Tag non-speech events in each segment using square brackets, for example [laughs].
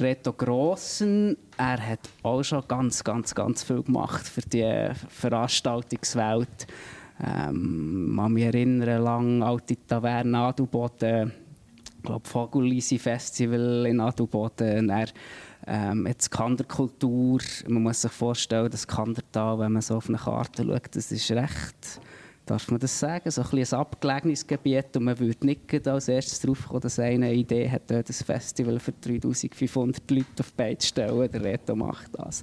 Reto Grossen, er hat auch schon ganz, ganz, ganz viel gemacht für die Veranstaltungswelt. Ähm, man mich erinnern, lang alte Taverne Adelboden, ich glaube Vogelisi Festival in Adelboden. Er, ähm, jetzt Kanderkultur, man muss sich vorstellen, das Kandertal, wenn man so auf eine Karte schaut, das ist recht darf man das sagen, so ein, ein abgelegenes Gebiet und man würde nicht als erstes darauf kommen, dass eine Idee hat, ein Festival für 3500 Leute auf die Beine zu stellen. Der Reto macht das.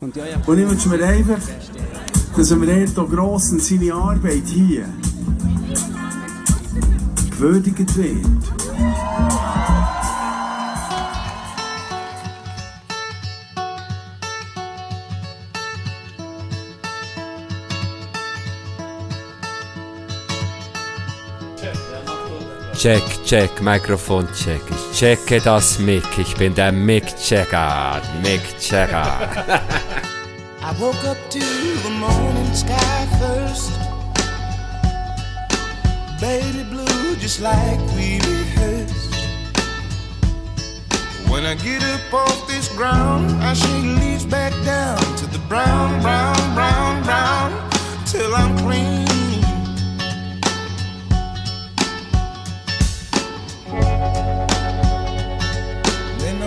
Und, ja, ja. und ich wünsche mir einfach, dass wir Reto Gross und seine Arbeit hier gewürdigt wird. Check, check, Mikrofon check. Ich checke das Mic. Ich bin der Mic-Checker. Mic-Checker. I woke up to the morning sky first. Baby blue, just like we rehearsed. When I get up off this ground, I shake leaves back down to the brown, brown, brown, brown, till I'm clean.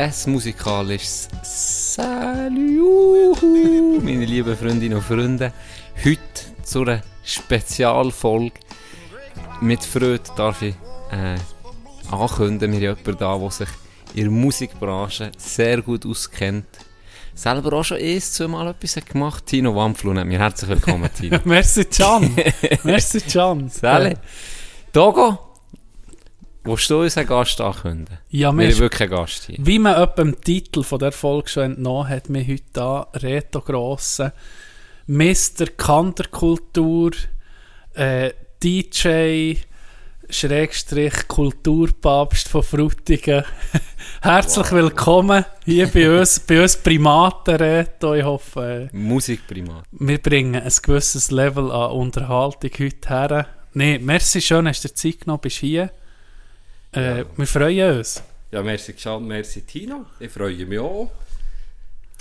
Ein musikalisches Salut, meine lieben Freundinnen und Freunde. Heute zu einer Spezialfolge. Mit Freude darf ich äh, ankündigen, wir haben jemanden da, der sich in der Musikbranche sehr gut auskennt. Selber auch schon eins, zweimal etwas hat gemacht. Tino Wampflun mir herzlich willkommen, Tino. [laughs] Merci, Can. [laughs] Merci, Can. Sally. Togo, willst du uns einen Gast ankündigen? Ja, wir haben wirklich einen Gast hier. Wie man etwa im Titel von der Folge schon entnommen hat, wir heute da Reto Grosse, Mr. Kanterkultur, äh, DJ, Schrägstrich Kulturpapst von Frutigen. [laughs] Herzlich willkommen hier bei [laughs] uns, bei uns Primaten, Reto. Ich hoffe, äh, Musikprimat. wir bringen ein gewisses Level an Unterhaltung heute her. Nee, merci schön, hast du dir Zeit genommen, bist hier. Äh, Wir freuen uns. Ja, merci Can, merci Tino. Ich freue mich auch.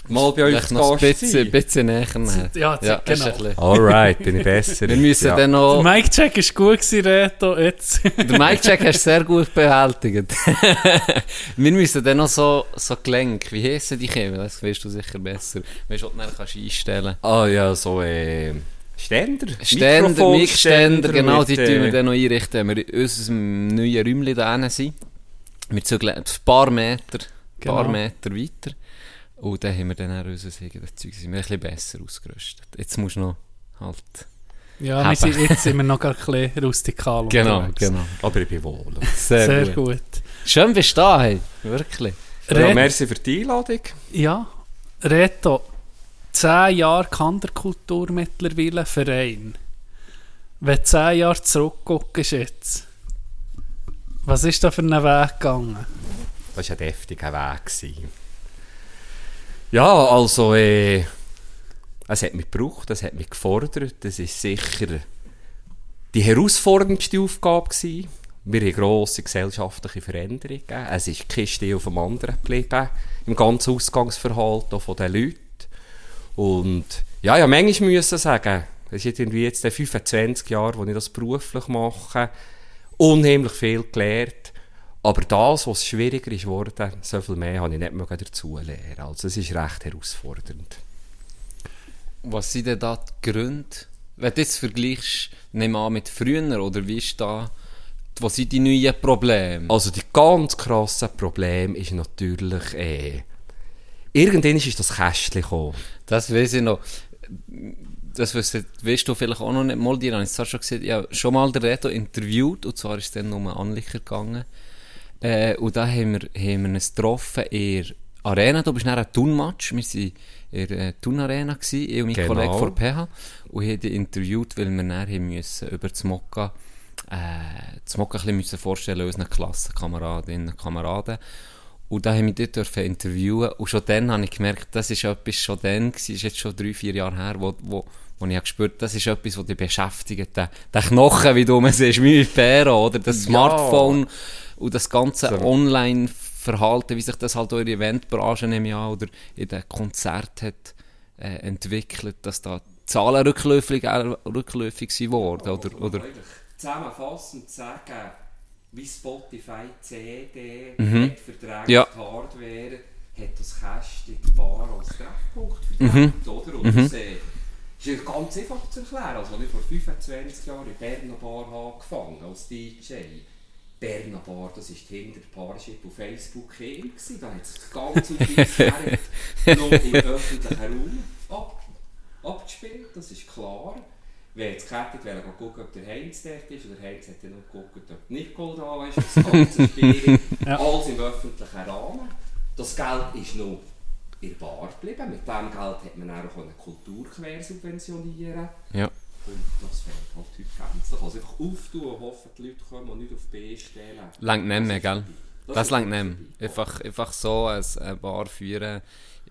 Mal bei euch zu Gast bisschen, sein. bisschen näher. Ja, Ja, genau. Alright, bin ich besser. [laughs] Wir müssen ja. dann Der noch... Mic-Check war gut, gewesen, Reto. Jetzt. [laughs] Der Mic-Check hast du sehr gut bewältigt. [laughs] Wir müssen dann noch so, so Gelenk, wie heissen die Chemie? Das weißt du sicher besser. Weißt du, was du dann kannst einstellen Ah ja, so äh, Ständer. Ständer, Mic-Ständer, genau, die mit, tun wir dann noch einrichten, wenn wir in unserem neuen Räumchen da hinten sind. Wir zügeln ein paar Meter, ein paar Genau. Meter weiter. Und dann haben wir dann auch unser eigenes Zeug, sind wir ein bisschen besser ausgerüstet. Jetzt musst du noch halt... Ja, wir sind, jetzt sind wir noch ein bisschen rustikal [laughs] unterwegs. Aber ich bin wohl. Sehr, Sehr gut. gut. Schön bist du da, hey. Wirklich. Ja, merci für die Einladung. ja, Reto, 10 Jahre Kanderkultur mittlerweile, Verein. Wenn du 10 Jahre zurückguckst jetzt, was ist da für einen Weg gegangen? Das war ein deftiger Weg. Ja, also, äh, es hat mich gebraucht, es hat mich gefordert. Das ist sicher die herausforderndste Aufgabe gewesen. Wir haben grosse gesellschaftliche Veränderungen. Es ist kein Stil auf dem anderen geblieben. Im ganzen Ausgangsverhalten den Leuten. Und ja, ja, manchmal müssen sagen, es ist irgendwie jetzt der 25 Jahre, wo ich das beruflich mache, unheimlich viel gelernt. Aber das, was schwieriger ist geworden, so viel mehr habe ich nicht mehr dazu lernen. Also es ist recht herausfordernd. Was sind denn da die Gründe? Wenn du jetzt vergleichst, nimm an mit früher, oder wie ist da, was sind die neuen Probleme? Also die ganz krasse Problem ist natürlich eh... Irgendwann ist das Kästchen gekommen. Das weiß ich noch. Das weißt, weißt du vielleicht auch noch nicht mal, dir habe ich zwar schon gesagt, habe schon mal den Reto interviewt, und zwar ist es dann um einen Anlicher gegangen. Äh, und da haben wir, haben wir uns getroffen in der Arena, du bist nach einem Turnmatch, wir waren in der äh, Turnarena, gewesen, ich und mein Genau. Kollege von PH, und haben dich interviewt, weil wir nachher haben müssen über das Mokka, äh, das Mokka ein bisschen müssen vorstellen, unseren Klassenkameradinnen und Kameraden. Und da haben wir dort dürfen interviewen. Und schon dann habe ich gemerkt, das ist etwas schon dann, gewesen, ist jetzt schon drei, vier Jahre her, wo, wo, wo ich habe gespürt das ist etwas, was dich beschäftigt. Der, der Knochen, wie du siehst, wie mit Pero, oder? Das Smartphone und das ganze Online-Verhalten, wie sich das halt auch in der Eventbranche nehme an, oder in den Konzerten hat äh, entwickelt, dass da Zahlen rückläufig, äh, rückläufig sind worden, oder, oder zusammenfassend sagen, wie Spotify, CD, Mhm. Verträge, Ja. Hardware, hat das Kästchen die Bar als Treffpunkt verdient, oder? Und das äh, ist ganz einfach zu erklären. Also, als ich vor 25 Jahren in Berner Bar habe angefangen als DJ, Berner Bar, das war hinter der Parship auf Facebook hin, gewesen. da hat sich das ganze Konzert noch im öffentlichen Raum ab, abgespielt, das ist klar. Wer jetzt gekettet will, kann gucken, ob der Heinz dort ist, oder Heinz hat dann noch geguckt, ob Nicole da ist, das ganze Spiel, alles im öffentlichen Rahmen. Das Geld ist noch in der Bar geblieben, mit dem Geld hat man dann auch eine Kultur quersubventionieren ja. und das fehlt halt heute gänzlich. Also einfach auftun und hoffen, die Leute kommen und nicht auf B stellen. Längt nicht mehr, gell? Das ist längt nicht mehr. Einfach, einfach so als eine Bar führen,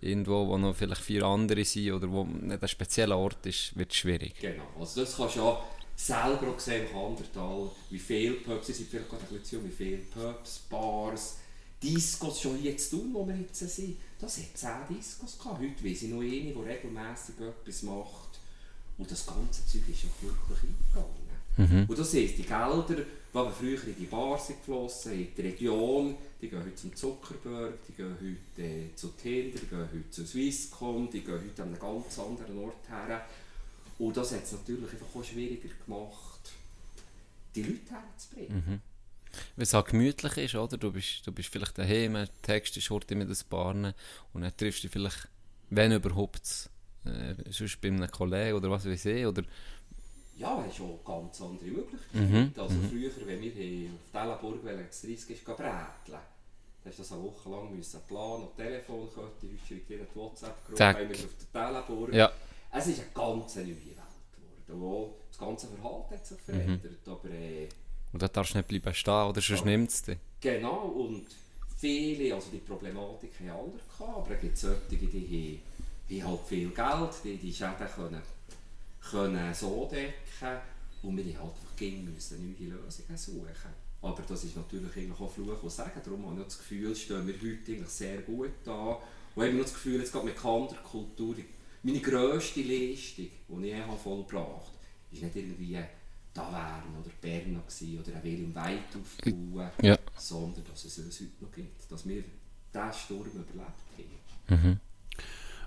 irgendwo, wo noch vielleicht vier andere sind oder wo nicht ein spezieller Ort ist, wird schwierig. Genau, also das kannst du ja selber auch sehen im Kandertal, wie viele Pubs, seid vielleicht gerade ein bisschen zu, wie viele Pubs, Bars, Discos schon jetzt tun, wo wir jetzt sind. Das hat 10 Discos gehabt. Heute weiss ich noch eine, die regelmässig etwas macht. Und das ganze Zeug ist ja wirklich eingegangen. Und das heisst, die Gelder, die aber früher in die Bars sind geflossen, in die Region, die gehen heute zum Zuckerberg, die gehen heute äh, zu Tinder, die gehen heute zu Swisscom, die gehen heute an einen ganz anderen Ort her. Und das hat es natürlich einfach auch schwieriger gemacht, die Leute herzubringen. Wenn es halt gemütlich ist, oder? Du bist, du bist vielleicht daheim, der Text ist heute mit den Barnen und dann triffst du dich vielleicht, wenn überhaupt, äh, sonst bei einem Kollegen oder was weiß ich, oder Ja, es schon ganz andere Möglichkeiten. Also früher, wenn wir auf ins 30 ist, gehen bräteln, hast das eine Woche lang müssen planen und Telefonkette, heute schreibt jeder die WhatsApp-Gruppe, auf der Dellenburg. Ja. Es ist eine ganz neue Welt geworden. Wo das ganze Verhalten hat sich verändert. Aber äh, und da darfst du nicht bleiben stehen, oder sonst nimmt es dich. genau, und viele, also die Problematik haben alle gehabt, aber es gibt solche, die haben halt viel Geld, die die Schäden können, können so decken und wir haben halt einfach müssen neue Lösungen suchen. Aber das ist natürlich eigentlich auch Fluch und Sagen, darum habe ich das Gefühl, stehen wir heute eigentlich sehr gut da. Und ich habe noch das Gefühl, jetzt gerade mit Kanderkultur, meine grösste Leistung, die ich je habe vollbracht habe, ist nicht irgendwie Taverne oder Berna oder ein William Weit aufbauen, Ja. sondern dass es uns heute noch gibt, dass wir diesen Sturm überlebt haben.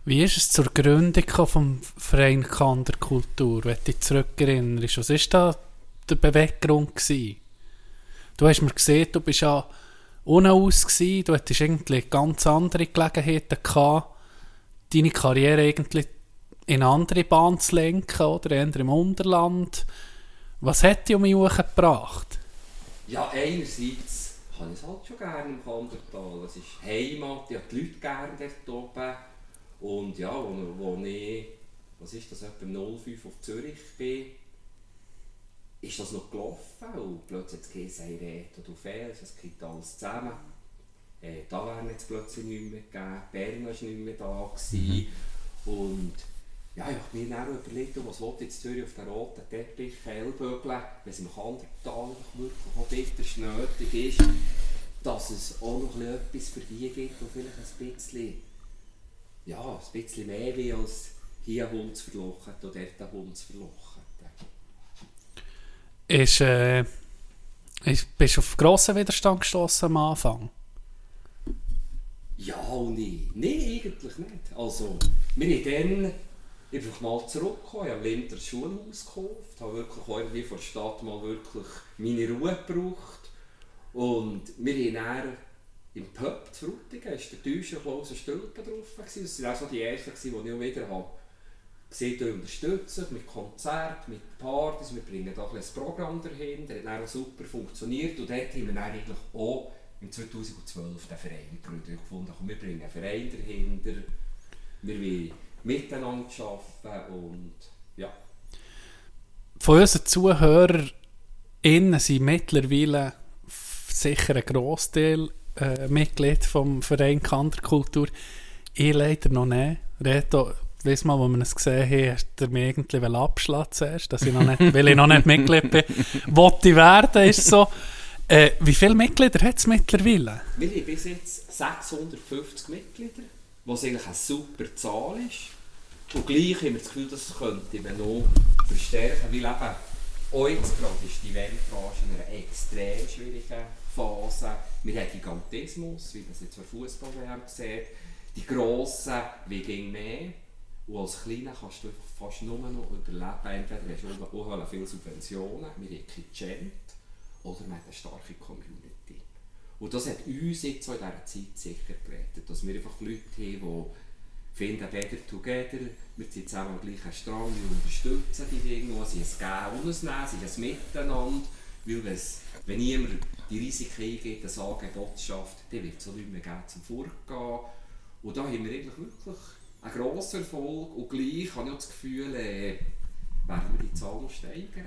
Wie ist es zur Gründung vom Verein Kanderkultur, wenn du dich zurückerinnerst? Was war da der Beweggrund? Gewesen? Du hast mir gesehen, du bist ja unaus gewesen, du hattest irgendwie ganz andere Gelegenheiten gehabt, deine Karriere eigentlich in eine andere Bahn zu lenken, oder eher im Unterland. Was hat dich um mich gebracht? Ja, einerseits habe ich es halt schon gerne im Kandertal. Es ist Heimat, ich habe die Leute gerne dort oben. Und ja, wo, wo ich, was ist das, etwa im 05 auf Zürich bin, ist das noch gelaufen und plötzlich hat es geheißen, hey, du fehlst, es gibt alles zusammen. Äh, da wären jetzt plötzlich nicht mehr gegeben, Bern war nicht mehr da. Gewesen. Und ja, ich habe mir dann überlegt, was will jetzt Zürich auf den roten Teppich Ellbögeln, wenn es im Kandertal wirklich auch bitter nötig ist, dass es auch noch etwas für die gibt, die vielleicht ein bisschen, ja, ein bisschen mehr wie als hier ein Hund zu verlochen oder dort ein Hund zu verlochen. Ist, äh, Ist- Bist du auf grossen Widerstand gestossen am Anfang? Ja und nein. Nein, eigentlich nicht. Also, wir haben dann einfach mal zurückgekommen, ich habe im Winter ein Schulhaus gekauft, habe wirklich irgendwie von der Stadt mal wirklich meine Ruhe gebraucht. Und wir haben dann im Pub zu Frutigen, ist der Täuscher Klaus Stülpen drauf. Das waren auch so die ersten, die ich wieder habe gesehen, unterstützen mit Konzerten, mit Partys, wir bringen da ein Programm dahin, der hat auch super funktioniert und dort haben wir eigentlich auch im 2012 den Verein gegründet. Ich gefunden, wir bringen einen Verein dahinter, wir wollen miteinander arbeiten und ja. Von unseren ZuhörerInnen sind mittlerweile sicher ein Grossteil äh, Mitglied vom Verein Kanterkultur. Ich leider noch nicht. Reto, weiss mal, wo wir es gesehen haben, hast du mir irgendwie abschlagen zuerst, dass ich noch nicht, weil ich noch nicht Mitglied bin. [laughs] Wollte ich werden, ist so. Äh, wie viele Mitglieder hat es mittlerweile? Wir haben bis jetzt 650 Mitglieder, was eigentlich eine super Zahl ist. Und gleich haben wir das Gefühl, das könnte man noch verstärken, weil eben jetzt gerade ist die Eventbranche in einer extrem schwierigen Phase. Wir haben Gigantismus, wie das jetzt bei Fußball-WM sieht. Die Grossen wie gegen mehr. Und als Kleiner kannst du fast nur noch überleben. Entweder hast du auch viele Subventionen, wir haben kein Gent, oder man hat eine starke Community. Und das hat uns jetzt in dieser Zeit sicher gerettet, dass wir einfach Leute haben, die finden, better together, wir sind zusammen am gleichen Strang, wir unterstützen die Dinge, sie ein Geben und ein Nehmen, sie ein Miteinander, weil wenn's, wenn niemand die Risiken eingeht, ein Angebot schafft, dann wird es auch nicht mehr geben zum Vorgehen. Und da haben wir eigentlich wirklich einen grossen Erfolg und gleich habe ich auch das Gefühl, äh, werden wir die Zahl noch steigern.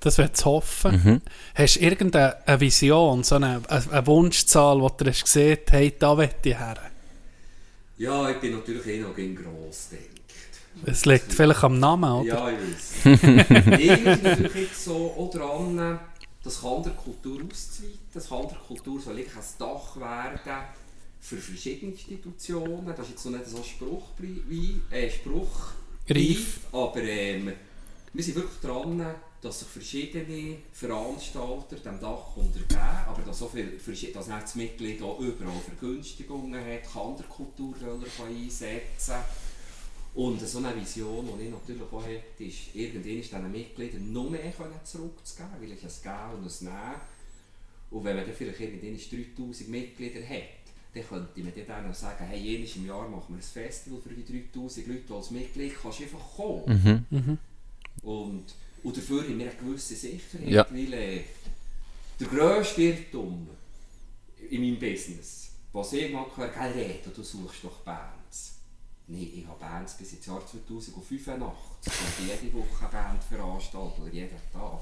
Das wäre zu hoffen. Hast du irgendeine Vision, so eine, eine Wunschzahl, die du hast gesehen hast, hey, da will ich her? Ja, ich bin natürlich eh noch gegen gross denkt. Es liegt vielleicht am Namen, oder? Ja, ich weiß. [laughs] ich bin natürlich jetzt so auch dran, das kann der Kultur auszuweiten. Das kann der Kultur soll ein Dach werden für verschiedene Institutionen. Das ist jetzt noch nicht so Spruchreif, äh, Spruch Reif. aber ähm, wir sind wirklich dran, dass sich verschiedene Veranstalter dem Dach untergeben, aber dass, viel, verschi- dass auch das Mitglied auch überall Vergünstigungen hat, kann der Kulturroller kann einsetzen und so eine Vision, die ich natürlich auch hätte, ist, irgendwann ist diesen Mitgliedern noch mehr zurückzugeben, weil ich ein Geben und ein Nehmen. Und wenn man dann vielleicht irgendwann 3000 Mitglieder hat, dann könnte man dann denen sagen, hey, jedes im Jahr machen wir ein Festival für die 3000 Leute, die als Mitglied kannst du einfach kommen. Und, und dafür haben wir eine gewisse Sicherheit, Ja. weil äh, der grösste Irrtum in meinem Business, was ich mal gehört habe, du suchst doch Bands. Nein, ich habe Bands bis ins Jahr 2085. Ich habe jede Woche eine Band veranstaltet oder jeden Tag.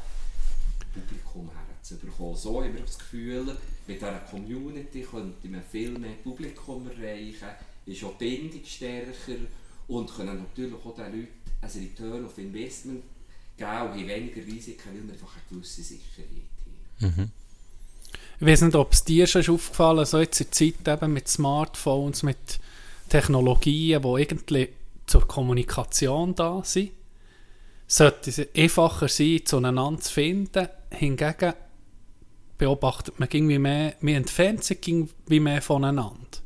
Publikum herzubekommen. So haben wir das Gefühl, mit dieser Community könnte man viel mehr Publikum erreichen, ist auch Bindung stärker und können natürlich auch den Leuten ein Return of Investment geben und haben weniger Risiken, weil wir einfach eine gewisse Sicherheit haben. Ich weiß nicht, ob es dir schon ist aufgefallen so jetzt in der Zeit eben mit Smartphones, mit Technologien, die irgendwie zur Kommunikation da sind, sollte es einfacher sein, zueinander zu finden. Hingegen beobachtet man irgendwie mehr, man entfernt sich irgendwie mehr voneinander.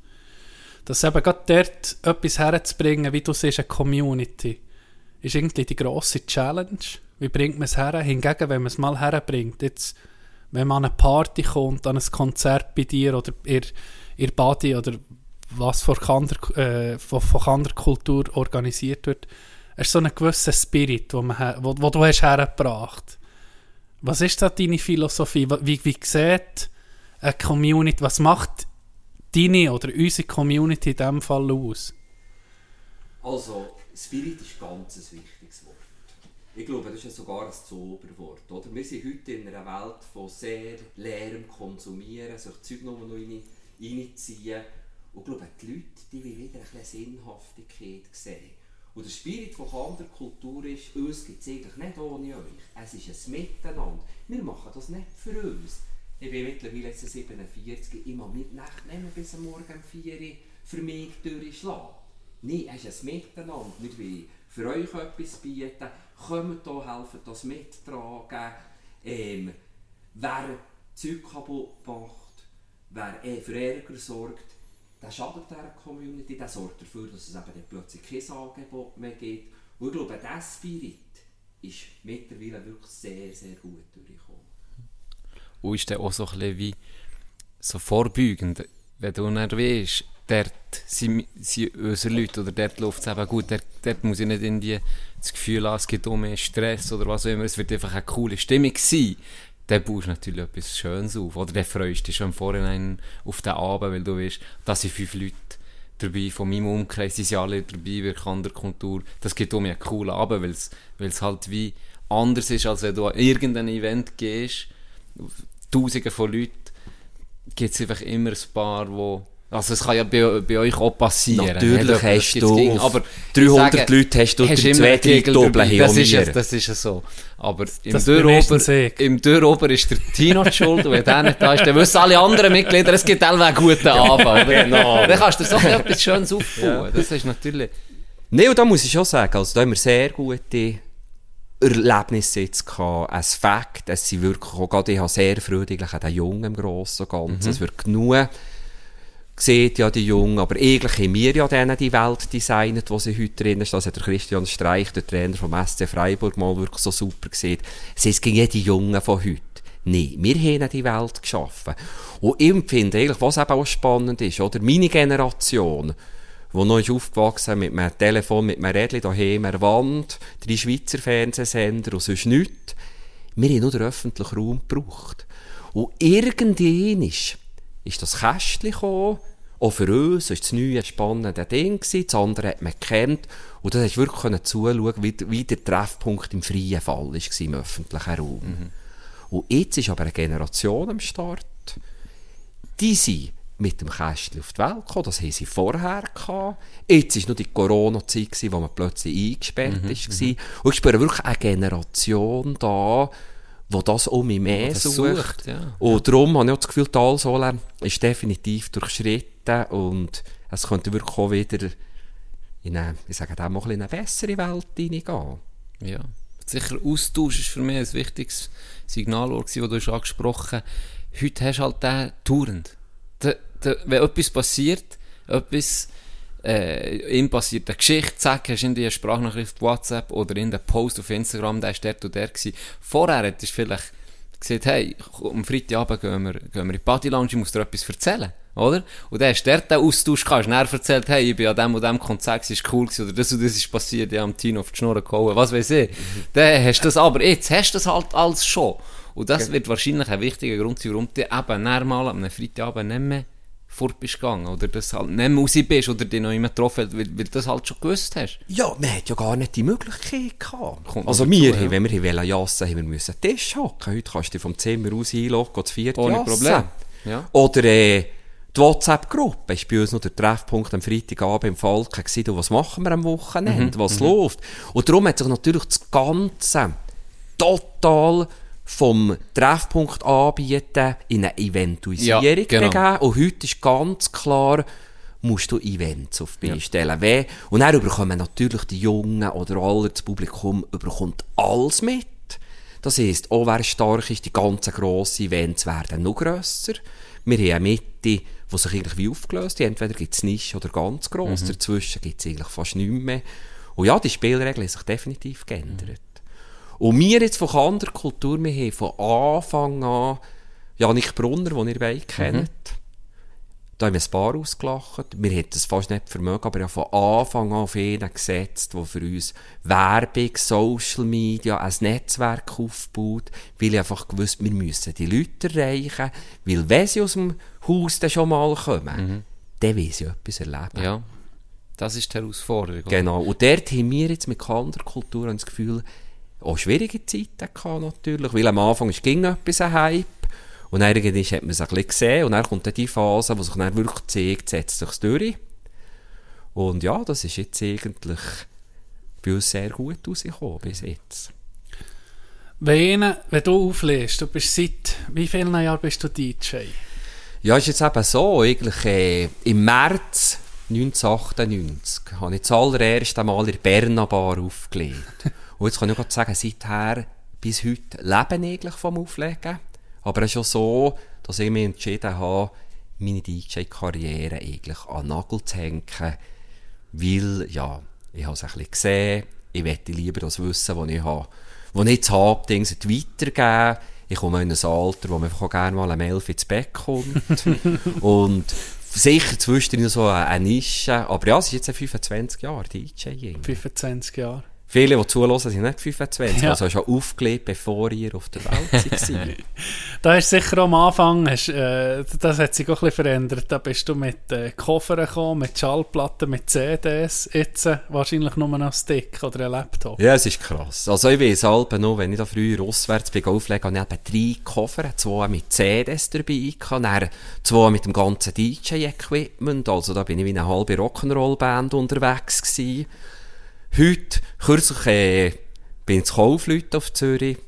Dass eben gerade dort etwas herzubringen, wie du siehst, eine Community, ist irgendwie die grosse Challenge. Wie bringt man es her? Hingegen, wenn man es mal herbringt, jetzt, wenn man an eine Party kommt, an ein Konzert bei dir oder ihr, ihr Body oder was von Kander, äh, von, von Kanderkultur organisiert wird, ist so ein gewisser Spirit, he- wo, wo du hast hergebracht Was ist da deine Philosophie? Wie, wie sieht eine Community, was macht deine oder unsere Community in diesem Fall aus? Also, Spirit ist ganz ein wichtiges Wort. Ich glaube, das ist ja sogar ein Zauberwort. Oder? Wir sind heute in einer Welt von sehr leerem Konsumieren, sich Zeug nur noch rein, reinziehen. Und ich glaube, die Leute die wollen wieder ein bisschen Sinnhaftigkeit sehen. Und der Spirit von Kanderkultur ist, uns gibt es eigentlich nicht ohne euch. Es ist ein Miteinander. Wir machen das nicht für uns. Ich bin mittlerweile jetzt 47, ich muss mir die Nacht nicht mehr bis am Morgen um 4 Uhr für mich durchschlagen. Nein, es ist ein Miteinander. Wir wollen für euch etwas bieten. Kommt hier, helfen das mittragen. Ähm, wer Zeug kaputt macht, wer für Ärger sorgt, der schadet dieser Community, der sorgt dafür, dass es eben plötzlich kein Angebot mehr gibt. Und ich glaube, dieser Spirit ist mittlerweile wirklich sehr, sehr gut durchgekommen. Und ist dann auch so ein bisschen wie so vorbeugend, wenn du dann weißt, dort sind, sind unsere Leute oder dort läuft es eben gut, dort, dort muss ich nicht in die, das Gefühl haben, es gibt auch mehr Stress oder was auch immer, es wird einfach eine coole Stimmung sein. Dann baust du natürlich etwas Schönes auf. Oder dann freust du dich schon im Vorhinein auf den Abend, weil du weißt, da sind fünf Leute dabei von meinem Umkreis, die sind alle dabei, wir an der Kultur. Das gibt mir einen coolen Abend, weil es, halt wie anders ist, als wenn du an irgendein Event gehst, Tausende von Leuten, gibt es einfach immer ein paar, wo also es kann ja bei, bei euch auch passieren. Natürlich nicht? hast du aber 300 ich sage, Leute hast du hast zwei, drei Gegel Doppel dabei. haben das auch ist, ja, das ist ja so. Aber im Das im Dörrober ist der Tino die schuld und wenn der nicht da ist, dann wissen alle anderen Mitglieder, es gibt alle einen guten Abend. genau. Dann kannst du so etwas Schönes aufbauen. Das ist natürlich... Nein, und da muss ich schon sagen, also da haben wir sehr gute Erlebnisse jetzt gehabt. Ein Fakt, es sind wirklich auch, gerade ich habe sehr freudig an den Jungen im Grossen und Ganzen. Es wird genug sieht ja die Jungen, aber eigentlich haben wir ja denen die Welt designet, wo sie heute drin ist. Das hat der Christian Streich, der Trainer vom SC Freiburg, mal wirklich so super gesehen. Es gegen die Jungen von heute. Nein, wir haben die Welt geschaffen. Und ich finde eigentlich, was eben auch spannend ist, oder? Meine Generation, die noch ist aufgewachsen mit einem Telefon, mit einem Rädchen daheim, einer Wand, drei Schweizer Fernsehsender und sonst nichts. Wir haben nur den öffentlichen Raum gebraucht. Und irgendwann ist das Kästchen gekommen, auch für uns war das neue spannende Ding, das andere hat man gekannt. Und da hast wirklich können zuschauen, wie, wie der Treffpunkt im freien Fall war im öffentlichen Raum. Und jetzt ist aber eine Generation am Start, die sind mit dem Kästchen auf die Welt gekommen, das haben sie vorher gehabt. Jetzt war nur die Corona-Zeit, wo man plötzlich eingesperrt Mhm, ist. Und ich spüre wirklich eine Generation da, wo das um mich mehr sucht. sucht, ja. Und darum habe ich auch das Gefühl, Talsohle ist definitiv durchschritten und es könnte wirklich auch wieder in eine, ich sage dem mal, in eine bessere Welt hineingehen. Ja. Sicher, Austausch ist für mich ein wichtiges Signal, das du hast angesprochen hast. Heute hast du halt den Tourend. Wenn etwas passiert, etwas, äh, ihm passiert eine Geschichte, zack, hast du in die Sprachnachricht auf WhatsApp oder in den Post auf Instagram, der ist dort und der gewesen. Vorher hättest du vielleicht gesagt, hey, am Freitagabend gehen wir, gehen wir in die Party Lounge, ich muss dir etwas erzählen, oder? Und dann hast du dort den Austausch gehabt, hast dann erzählt, hey, ich bin an dem und dem Konzert, es war cool gewesen, oder das und das ist passiert, ich habe am Tino auf die Schnur gehauen, was weiß ich. Dann hast du das, aber jetzt hast du das halt alles schon. Und das wird wahrscheinlich ein wichtiger Grund sein, warum du eben mal am Freitagabend nicht mehr fort bist gegangen, oder das halt nicht mehr raus bist, oder dich noch immer getroffen hast, weil, weil du das halt schon gewusst hast. Ja, man hat ja gar nicht die Möglichkeit gehabt. Kommt also wir, haben, ja. wenn wir wollen jassen, haben wir müssen einen Tisch hocken. Heute kannst du dich vom Zimmer aus einloggen, das vierte Ohne jassen. Problem. Ja. Oder äh, die WhatsApp-Gruppe ist bei uns noch der Treffpunkt am Freitagabend im Falken gewesen, was machen wir am Mhm, Wochenende, was läuft. Und darum hat sich natürlich das Ganze total vom Treffpunkt anbieten in eine Eventuisierung Ja, genau. gegeben. Und heute ist ganz klar, musst du Events auf die Beine stellen. Wer- Und dann bekommen natürlich die Jungen oder alle das Publikum überkommt alles mit. Das heisst, auch wer stark ist, die ganzen grossen Events werden noch grösser. Wir haben eine Mitte, die sich eigentlich wie aufgelöst hat. Entweder gibt es Nische oder ganz gross. Dazwischen gibt es eigentlich fast nichts mehr. Und ja, die Spielregeln haben sich definitiv geändert. Und wir jetzt von anderer Kultur, wir haben von Anfang an Janik Brunner, den ihr beide kennt, da haben wir ein paar ausgelacht. Wir hätten es fast nicht vermögen, aber ja von Anfang an auf ihn gesetzt, der für uns Werbung, Social Media, ein Netzwerk aufbaut, weil ich einfach gewusst, wir müssen die Leute erreichen, weil wenn sie aus dem Haus dann schon mal kommen, dann wollen sie etwas erleben. Ja. Das ist die Herausforderung. oder? Genau. Und dort haben wir jetzt mit Kanderkultur das Gefühl, auch schwierige Zeiten gehabt natürlich, weil am Anfang ist ging etwas ein Hype und dann irgendwann hat man es ein bisschen gesehen und dann kommt dann die Phase, wo sich dann wirklich zeigt, setzt sich durch. Und ja, das ist jetzt eigentlich bei uns sehr gut rausgekommen bis jetzt. Wenn, wenn du auflegst, du bist seit wie vielen Jahren bist du DJ? Ja, ist jetzt eben so, eigentlich äh, im März 1998 habe ich das allererste Mal in der Berner Bar aufgelegt. [laughs] Und jetzt kann ich gerade sagen, seither bis heute leben eigentlich vom Auflegen. Aber es ist schon so, dass ich mich entschieden habe, meine DJ-Karriere eigentlich an den Nagel zu hängen, weil, ja, ich habe es ein bisschen gesehen, ich möchte lieber das Wissen, das ich habe, das ich jetzt habe, Dinge weitergeben. Ich komme in ein Alter, wo man einfach auch gerne mal um 11 ins Bett kommt. [laughs] und sicher zwischendrin so eine, Nische. Aber ja, es ist jetzt seit 25 Jahre DJing. 25 Jahre. Viele, die zuhören, sind nicht 25, Ja. also schon aufgelegt, bevor ihr auf der Welt seid. [laughs] Da ist sicher am Anfang, hast, äh, das hat sich auch ein bisschen verändert. Da bist du mit äh, Koffern gekommen, mit Schallplatten, mit CDs. Jetzt äh, wahrscheinlich nur noch ein Stick oder ein Laptop. Ja, es ist krass. Also ich weiss halb noch, wenn ich da früher auswärts bin, auflegen, habe ich eben drei Koffer, zwei mit CDs dabei dann zwei mit dem ganzen DJ-Equipment, also da bin ich wie eine halbe Rock'n'Roll-Band unterwegs gewesen. Heute, kürzlich, äh, bin ich zu Kaufleuten auf Zürich,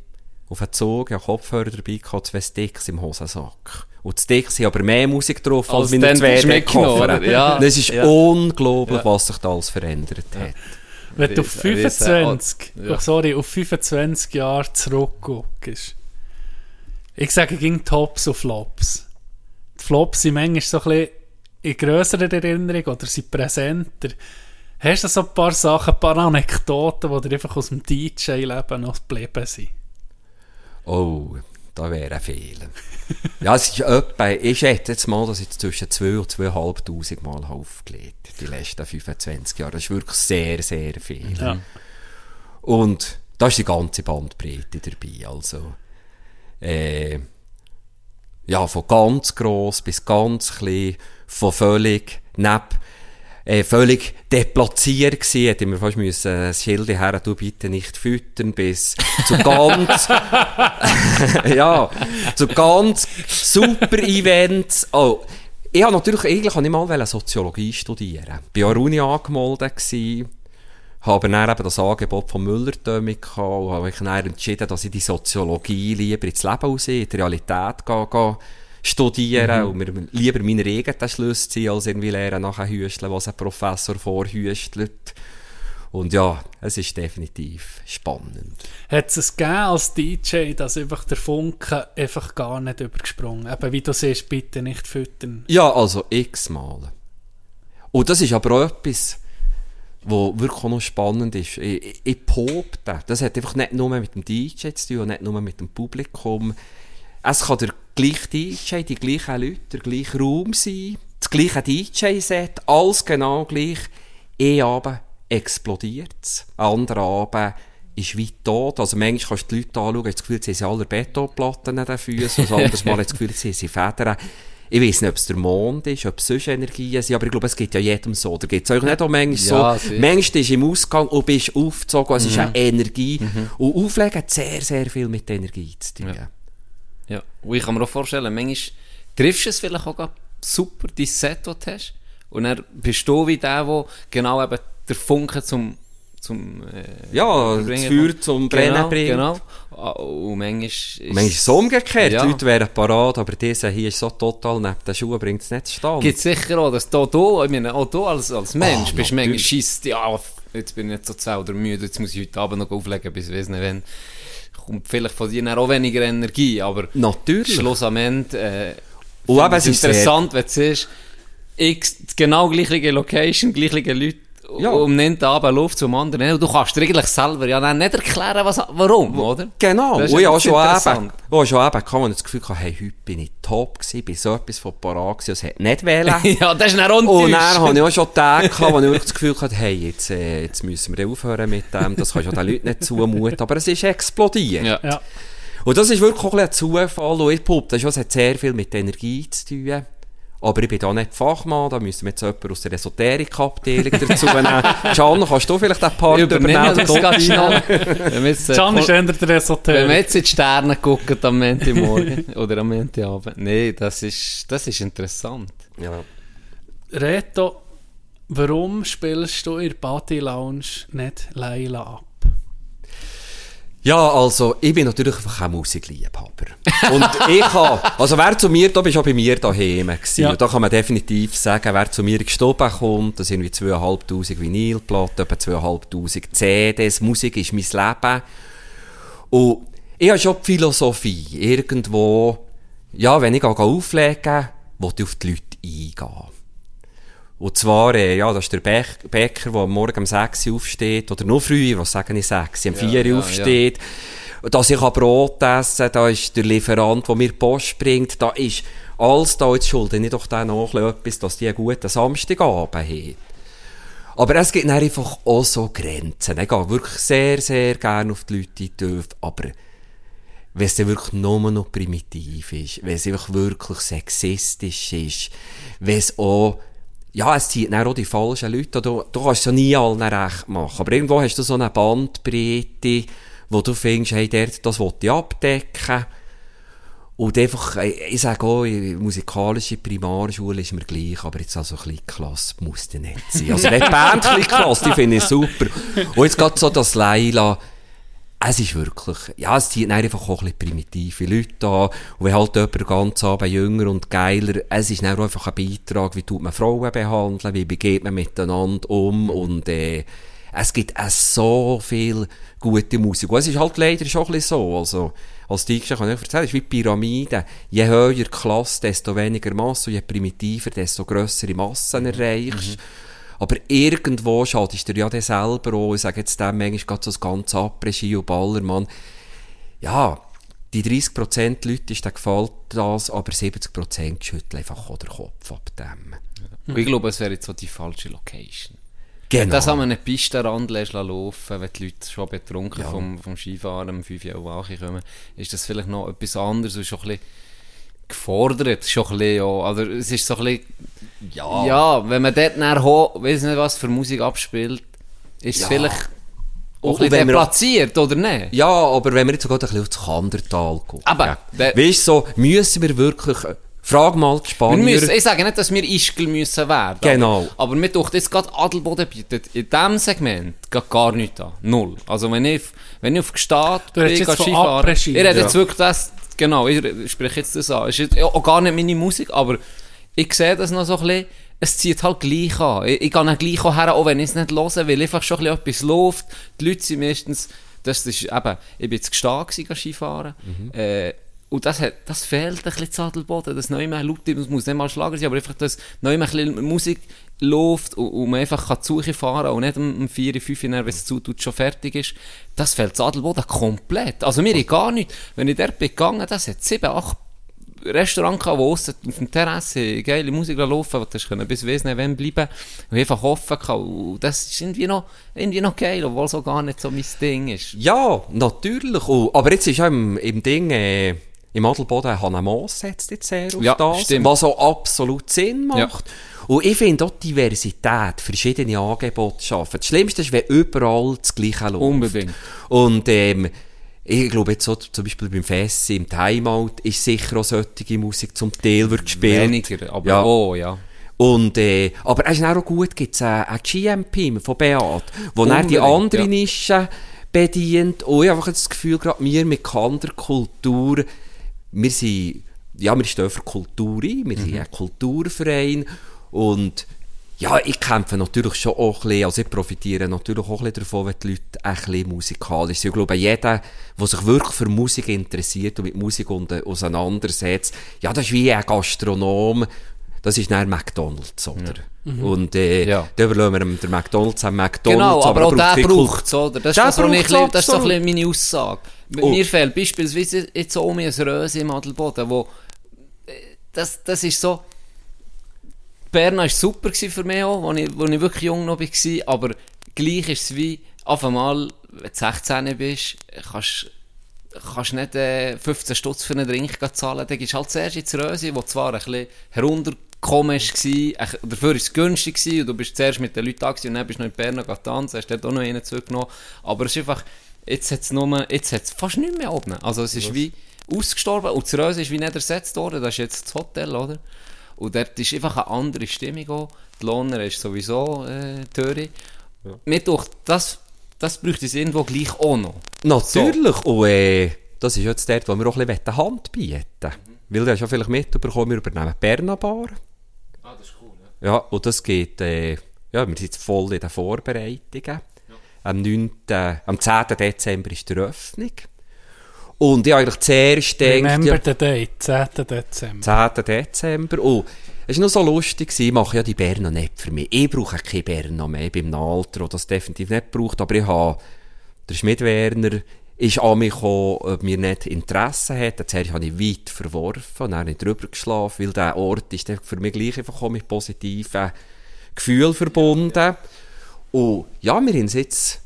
auf einen Zug, ich habe Kopfhörer dabei gehabt, zwei Sticks im Hosensack. Und die Sticks haben aber mehr Musik drauf als Als meine zwei Koffer. Ja, Das ist ja. unglaublich, Ja. was sich da alles verändert hat. Wenn du auf Riesen- riesen- 25, Ja. oh, sorry, auf 25 Jahre zurückguckst. Ich sage gegen Tops und Flops. Die Flops sind manchmal so ein bisschen in grösserer Erinnerung oder sind präsenter. Hast du so ein paar Sachen, ein paar Anekdoten, die dir einfach aus dem DJ-Leben noch geblieben sind? Oh, da wäre ein Fehler. ja, es ist etwa, ich schätze jetzt mal, dass ich zwischen 2 und 2'500 Mal habe aufgelegt Die letzten 25 Jahre. Das ist wirklich sehr, sehr viel. Ja. Und da ist die ganze Bandbreite dabei. Also, äh, ja, von ganz gross bis ganz klein, von völlig neb, äh, völlig deplatziert gewesen, hätte ich mir fast müssen, äh, das Schild her, du bitte nicht füttern, bis zu ganz, [laughs] ja, zu ganz super Events. Oh, ich habe natürlich, eigentlich habe ich mal Soziologie studieren. Bin an der Uni angemeldet gewesen, habe dann eben das Angebot von Müller gehabt und habe mich dann entschieden, dass ich die Soziologie lieber ins Leben raus, in die Realität gehe, studieren und mir lieber meine eigenen Schlüsse ziehen, als irgendwie lernen nachher hüsteln, was ein Professor vorhüstelt. Und ja, es ist definitiv spannend. Hat es gegeben als DJ, dass einfach der Funke einfach gar nicht übergesprungen Eben wie du siehst, bitte nicht füttern. Ja, also x-mal. Und das ist aber auch etwas, wo wirklich auch noch spannend ist. Ich, ich, behaupte, das hat einfach nicht nur mit dem DJ zu tun nicht nur mit dem Publikum. Es kann der gleiche DJ, die gleichen Leute, der gleiche Raum sein, das gleiche DJ-Set, alles genau gleich. Eh Abend explodiert es. Ein anderer Abend ist weit tot. Also manchmal kannst du die Leute anschauen, hast das Gefühl, sie haben alle Betonplatten an den Füßen. Ein anderes Mal hast du das Gefühl, sie sind Federn. Ich weiß nicht, ob es der Mond ist, ob es sonst Energien sind, aber ich glaube, es geht ja jedem so. Da geht es euch nicht auch manchmal Ja, so. sicher. Manchmal bist du im Ausgang und bist aufgezogen, es ist eine Energie. Und Auflegen hat sehr, sehr viel mit Energie zu tun. Ja. Ja, und ich kann mir auch vorstellen, manchmal triffst du es vielleicht auch super, dein Set, das du hast. Und dann bist du wie der, der genau eben der Funke zum, zum äh, Ja, das Feuer zum Brennen genau, bringt. Genau. Ah, Und manchmal ist Manchmal ist es umgekehrt. Ja. Die Leute wären parat, aber dieser hier ist so total neben den Schuhen, bringt es nicht zustande. Gibt sicher auch, dass du, du, ich meine, auch du als, als Mensch Ah, bist manchmal scheisst, ja, jetzt bin ich nicht so zu oder müde, jetzt muss ich heute Abend noch auflegen, bis ich weiss nicht wann. Kommt vielleicht von dir auch weniger Energie, aber Natürlich. Schluss am Ende, äh, Und eben, es ist interessant, wenn du siehst, x, genau gleiche Location, gleiche Leute, Ja. um einen Abend Luft zum anderen. Und du kannst dir eigentlich selber ja nicht erklären, was, warum, oder? Genau, Das ist und ich habe schon eben, ich schon eben wo ich das Gefühl hatte, hey, heute bin ich top gewesen, bin so etwas von parat gewesen, es hat nicht wählen. [laughs] ja, das ist dann auch Und dann habe ich auch schon Tage gehabt, wo ich wirklich das Gefühl hatte, hey, jetzt, äh, jetzt müssen wir aufhören mit dem, das kannst du den Leuten nicht zumuten, aber es ist explodiert. Ja. Ja. Und das ist wirklich auch ein Zufall, und ich behaupte, das hat sehr viel mit Energie zu tun. Aber ich bin da nicht Fachmann, da müssen wir jetzt jemanden aus der Esoterik-Abteilung [laughs] dazu nehmen. Can, kannst du vielleicht den Part Übernehmen das ganz schnell. [laughs] Äh, Can ist eher der Wenn wir Esoterik. jetzt in die Sterne gucken am Montagmorgen [laughs] oder am Montagabend. Nee, das ist, das ist interessant. Ja. Reto, warum spielst du in der Party Lounge nicht Leila ab? Ja, also, ich bin natürlich einfach ein Musikliebhaber. Und ich habe, also wer zu mir, da bist auch bei mir daheim gewesen. Ja. Und da kann man definitiv sagen, wer zu mir gestoben kommt, das sind wie 2'500 Vinylplatten, etwa 2'500 CDs, Musik ist mein Leben. Und ich habe schon die Philosophie, irgendwo ja, wenn ich gehe auflege, will ich auf die Leute eingehen. Und zwar, äh, ja, das ist der Bäck- Bäcker, der am Morgen um 6 Uhr aufsteht, oder noch früher, was sagen ich 6, um 4 Uhr ja, aufsteht. Dass ich kann Brot essen da ist der Lieferant, der mir Post bringt, da ist alles da, jetzt schulde ich doch dann noch etwas, dass die einen guten Samstagabend haben. Aber es gibt dann einfach auch so Grenzen. Ich gehe wirklich sehr, sehr gerne auf die Leute Töpfe, aber wenn es dann wirklich nur noch primitiv ist, wenn es wirklich sexistisch ist, wenn es auch, ja, es dann auch die falschen Leute, du, du kannst es ja nie allen recht machen, aber irgendwo hast du so eine Bandbreite, wo du findest, hey, dort, das will ich abdecken, und einfach, äh, ich sage auch, musikalische Primarschule ist mir gleich, aber jetzt also Kleinklasse muss die nicht sein. Also nicht [laughs] Band Kleinklasse, die finde ich super. Und jetzt gerade so das Leila, es ist wirklich, ja, es dann einfach auch ein bisschen primitive Leute an. Und wenn halt jemand ganz Abend jünger und geiler, es ist dann einfach ein Beitrag, wie tut man Frauen behandeln, wie begeht man miteinander um und, äh, es gibt auch so viel gute Musik. Und es ist halt leider schon ein bisschen so, also, als DJ kann ich erzählen, es ist wie Pyramide. Je höher Klasse, desto weniger Masse, und je primitiver, desto grössere Massen erreichst. Aber irgendwo schadest du dir ja dann selber auch. Ich sage jetzt dem manchmal gerade so das ganze Après-Ski und Ballermann. Ja, die 30% Leute ist, gefällt das, aber 70% schütteln einfach den Kopf ab dem. Und ich glaube, es wäre jetzt so die falsche Location. Genau. Das haben wir eine Pistenrand laufen, wenn die Leute schon betrunken vom, vom Skifahren um 5 Uhr Wache kommen, ist das vielleicht noch etwas anderes und schon ein bisschen gefordert, schon ein bisschen, ja, also es ist so ein bisschen, ja. ja, wenn man dort nachher, ho- weiss nicht was für Musik abspielt, ist es Ja. vielleicht auch Und ein bisschen wenn wir- deplatziert, oder nicht? Ja, aber wenn wir jetzt sogar ein bisschen aufs Kandertal gucken. Aber, der- Weißt du, so, müssen wir wirklich, äh, frag mal die Wir Spanier. müssen, ich sage nicht, dass wir Ischgl müssen werden. Genau. Aber, aber mir tut jetzt gerade Adelboden bietet in diesem Segment geht gar nichts an. Null. Also wenn ich, wenn ich auf redest jetzt gehe Skifahren-. Ich rede Ja. jetzt wirklich das, genau, ich spreche jetzt das an. Es ist auch gar nicht meine Musik, aber ich sehe das noch so ein bisschen, es zieht halt gleich an. Ich, ich gehe dann gleich auch her, auch wenn ich es nicht höre, weil einfach schon ein bisschen etwas läuft. Die Leute sind meistens, das ist eben, ich bin jetzt gewesen, Skifahren, äh, und das, hat, das fehlt ein bisschen zu Adelboden, das neu mehr laut, es muss nicht mal Schlager sein, aber einfach, dass neu mehr ein bisschen Musik läuft und, und man einfach kann die Suche fahren und nicht um, um 4, 5 Uhr, wenn es zutut, schon fertig ist. Das fehlt zu Adelboden komplett. Also mir gar nicht. Wenn ich dort bin gegangen, das hat 7, 8 Restaurant gehabt, wo auf dem Terrasse geile Musik laufen, wo du können bis nicht wann bleiben und einfach offen gehabt. Und das ist irgendwie noch, irgendwie noch geil, obwohl so gar nicht so mein Ding ist. Ja, natürlich. Und, aber jetzt ist ja im, im Ding, äh, im Adelboden, Hannah Moos setzt jetzt sehr auf Ja, das, stimmt. was auch absolut Sinn macht. Und ich finde auch Diversität, verschiedene Angebote schaffen. Das Schlimmste ist, wenn überall das Gleiche läuft. Unbedingt. Und ähm, ich glaube jetzt so, zum Beispiel beim Fessi, im Timeout, ist sicher auch solche Musik zum Teil wird gespielt. Weniger, aber Ja. oh ja. Und, äh, aber es ist auch gut, gibt es einen, GMP von Beat, wo dann die andere ja. Nische bedient. Und ich habe einfach das Gefühl, gerade wir mit Kanderkultur, wir sind, ja, wir stehen für Kultur ein, wir Mhm. sind ein Kulturverein und ja, ich kämpfe natürlich schon auch ein bisschen, also ich profitiere natürlich auch ein bisschen davon, wenn die Leute ein bisschen musikalisch sind. Ich glaube, jeder, der sich wirklich für Musik interessiert und mit Musik auseinandersetzt, ja, das ist wie ein Gastronom, das ist dann McDonalds, oder? Und äh, Ja. da überlassen wir dem- McDonalds an McDonalds. Genau, aber, er auch der braucht es, oder? Das ist, das, was ich, das ist so ein bisschen meine Aussage. Oh. Mir fehlt beispielsweise jetzt auch mir ein Röse im Adelboden, wo äh, das, das ist so Bern war super für mich auch, als ich, als ich wirklich jung noch war, aber gleich ist es wie, auf einmal, wenn du 16 bist, kannst kannst nicht äh, 15 Stutz für einen Drink zahlen, dann gehst du halt zuerst ins Rösi, wo zwar ein bisschen heruntergekommen war, äh, dafür war es günstig gewesen, und du bist zuerst mit den Leuten da und dann bist du noch in Bern noch tanzen, hast dort auch noch einen zurückgenommen, aber es ist einfach, jetzt hat es nur, jetzt hat es fast nicht mehr oben, also es ist wie ausgestorben, und das ist wie nicht ersetzt worden, das ist jetzt das Hotel, oder? Und dort ist einfach eine andere Stimmung auch, die Lohner ist sowieso äh, Töri. Mir durch das, das bräuchte es irgendwo gleich auch noch. Natürlich. Und äh, das ist jetzt dort, wo wir auch ein bisschen Hand bieten Weil du hast ja vielleicht mitbekommen, wir übernehmen die Berna Bar. Ah, das ist cool, Ja, und das geht, äh, ja, wir sind jetzt voll in den Vorbereitungen. Am, 9., am 10. Dezember ist die Eröffnung. Und ich habe eigentlich zuerst gedacht, Remember ja, the date, 10. Dezember. 10. Dezember. Und es war noch so lustig, ich mache ja die Berner nicht für mich. Ich brauche keine Berner mehr. Ich bin im Alter, das das definitiv nicht braucht. Aber ich habe, der Schmidt Werner ist an mich gekommen, ob mir nicht Interesse hat. Zuerst habe ich weit verworfen und dann nicht drüber geschlafen, weil der Ort ist für mich gleich einfach mit positiven Gefühlen verbunden. Und ja, wir haben jetzt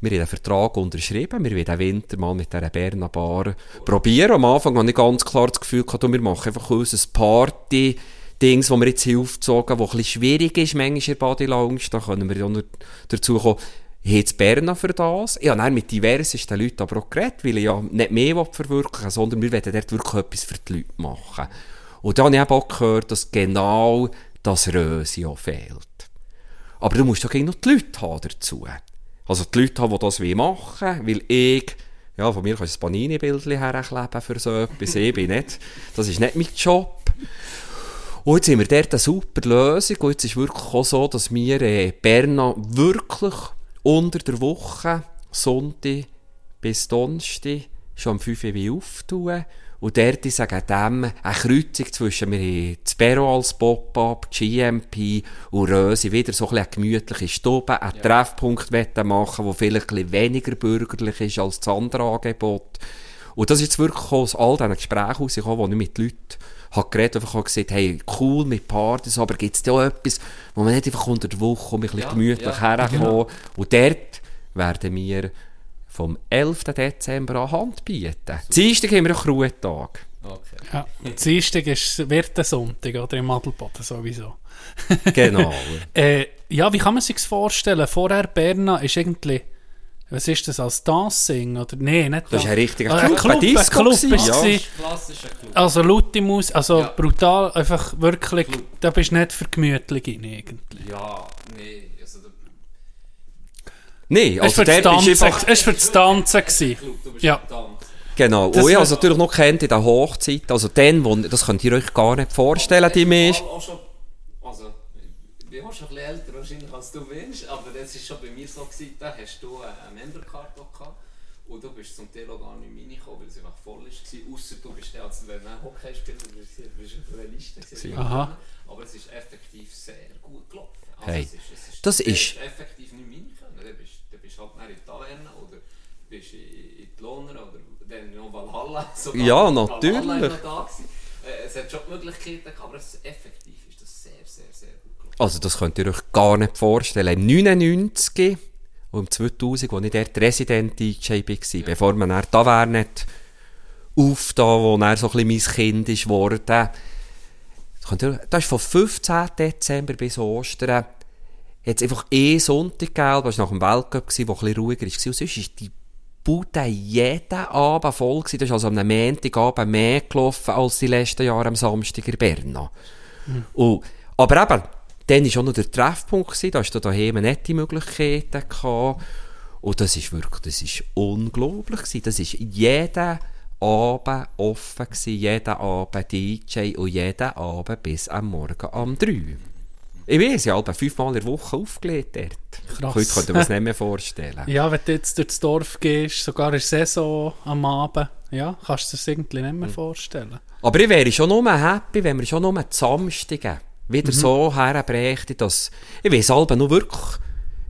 wir haben einen Vertrag unterschrieben, wir wollen den Winter mal mit dieser Berner Bar probieren. Am Anfang hatte ich ganz klar das Gefühl, gehabt, wir machen einfach unser Party, Dings, das wir jetzt hier aufgezogen das ein schwierig ist, manchmal in der Body Lounge, da können wir ja dazu kommen, hat Berna für das. Ich habe mit diversesten Leuten aber auch geredet, weil ich ja nicht mehr verwirklichen will, sondern wir wollen dort wirklich etwas für die Leute machen. Und dann habe ich auch gehört, dass genau das Rösi auch fehlt. Aber du musst doch noch die Leute haben dazu. Also die Leute haben, die das machen wollen, weil ich, ja, von mir kannst du ein Panini-Bildchen herkleben für so etwas, ich bin nicht, das ist nicht mein Job. Und jetzt haben wir dort eine super Lösung und jetzt ist wirklich auch so, dass wir äh, Berna wirklich unter der Woche, Sonntag bis Donnerstag, schon am 5 Uhr auftun. Und dort ist wegen dem eine Kreuzung zwischen wir haben das Perro als Pop-Up, GMP und Rösi wieder so ein bisschen eine gemütliche Stube, einen Treffpunkt wollen machen, der vielleicht ein bisschen weniger bürgerlich ist als das andere Angebot. Und das ist jetzt wirklich aus all diesen Gesprächen rausgekommen, wo ich mit Leuten habe geredet habe, einfach gesagt, hey, cool mit Partys, aber gibt es da auch etwas, wo man nicht einfach unter der Woche ein bisschen gemütlich herkommen Und dort werden wir vom 11. Dezember an Hand bieten. Dienstag haben wir einen Ruhetag. Ja. Dienstag ist, wird der Sonntag, oder? Im Adelboden sowieso. [laughs] Genau. [laughs] Äh, ja, wie kann man sich das vorstellen? Vorher Berna ist irgendwie, was ist das, als Dancing? Oder, nee, nicht Das ist ein richtiger ein Club, ein Club, ein Disco Club gewesen, ist ja. Klassischer Club. Also laute Musik, also Ja. brutal, einfach wirklich, da bist du nicht für gemütlich irgendwie. Ja, nee, also der Nein, Es also war für, das dort ist Tanzen- einfach... es war für das Tanzen. gewesen. Club, du bist Ja. Genau. Das Und ich habe es natürlich noch kennt in der Hochzeit. Also dann, wo, das könnt ihr euch gar nicht vorstellen, die Mensch. Also, ich bin auch schon ein bisschen älter wahrscheinlich als du bist, aber das war schon bei mir so, gewesen, da hast du eine Membercard auch gehabt und du bist zum Teil auch gar nicht reingekommen, weil es einfach voll war, ausser du bist der, als wenn ein Hockeyspieler bist, bist du auf einer Liste gewesen. Aha. Aber es ist effektiv sehr gut gelaufen. Also Hey, es ist, es ist, das du ist- effektiv nicht rein können. Dann bist du bist halt mehr in Taverne oder bist in, in die Lohner oder dann noch Valhalla. [laughs] sogar. Ja, Valhalla natürlich. ist noch da gewesen. Es hat schon Möglichkeiten aber es, effektiv ist das sehr, sehr, sehr gut gelaufen. Also das könnt ihr euch gar nicht vorstellen. Im 99 und im 2000, als ich dort Resident-DJ war, bevor man dann da wäre nicht aufgetan, wo dann so ein bisschen mein Kind ist geworden. Ihr- Das ist von 15. Dezember bis Ostern. Es einfach eh Sonntag gegeben, das war nach dem Weltcup, gewesen, wo ein bisschen ruhiger war. Und sonst ist die Bude jeden Abend voll gewesen. Das ist also am Montagabend mehr gelaufen als die letzten Jahre am Samstag in Berna. Und, aber eben, dann war auch noch der Treffpunkt, gewesen, da hast du daheim nette Möglichkeiten gehabt. Und das ist wirklich, das ist unglaublich gewesen. Das ist jeden Abend offen gewesen, jeden Abend DJ und jeden Abend bis am Morgen um 3. Ich weiß, ich habe fünfmal in der Woche aufgelegt dort. Krass. Heute könnte man es nicht mehr vorstellen. [laughs] Ja, wenn du jetzt durchs Dorf gehst, sogar in der Saison am Abend, ja, kannst du das irgendwie nicht Hm. mehr vorstellen. Aber ich wäre schon nur happy, wenn wir schon nur die Samstage wieder so herbrächten, dass, ich weiss Alba nur wirklich,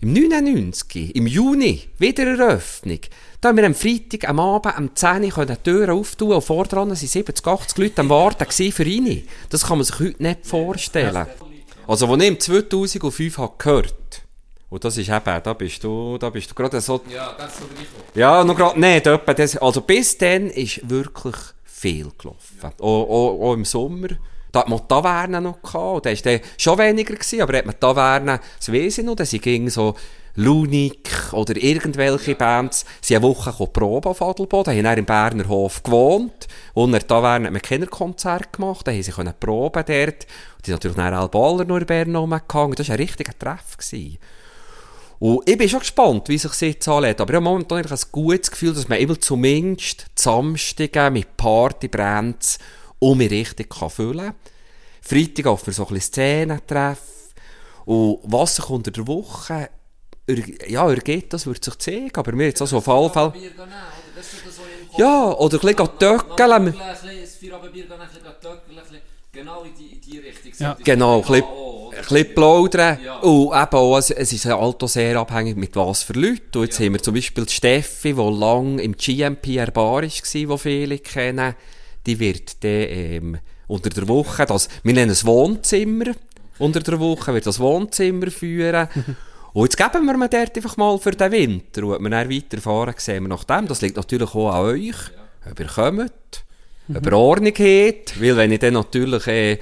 im 99, im Juni, wieder Eröffnung. Da haben wir am Freitag, am Abend, am 10 Uhr die Türen auftun und vordran sind 70, 80 Leute am Warten für ihn. Das kann man sich heute nicht vorstellen. Also, als ich im 2005 habe gehört, und das ist eben, da bist du, da bist du gerade so Ja, ganz so reingekommen. ja, noch gerade, nein, etwa das, also bis dann ist wirklich viel gelaufen. Auch, auch, auch im Sommer. Da hat man die Taverne noch gehabt, und da war schon weniger, gewesen, aber hat man die Taverne, das weiss ich noch, dass sie ging so Lunik oder irgendwelche Bands, sie eine Woche proben auf Adelboden, haben dann im Berner Hof gewohnt, und in der Taverne hat man Kinderkonzert gemacht, da haben sie können proben dort, und die natürlich dann alle Baller noch in Bern rumgegangen, das war ein richtiger Treff. Gewesen. Und ich bin schon gespannt, wie sich das jetzt anlädt. Aber ich habe momentan ein gutes Gefühl, dass man eben zumindest Samstage mit Partybrands um mich richtig kann füllen kann. Freitag auf wir so ein bisschen Szenentreff. Und was sich unter der Woche er, ja, ergibt, das wird sich zeigen. Aber mir jetzt also auf alle Fälle... Ja, oder ein bisschen töckeln. Genau in die, in die Richtung. Ja. Genau, ein bisschen, ein bisschen plaudern. Und eben auch, es, es ist halt auch sehr abhängig mit was für Leuten. Und jetzt haben wir zum Beispiel die Steffi, die lange im GMP erbar war, die viele kennen. Die wird dann, ähm, unter der Woche, das, wir nennen es Wohnzimmer, unter der Woche wird das Wohnzimmer führen. [laughs] Und jetzt geben wir mir dort einfach mal für den Winter. Und wenn wir dann weiterfahren, sehen wir nach dem. Das liegt natürlich auch an euch, ob ihr kommt, ob ihr Ordnung habt. Weil wenn ich dann natürlich äh,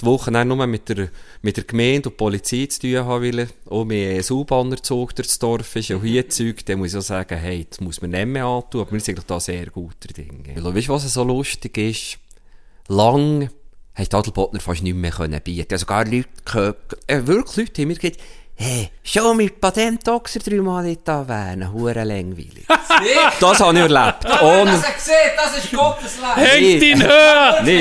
die Woche dann nur mit der, mit der Gemeinde und der Polizei zu tun habe, weil auch mehr ein U-Bahner-Zug durchs Dorf ist und hier Zeug, dann muss ich auch sagen, hey, das muss man nicht mehr antun. Aber wir sind eigentlich da sehr guter Dinge. Weil, weißt du, was so lustig ist? Lang hat Adelbotner fast nicht mehr können bieten. Also gar Leute, äh, wirklich Leute haben mir gesagt, hey, schon mit Patentoxer dreimal in da wären, hure langweilig. [laughs] das habe ich erlebt. Ohne, gesehen, das ist Gottes Leben. Hängt ihn höher! nee,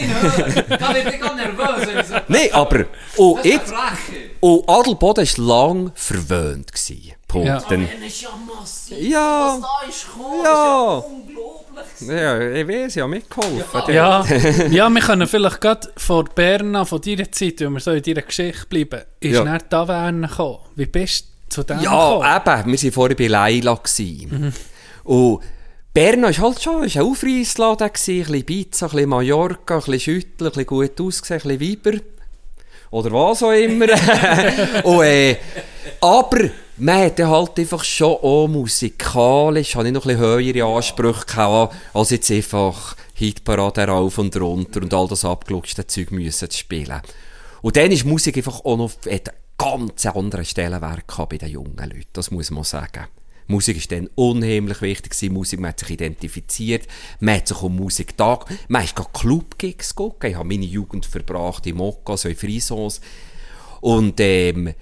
ihn hören. Da wird ich ganz nervös, wenn ich so... nee, aber, und jetzt, Freche. und Adelboden war lang verwöhnt gewesen. Punkt. Ja. Dann, ist ja massiv. ja, Da ist Ja. unglaublich. ja, ich weiß, ja mitgeholfen. Ja, [laughs] ja, wir können vielleicht gerade von Berna, von deiner Zeit, wenn wir so in deiner Geschichte bleiben, ist Ja. ja. nicht Taverne gekommen. Wie bist du zu dem Ja, gekommen? eben. Wir waren vorher bei Leila. gewesen. Und Berna war halt schon ist ein Aufreisladen, ein bisschen Ibiza, ein bisschen Mallorca, ein bisschen Schütteln, ein bisschen gut ausgesehen, ein bisschen Weiber. Oder was auch immer. und, [laughs] äh, aber man hat halt einfach schon auch musikalisch, habe ich noch ein bisschen höhere Ansprüche gehabt, als jetzt einfach Hitparade rauf und runter und all das abgelutschte Zeug müssen zu spielen. Und dann ist Musik einfach auch noch einen ganz anderen Stellenwert bei den jungen Leuten, das muss man sagen. Musik ist dann unheimlich wichtig gewesen. Musik, man hat sich identifiziert, man hat sich um Musik da, man ist gerade Clubgigs geguckt, ich habe meine Jugend verbracht im Mokka, so in Frisons. Und, ähm,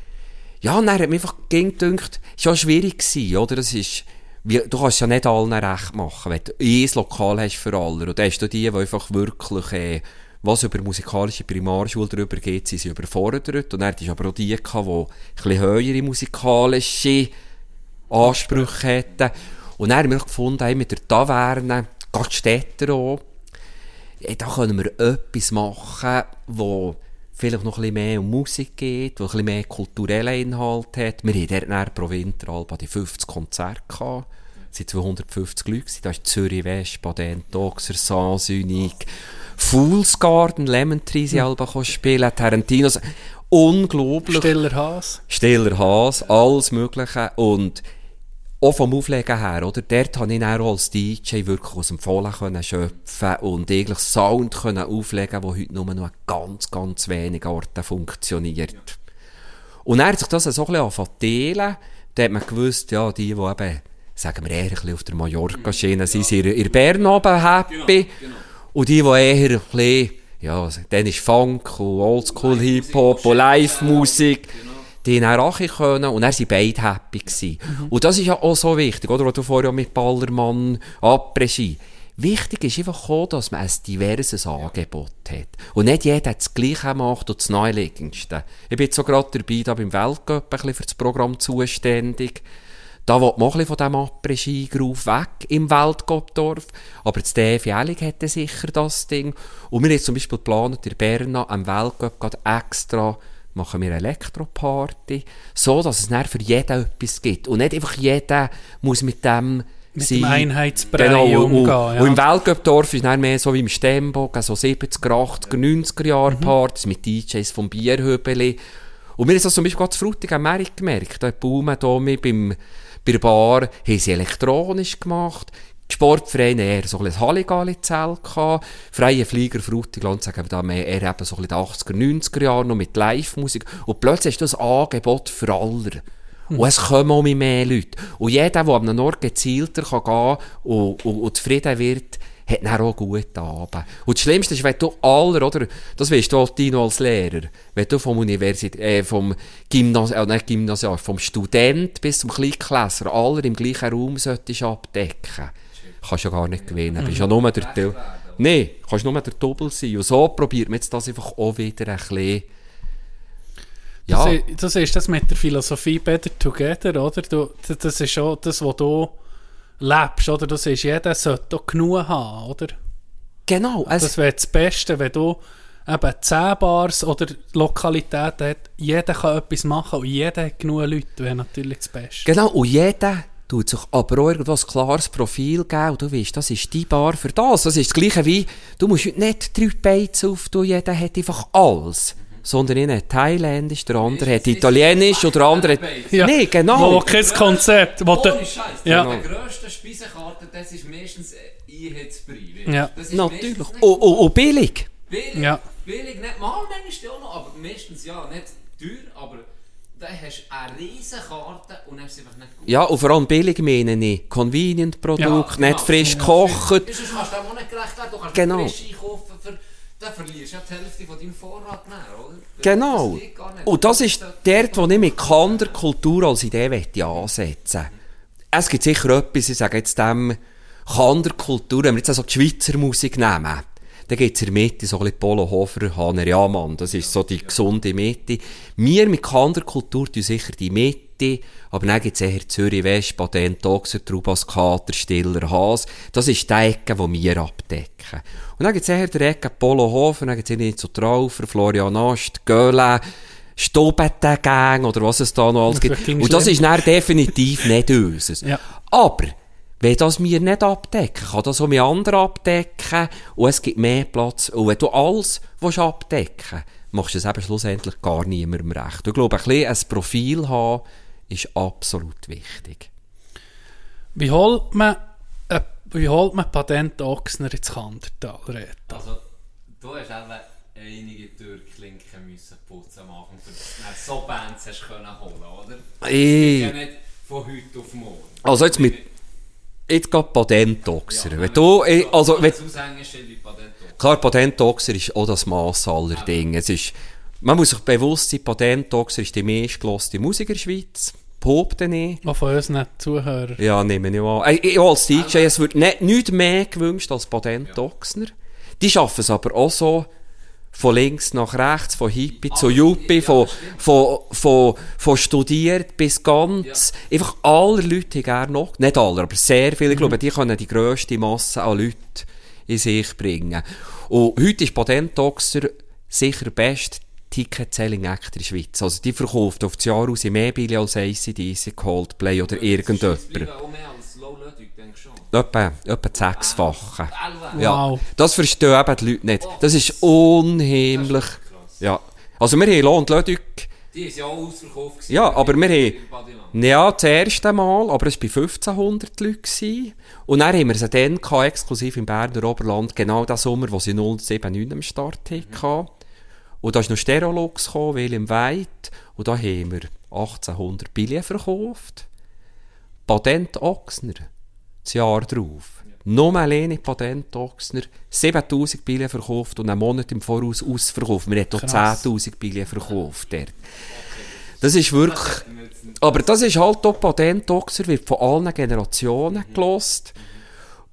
ja, und dann hat mir einfach gedacht, es war schwierig oder? Das ist, wie, du kannst es ja nicht allen recht machen, wenn du ein Lokal hast für alle. Und dann hast du die, die einfach wirklich, äh, was über musikalische Primarschule drüber geht, sind sie überfordert. Und dann du aber auch die, die bisschen höhere musikalische Ansprüche hätten. Und dann haben wir gefunden, hey, mit der Taverne, gerade Städter auch, ja, da können wir etwas machen, wo vielleicht noch ein bisschen mehr um Musik geht, wo ein bisschen mehr kulturellen Inhalt hat. Wir hatten dort pro Winteralba die 50 Konzerte gehabt. Es waren 250 Leute. Da ist Zürich West, Baden, Doxer, Sans Unique, Fools Garden, Lemon Tree Alba gekommen spielen, Tarantinos. Unglaublich. Stiller Haas. Stiller Haas, alles Mögliche. Und auch vom Auflegen her, oder? Dort konnte ich dann auch als DJ wirklich aus dem Vollen können schöpfen und eigentlich Sound können auflegen, der heute nur noch an ganz, ganz wenigen Orten funktioniert. Und dann hat sich das so ein bisschen angefangen. Da hat man gewusst, ja, die, die eben, sagen wir eher ein bisschen auf der Mallorca-Schiene sind, sind in Bern oben happy. Und die, die eher ein bisschen, ja, dann ist Funk und Oldschool Hip-Hop und Live-Musik, die dann auch können und dann sind beide happy gewesen. Und das ist ja auch so wichtig, oder? Was du vorher mit Ballermann, Après-Ski. Wichtig ist einfach auch, dass man ein diverses Angebot hat. Und nicht jeder das Gleiche macht und das Neulegendste. Ich bin jetzt so gerade dabei, da beim Weltcup ein bisschen für das Programm zuständig. Da will man ein von diesem Après-Ski-Groove weg im Weltcup-Dorf. Aber das DF Jelling hätte sicher das Ding. Und wir haben jetzt zum Beispiel geplant, in Bern am Weltcup gerade extra machen wir eine Elektroparty, so dass es dann für jeden etwas gibt. Und nicht einfach jeder muss mit dem Mit sein- dem Einheitsbrei Genau, und, umgehen. ja. und im Weltcup-Dorf ist dann mehr so wie im Stembock, so 70er, 80er, 90er Jahre Partys mit DJs vom Bierhöbeli. Und mir ist das zum Beispiel gerade Frutig am Merit gemerkt. Da Baume da mit beim, bei der Bar haben sie elektronisch gemacht. Die Sportvereine eher so ein Halligalli-Zelt gehabt. Freie Flieger, Frutigland, sagen wir da mehr eher eben so ein bisschen die 80er, 90er Jahre noch mit Live-Musik. Und plötzlich ist das ein Angebot für alle. Und es kommen auch mehr, Leute. Und jeder, der an einem Ort gezielter kann gehen und, und, und zufrieden wird, hat dann auch guten Abend. Und das Schlimmste ist, wenn du aller, oder, das weißt du auch, Tino als Lehrer, wenn du vom Universität, äh, vom Gymnasium, äh, Gymnasium, vom Student bis zum Kleinklässler aller im gleichen Raum solltest abdecken, kannst du ja gar nicht gewinnen. Bist ja nur der, der Nein, kannst nur der Double sein. Und so probiert man jetzt das einfach auch wieder ein bisschen, ja. Das, ist, das ist das mit der Philosophie Better Together, oder? Du, das- das ist schon das, was du lebst, oder? Du siehst, jeder sollte auch genug haben, oder? Genau. Es, Das wäre das Beste, wenn du eben 10 Bars oder Lokalitäten hast, jeder kann etwas machen und jeder hat genug Leute, wäre natürlich das Beste. Genau, und jeder tut sich aber auch irgendwo ein klares Profil geben und du weißt, das ist die Bar für das. Das ist das Gleiche wie, du musst heute nicht drei Beizen auftun, jeder hat einfach alles. Sondern einer hat Thailändisch, der andere hat Italienisch oder der andere hat... Ja. Nee, genau. Wo kein Konzept. Wo Scheiß. Ja. Die grösste Speisekarte, das ist meistens Einheitsbrei. Ja. Das ist Natürlich. Und, und, und billig. billig. Ja. Billig, nicht mal manchmal auch noch, aber meistens ja, nicht teuer, aber da hast du eine riesen Karte und dann es einfach nicht gut. Ja, und vor allem billig meine ich. Convenient-Produkt, Ja, nicht genau. frisch gekocht. Sonst kannst du dem auch nicht gerecht werden, du kannst Genau. nicht frisch einkaufen, für, dann verlierst du ja die Hälfte von deinem Vorrat mehr, oder? Genau. Das. Und das ist dort, wo ich mit Kanderkultur als Idee möchte ansetzen Es gibt sicher etwas, ich sage jetzt dem Kanderkultur, wenn wir jetzt also die Schweizer Musik nehmen, dann gibt es in der Mitte so ein bisschen Polo Hofer, Hanner Jamann, das ist so die gesunde Mitte. Wir mit Kanderkultur tun sicher die Mitte, aber dann gibt es eher Zürich West, Baden, Toxer, Trubas, Kater, Stiller, Haas. Das ist die Ecke, die wir abdecken. Und dann gibt es eher die Ecke Polo Hofer, dann gibt es nicht so Traufer, Florian Ast, Göhle, Stobeten-Gang oder was es da noch alles gibt. Und das ist dann definitiv nicht unseres. Ja. Aber, wenn das wir nicht abdecken, kann das auch mit anderen abdecken und es gibt mehr Platz. Und wenn du alles willst abdecken machst du es eben schlussendlich gar niemandem recht. Ich glaube, ein bisschen ein Profil haben ist absolut wichtig. Wie holt man, äh, wie holt man Patent Ochsner ins Kandertal, Reto? Also, du hast eben einige Türklinken müssen putzen am Anfang, für dass du so Bands hast können holen, oder? Geht ja nicht von heute auf morgen. Also jetzt mit, jetzt geht Patentoxer. wenn du, eh, also, wenn, Klar, Patentoxer ist auch das Mass aller Dinge. Es ist, man muss sich bewusst sein, Patentoxer ist die meistgeloste Musik in der Schweiz. Behaupte ich. Auch von unseren Zuhörern. Ja, nehme ich an. Ich als DJ, es wird nicht, nicht mehr gewünscht als Patentoxner. Die schaffen es aber auch so, von links nach rechts, von Hippie zu Yuppie, von, von, von, von studiert bis ganz. Einfach alle Leute gerne noch, nicht alle, aber sehr viele, ich glaube, die können die grösste Masse an Leuten in sich bringen. Und heute ist Patentoxer sicher best Ticket-Selling Act in der Schweiz. Also die verkauft auf das Jahr aus mehr Billy als ACDC, Coldplay oder irgendjemand. Etwa, etwa das Sechsfache. Elf. Ja, Wow. das verstehen eben die Leute nicht. Das ist unheimlich. Ja. Also wir haben Lohn und Ludwig, Die ist ja auch ausverkauft. gewesen. Ja, aber wir haben- ja, das erste Mal, aber es war bei 1500 Leuten. gewesen. Und dann haben wir sie dann gehabt, exklusiv im Berner Oberland, genau den Sommer, wo sie 079 am Start hatten. Und da ist noch Stereolux gekommen, William White. Und da haben wir 1800 Billionen verkauft. Patent Ochsner, das Jahr drauf. Nur alleine Patent Ochsner, 7000 Billionen verkauft und einen Monat im Voraus ausverkauft. Wir haben Krass. 10.000 Billionen verkauft dort. Das ist wirklich... Aber das ist halt auch Patent Ochsner, wird von allen Generationen gelost.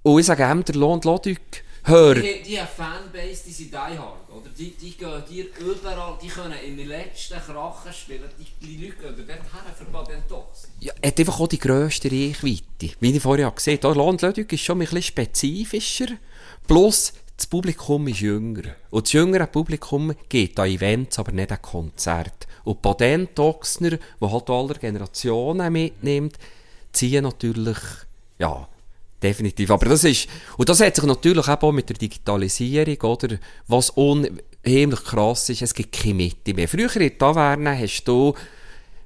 Und ich sage ihm, der Lohn Lodük, hör... Die, die Fanbase, die sind die hard, oder? Die, die gehen dir überall, die können in den letzten Krachen spielen, die, die Leute gehen dort her für Patentos. Ja, hat einfach auch die grösste Reichweite. Wie ich vorher gesehen habe, Lodük ist schon ein bisschen spezifischer. Plus, das Publikum ist jünger. Und das jüngere Publikum geht an Events, aber nicht an Konzerte. Und Patent Ochsner, der halt alle Generationen mitnimmt, ziehen natürlich, ja, definitiv. Aber das ist, und das hat sich natürlich auch mit der Digitalisierung, oder, was unheimlich krass ist, es gibt keine Mitte mehr. Früher in der Taverne hast du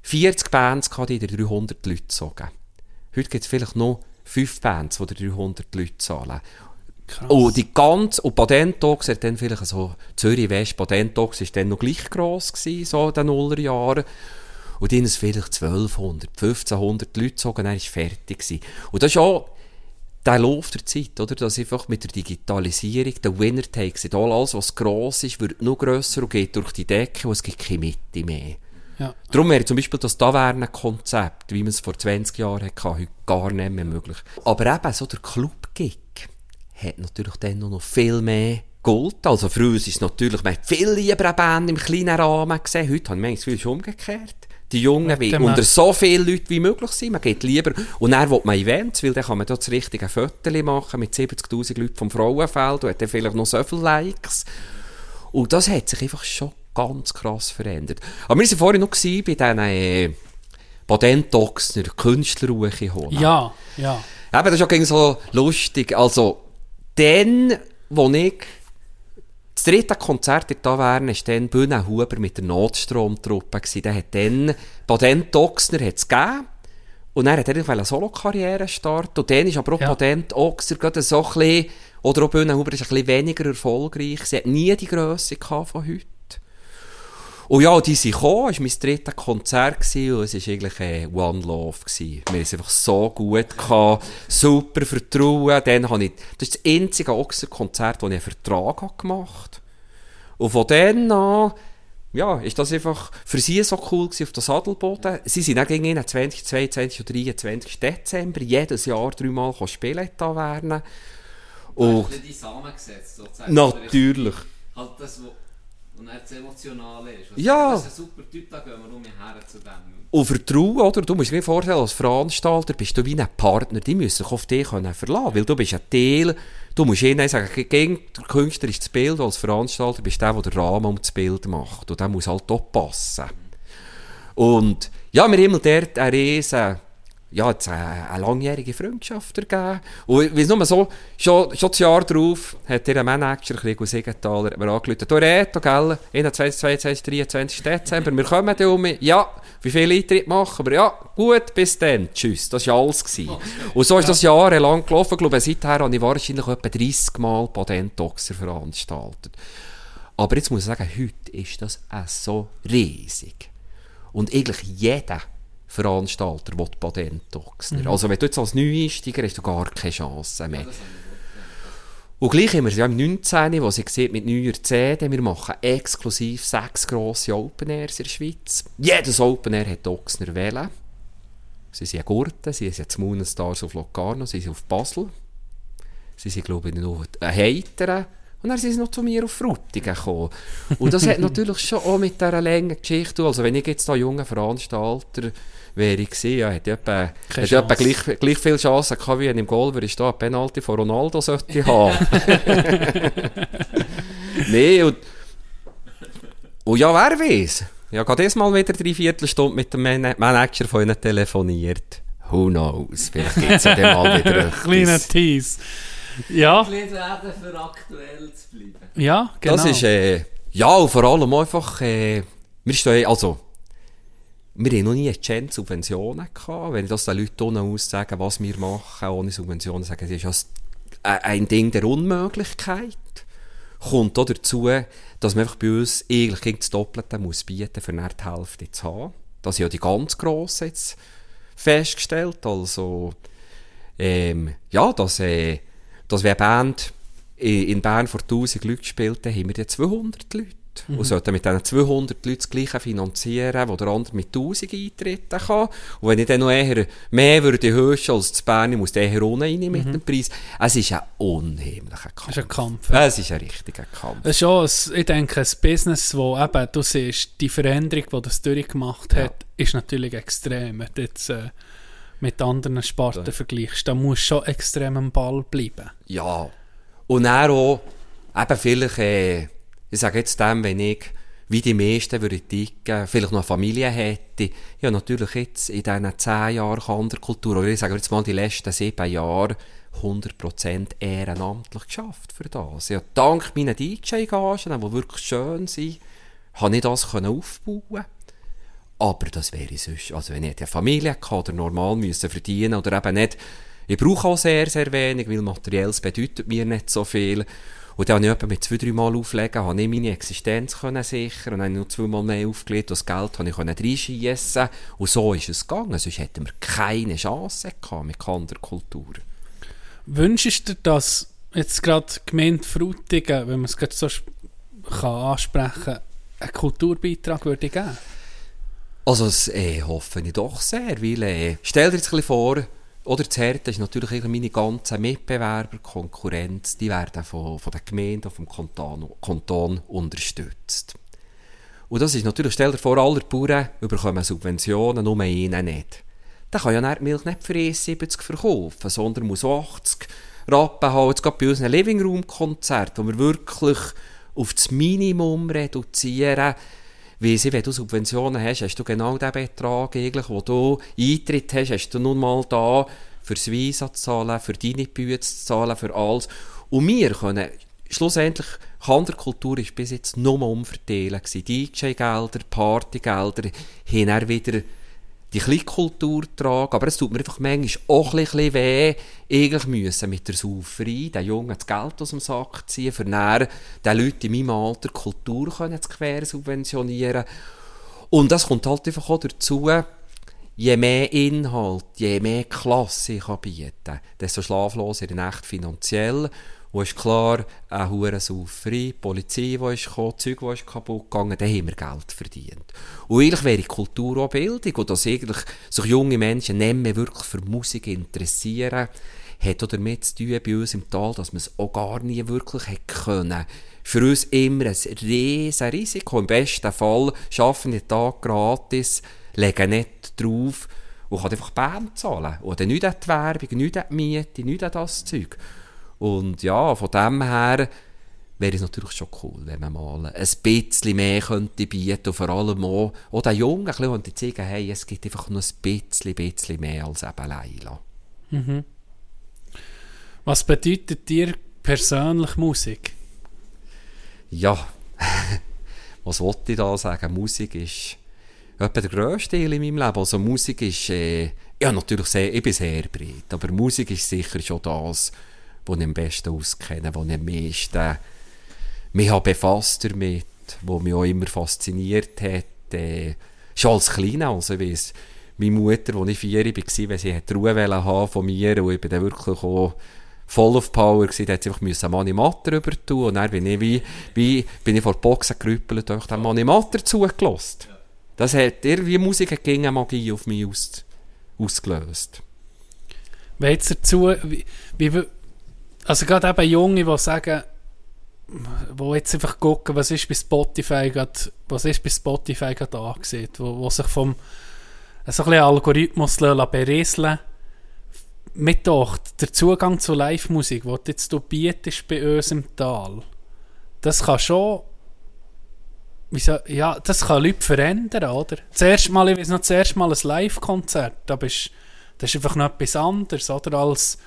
40 Bands gehabt, die dir 300 Leute zogen. Heute gibt es vielleicht noch 5 Bands, die dir 300 Leute zahlen. Krass. Und die ganze, und Padentox hat dann vielleicht so, Zürich West, Padentox ist dann noch gleich gross gewesen, so in den Nullerjahren. Und dann es vielleicht 1200, 1500 Leute gezogen, dann war es fertig gewesen. Und das ist auch der Lauf der Zeit, oder? Dass einfach mit der Digitalisierung, der Winner takes it all, alles was gross ist, wird noch grösser und geht durch die Decke und es gibt keine Mitte mehr. Ja. Darum wäre zum Beispiel das Taverne-Konzept, wie man es vor 20 Jahren hatte, heute gar nicht mehr möglich. Aber eben so der Club-Gig hat natürlich dann noch viel mehr Gold. Also früher ist es natürlich, man hat viel lieber eine Band im kleinen Rahmen gesehen. Heute habe ich das Gefühl, es ist umgekehrt. Die Jungen mal. unter so vielen Leuten wie möglich sein. Man geht lieber. Und dann will man Events, weil dann kann man dort das richtige Foto machen mit 70'000 Leuten vom Frauenfeld und hat dann vielleicht noch so viele Likes. Und das hat sich einfach schon ganz krass verändert. Aber wir waren vorhin noch bei diesen äh, Patent-Ochsner Künstlerruhe holen. Ja, ja. Eben, das ist auch so lustig. Also, dann, wo ich das dritte Konzert in da wären, war dann Bühne Huber mit der Notstromtruppe. Der hat dann, Patent Ochsner hat es gegeben. Und dann hat er eine Solo-Karriere starten. Und dann ist aber auch Ja. Patent Ochsner gerade so ein bisschen, oder auch Bühne Huber ist ein bisschen weniger erfolgreich. Sie hat nie die Grösse von heute. Und ja, die sind gekommen, es war mein drittes Konzert gewesen, und es war eigentlich äh, One Love. Gewesen. Wir haben es einfach so gut gehabt, super Vertrauen. Dann habe ich, das ist das einzige Ochser-Konzert, wo ich einen Vertrag habe gemacht Und von dann an, ja, ist das einfach für sie so cool gewesen auf der Sadelboden. Sie sind dann gegen ihn 20, 22 und 23 Dezember jedes Jahr dreimal spielen da werden. Und die zusammengesetzt, sozusagen. natürlich. Halt das, wo und das Emotionale ist. Ja. Das ist ein super Typ, da gehen wir um her zu dem. Und Vertrauen, oder? Du musst dir vorstellen, als Veranstalter bist du wie ein Partner, die müssen sich auf dich können verlassen weil du bist ein Teil, du musst ihnen sagen, gegen der Künstler ist das Bild, als Veranstalter bist du der, der den Rahmen um das Bild macht. Und der muss halt auch passen. Und ja, wir haben immer dort eine riesen, ja, jetzt eine, eine langjährige Freundschaft ergeben. Und weiss nur so, schon, schon das Jahr drauf hat ihr Manager, Krieg Siegenthaler, hat mir angerufen, du Reto, gell, 21, 22, 23 Dezember, wir kommen da um, ja, wie viele Eintritte machen wir? Ja, gut, bis dann, tschüss, das war alles. Gewesen. Und so ist das jahrelang gelaufen, ich glaube, seither habe ich wahrscheinlich etwa 30 Mal Patentoxer veranstaltet. Aber jetzt muss ich sagen, heute ist das auch so riesig. Und eigentlich jeder Veranstalter will Patentoxner. Also wenn du jetzt als Neueinsteiger hast du gar keine Chance mehr. Und gleich haben wir es ja im 19., wo sie sieht mit neuer CD, wir machen exklusiv sechs grosse Open Airs in der Schweiz. Jedes Open Air hat Ochsner wählen. Sie sind in Gurten, sie sind jetzt Moon Stars auf Locarno, sie sind auf Basel. Sie sind, glaube ich, noch ein Heiteren. Und dann sind sie noch zu mir auf Frutigen gekommen. Und das hat [laughs] natürlich schon auch mit dieser langen Geschichte zu. Also wenn ich jetzt da junger Veranstalter wäre ich gewesen, ja, hätte ich etwa, hätte ich etwa gleich, gleich viel Chancen gehabt, wie im Goal, würde ich da eine Penalty von Ronaldo sollte ich haben. [laughs] nee, und, und ja, wer weiß. Ja, gerade das mal wieder drei Viertelstunde mit dem Man Manager von ihnen telefoniert. Who knows? Vielleicht gibt es ja dann mal wieder [laughs] Kleiner etwas. Tease. Ja, werden, für aktuell zu bleiben. ja, genau. Das ist, äh, ja, und vor allem einfach, äh, wir stehen, also, wir haben noch nie eine Subventionen gehabt. Wenn ich das den Leuten unten was wir machen ohne Subventionen, sagen sie, das ist ein, Ding der Unmöglichkeit. Kommt auch dazu, dass man einfach bei uns eigentlich das Doppelte muss bieten, für nicht die Hälfte zu haben. Das sind ja die ganz Grossen jetzt festgestellt. Also, ähm, ja, dass, äh, dass wir eine Band i- in Bern vor 1000 Leuten gespielt haben, haben wir dann 200 Leute. Und sollten mit diesen 200 Leuten das Gleiche finanzieren, wo der andere mit 1000 eintreten kann. Und wenn ich dann noch eher mehr würde höchst als zu Bern, ich muss den eher unten rein mit dem Preis. Es ist ein unheimlicher Kampf. ist ein Kampf. Es ist ein richtiger Kampf. Es ist ein, ich denke, ein Business, wo eben, du siehst, die Veränderung, die das durchgemacht hat, ist natürlich extrem. Jetzt äh, mit anderen Sparten vergleichst, da musst du schon extrem am Ball bleiben. Ja. Und dann auch, eben vielleicht, äh, ich sage jetzt dem, wenn ich, wie die meisten würde ticken, vielleicht noch eine Familie hätte, ja natürlich jetzt in diesen zehn Jahren Kanderkultur, oder ich sage jetzt mal die letzten sieben Jahre, 100% ehrenamtlich geschafft für das. Ja, dank meinen DJ-Gagen, die wirklich schön sind, habe ich das aufbauen aber das wäre sonst, also wenn ich eine Familie hatte oder normal müssen verdienen oder eben nicht, ich brauche auch sehr, sehr wenig, weil Materielles bedeutet mir nicht so viel. Und dann habe ich mit zwei, drei Mal auflegen, habe ich meine Existenz können sichern und dann habe ich noch zweimal mehr aufgelegt, das Geld habe ich reinschiessen und so ist es gegangen, sonst hätten wir keine Chance gehabt mit Kanderkultur. Wünschst du dir, dass jetzt gerade Gemeinde Frutigen, wenn man es gerade so kann ansprechen einen Kulturbeitrag würde geben? Also das äh, hoffe ich doch sehr, weil äh, stell dir jetzt ein bisschen vor, oder das Härte ist natürlich meine ganzen Mitbewerber, Konkurrenz, die werden von, von der Gemeinde, vom Kanton, Kanton unterstützt. Und das ist natürlich, stell dir vor, alle Bauern bekommen Subventionen, nur einen nicht. Dann kann ja die Milch nicht für 1,70 verkaufen, sondern muss 80 Rappen haben. Jetzt gerade bei uns ein Living Room Konzert, wo wir wirklich auf das Minimum reduzieren. Weil sie, wenn du Subventionen hast, hast du genau den Betrag, eigentlich, wo du Eintritt hast, hast du nun mal da fürs Visa zu zahlen, für deine Bücher zu zahlen, für alles. Und wir können schlussendlich, Handelkultur ist bis jetzt nur umverteilen. DJ-Gelder, Partygelder, dann wieder die Kleinkultur tragen, aber es tut mir einfach manchmal auch ein weh, eigentlich müssen mit der Sauferei den Jungen das Geld aus dem Sack ziehen, für den Leuten in meinem Alter Kultur können zu quer subventionieren. Und das kommt halt einfach auch dazu, je mehr Inhalt, je mehr Klasse ich kann bieten desto schlafloser in der Nacht finanziell. Und ist klar, eine hure Sauferei, die Polizei, die ist gekommen, Zeug, die ist kaputt gegangen, dann haben wir Geld verdient. Und eigentlich wäre Kultur auch Bildung, und dass eigentlich sich junge Menschen nicht mehr wirklich für Musik interessieren, hat auch damit zu tun bei uns im Tal, dass man es auch gar nie wirklich hätte können. Für uns immer ein riesen Risiko. Im besten Fall schaffen den Tag gratis, legen nicht drauf und kann einfach Band zahlen. Oder nicht an die Werbung, nicht an die Miete, nicht an das Zeug. Und ja, von dem her wäre es natürlich schon cool, wenn man mal ein bisschen mehr könnte bieten und vor allem auch, auch den Jungen ein bisschen zeigen, hey, es gibt einfach nur ein bisschen, bisschen mehr als eben Leila. Was bedeutet dir persönlich Musik? Ja, [laughs] was wollte ich da sagen? Musik ist etwa der grösste Teil in meinem Leben. Also Musik ist, äh, ja natürlich sehr, ich bin sehr breit, aber Musik ist sicher schon das, was ich am besten auskenne, was ich am meisten mich habe befasst damit, was mich auch immer fasziniert hat. Äh, schon als Kleiner, also ich weiss, meine Mutter, als ich vier war, wenn sie hat Ruhe haben von mir und ich bin dann wirklich auch voll auf Power gewesen, hat sie einfach müssen Animator drüber tun und dann bin ich wie, wie bin ich vor die Boxen gerüppelt und habe den Animator zugelassen. Das hat irgendwie Musik gegen Magie auf mich aus, ausgelöst. Jetzt dazu, wie, wie, also gerade eben Junge, die sagen, wo jetzt einfach gucken, was ist bei Spotify grad, was ist bei Spotify gerade angesehen, wo, wo sich vom so ein Algorithmus berieseln mit doch der Zugang zu Live-Musik, den jetzt bietest bei uns im Tal, das kann schon Wieso? Ja, das kann Leute verändern, oder? Zuerst mal, ich weiß noch, zuerst mal ein Live-Konzert, da bist, das ist einfach noch etwas anderes, oder? Als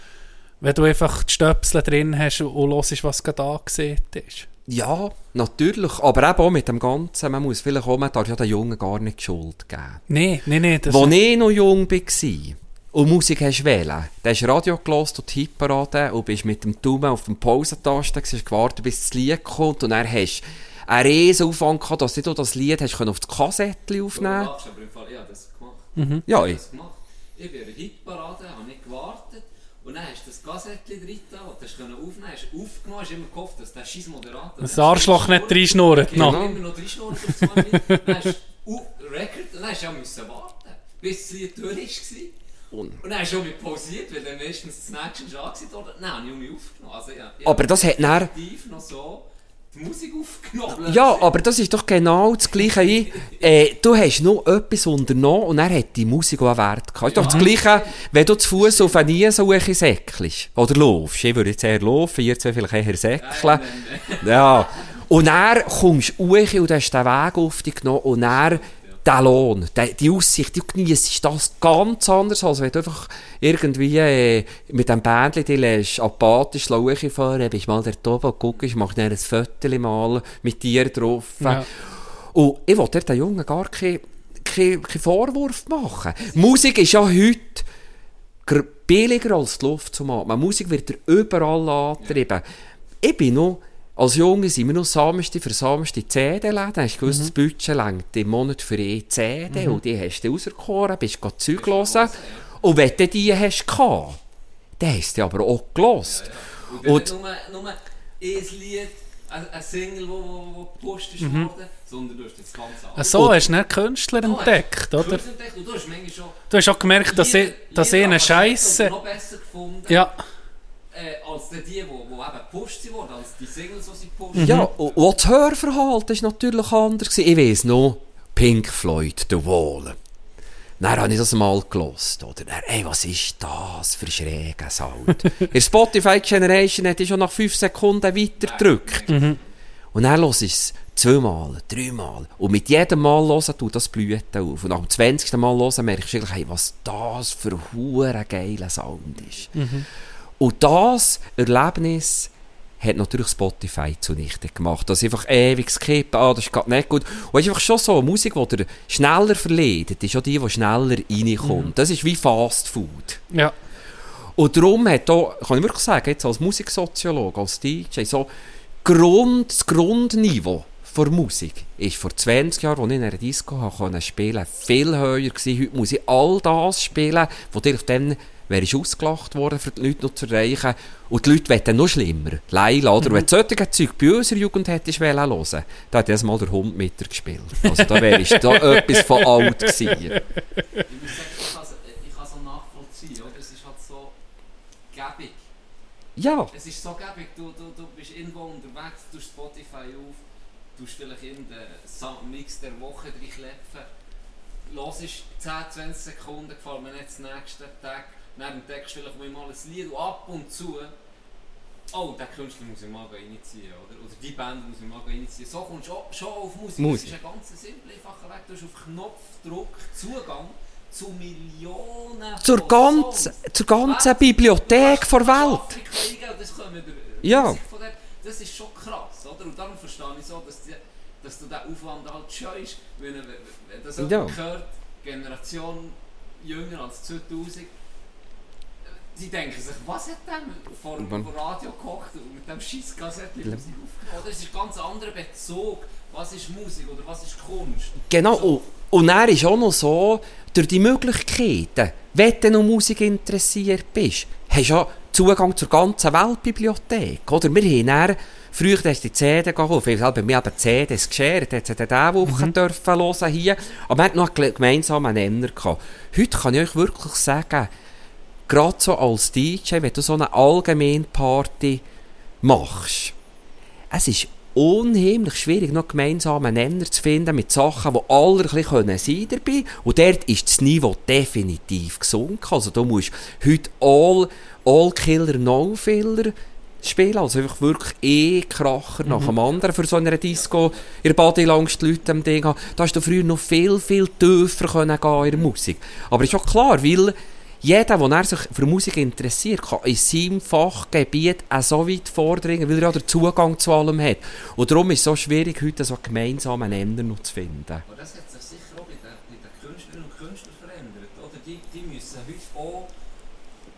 wenn du einfach die Stöpsel drin hast und, hörst, was gerade angesehen ist. Ja, natürlich, aber eben auch mit dem Ganzen, man muss vielleicht auch, man darf ja den Jungen gar nicht die Schuld geben. Nein, nein, nein. Das Als ich noch jung war und Musik hast wählen, dann hast du Radio gelost und die Hitparade und bist mit dem Daumen auf dem Pausentasten, hast gewartet, bis das Lied kommt und dann hast du einen riesen Aufwand gehabt, dass du das Lied hast auf das Kassettchen aufnehmen aber im Fall, ich habe das gemacht. Ja, Ich ich, habe das gemacht. Ich bin in der Hitparade, habe nicht gewartet. Und dann hast du das Kassettchen drin, das du aufnehmen konntest, hast aufgenommen, hast immer gehofft, dass der scheiß Moderator... Das Arschloch nicht reinschnurrt Genau. noch. immer noch reinschnurrt auf zwei Minuten. Dann hast du auf- Record, und dann hast du ja müssen warten, bis das Lied durch war. Und- Und dann hast du auch mit pausiert, weil dann meistens das nächste schon angesehen wurde. Nein, habe ich auch nicht aufgenommen. Also, ja, ich Aber habe das hat dann- noch so Musik aufgenommen. ja, aber das ist doch genau das Gleiche. wie, Äh, du hast noch etwas unternommen und dann hat die Musik auch Wert gehabt. Ist doch das Gleiche, wenn du zu Fuß auf eine Niesuche säckelst. Oder laufst. Ich würde jetzt eher laufen, ihr zwei vielleicht eher säckeln. Ja. Und dann kommst du und hast den Weg auf dich genommen und dann der Lohn, der, die Aussicht, du genießt das ganz anders, als wenn du einfach irgendwie äh, mit dem Bändchen die lässt, apathisch hochfahren, fahren, bist mal der und guckst, machst dann ein Foto mal mit dir drauf. Ja. Und ich wollte den Jungen gar keinen kein, kein Vorwurf machen. Musik ist ja heute billiger als die Luft zum Atmen. Musik wird dir überall angetrieben. Ich bin noch, als Junge sind wir noch samste für samste CD-Läden. Hast du gewusst, das Budget längt im Monat für eine CD und die hast du rausgekoren, bist du Zeug hören. Und wenn du die hast gehabt, dann hast du die aber auch gelost. Und wenn Und- nicht nur, nur ein Lied, ein, Single, wo, wo, ist worden, sondern du hast das ganze Album. So hast du nicht Künstler entdeckt, oder? Künstler entdeckt Und du hast manchmal schon Du hast auch gemerkt, dass ich, Lieder- dass ich Lieder eine aber Scheiße. noch besser gefunden Ja, als die, die, wo eben gepusht sie worden, als die Singles, die sie gepusht Mhm. Ja, und das Hörverhalten war natürlich anders. Ich weiss noch, Pink Floyd, The Wall. Dann habe ich das mal gelost, oder? Dann, ey, was ist das für schräger Sound? [laughs] In der Spotify Generation hat ich schon nach 5 Sekunden weiter gedrückt. Und dann los ich es zweimal, dreimal. Und mit jedem Mal hören tut das Blüten auf. Und nach dem 20. Mal hören merkst du eigentlich, hey, was das für ein geiler Sound ist. Und das Erlebnis hat natürlich Spotify zunichte gemacht. Das einfach ewig skippen, ah, das ist gerade nicht gut. Und es ist einfach schon so, Musik, die dir schneller verleidet, ist auch die, die schneller reinkommt. Das ist wie Fast Food. Ja. Und darum hat auch, kann ich wirklich sagen, jetzt als Musiksoziologe, als DJ, so Grund, das Grundniveau der Musik ist vor 20 Jahren, als ich in einer Disco können spielen viel höher gewesen. Heute muss ich all das spielen, was dir auf dem wäre ich ausgelacht worden, für die Leute noch zu erreichen. Und die Leute wollen noch schlimmer. Leila, oder? Wenn du solche Zeug bei unserer Jugend hättest wollen hören, da hat mal der Hund mit dir gespielt. Also da wäre ich da [laughs] etwas von alt gewesen. Ich muss sagen, ich kann es es auch nachvollziehen, oder? Es ist halt so gäbig. Ja. Es ist so gäbig, du, du, du bist irgendwo unterwegs, du Spotify auf, du vielleicht irgendeinen Mix der Woche reinklepfen, hörst 10, 20 Sekunden, gefällt mir nicht den nächsten Tag, dann entdeckst du vielleicht mal ein Lied und ab und zu, oh, den Künstler muss ich mal reinziehen, oder? Oder die Band muss ich mal reinziehen. So kommst du schon auf Musik. Musik. Das ist ein ganz simpler, einfacher Weg. Du hast auf Knopfdruck Zugang zu Millionen Zur ganzen, zur ganzen Bibliothek der Welt. Das der Ja. Das ist schon krass, oder? Und darum verstehe ich so, dass, die, dass du diesen Aufwand halt scheust. Wenn, wenn das Ja. hört, Generation jünger als 2000, die denken sich, was hat der vor dem Radio gekocht und mit dem scheiß Kassette Musik aufgenommen? Oder? Es ist ein ganz anderer Bezug. Was ist Musik oder was ist Kunst? Genau, So. und, und dann ist auch noch so, durch die Möglichkeiten, wenn du noch Musik interessiert bist, hast du ja Zugang zur ganzen Weltbibliothek, oder? Wir haben dann, früher hast du die CD geholt, weil bei mir eben CDs geschert, jetzt hat er diese Woche dürfen hören hier, aber wir hatten noch einen gemeinsamen Nenner gehabt. Heute kann ich euch wirklich sagen, gerade so als DJ, wenn du so eine Allgemeinparty machst, es ist unheimlich schwierig, noch gemeinsamen Nenner zu finden mit Sachen, die alle ein bisschen können sein dabei. Und dort ist das Niveau definitiv gesunken. Also du musst heute All, all Killer, No Filler spielen. Also einfach wirklich eh Kracher nach dem anderen für so eine Disco. In der Bodylounge die Leute am Ding haben. Da hast du früher noch viel, viel tiefer können gehen in der Musik. Aber ist auch klar, weil jeder, der sich für Musik interessiert, kann in seinem Fachgebiet auch so weit vordringen, weil er ja den Zugang zu allem hat. Und darum ist es so schwierig, heute so einen gemeinsamen noch zu finden. Aber das hat sich sicher auch bei den, bei den Künstlerinnen und Künstlern verändert. Oder? Die, die müssen heute auch,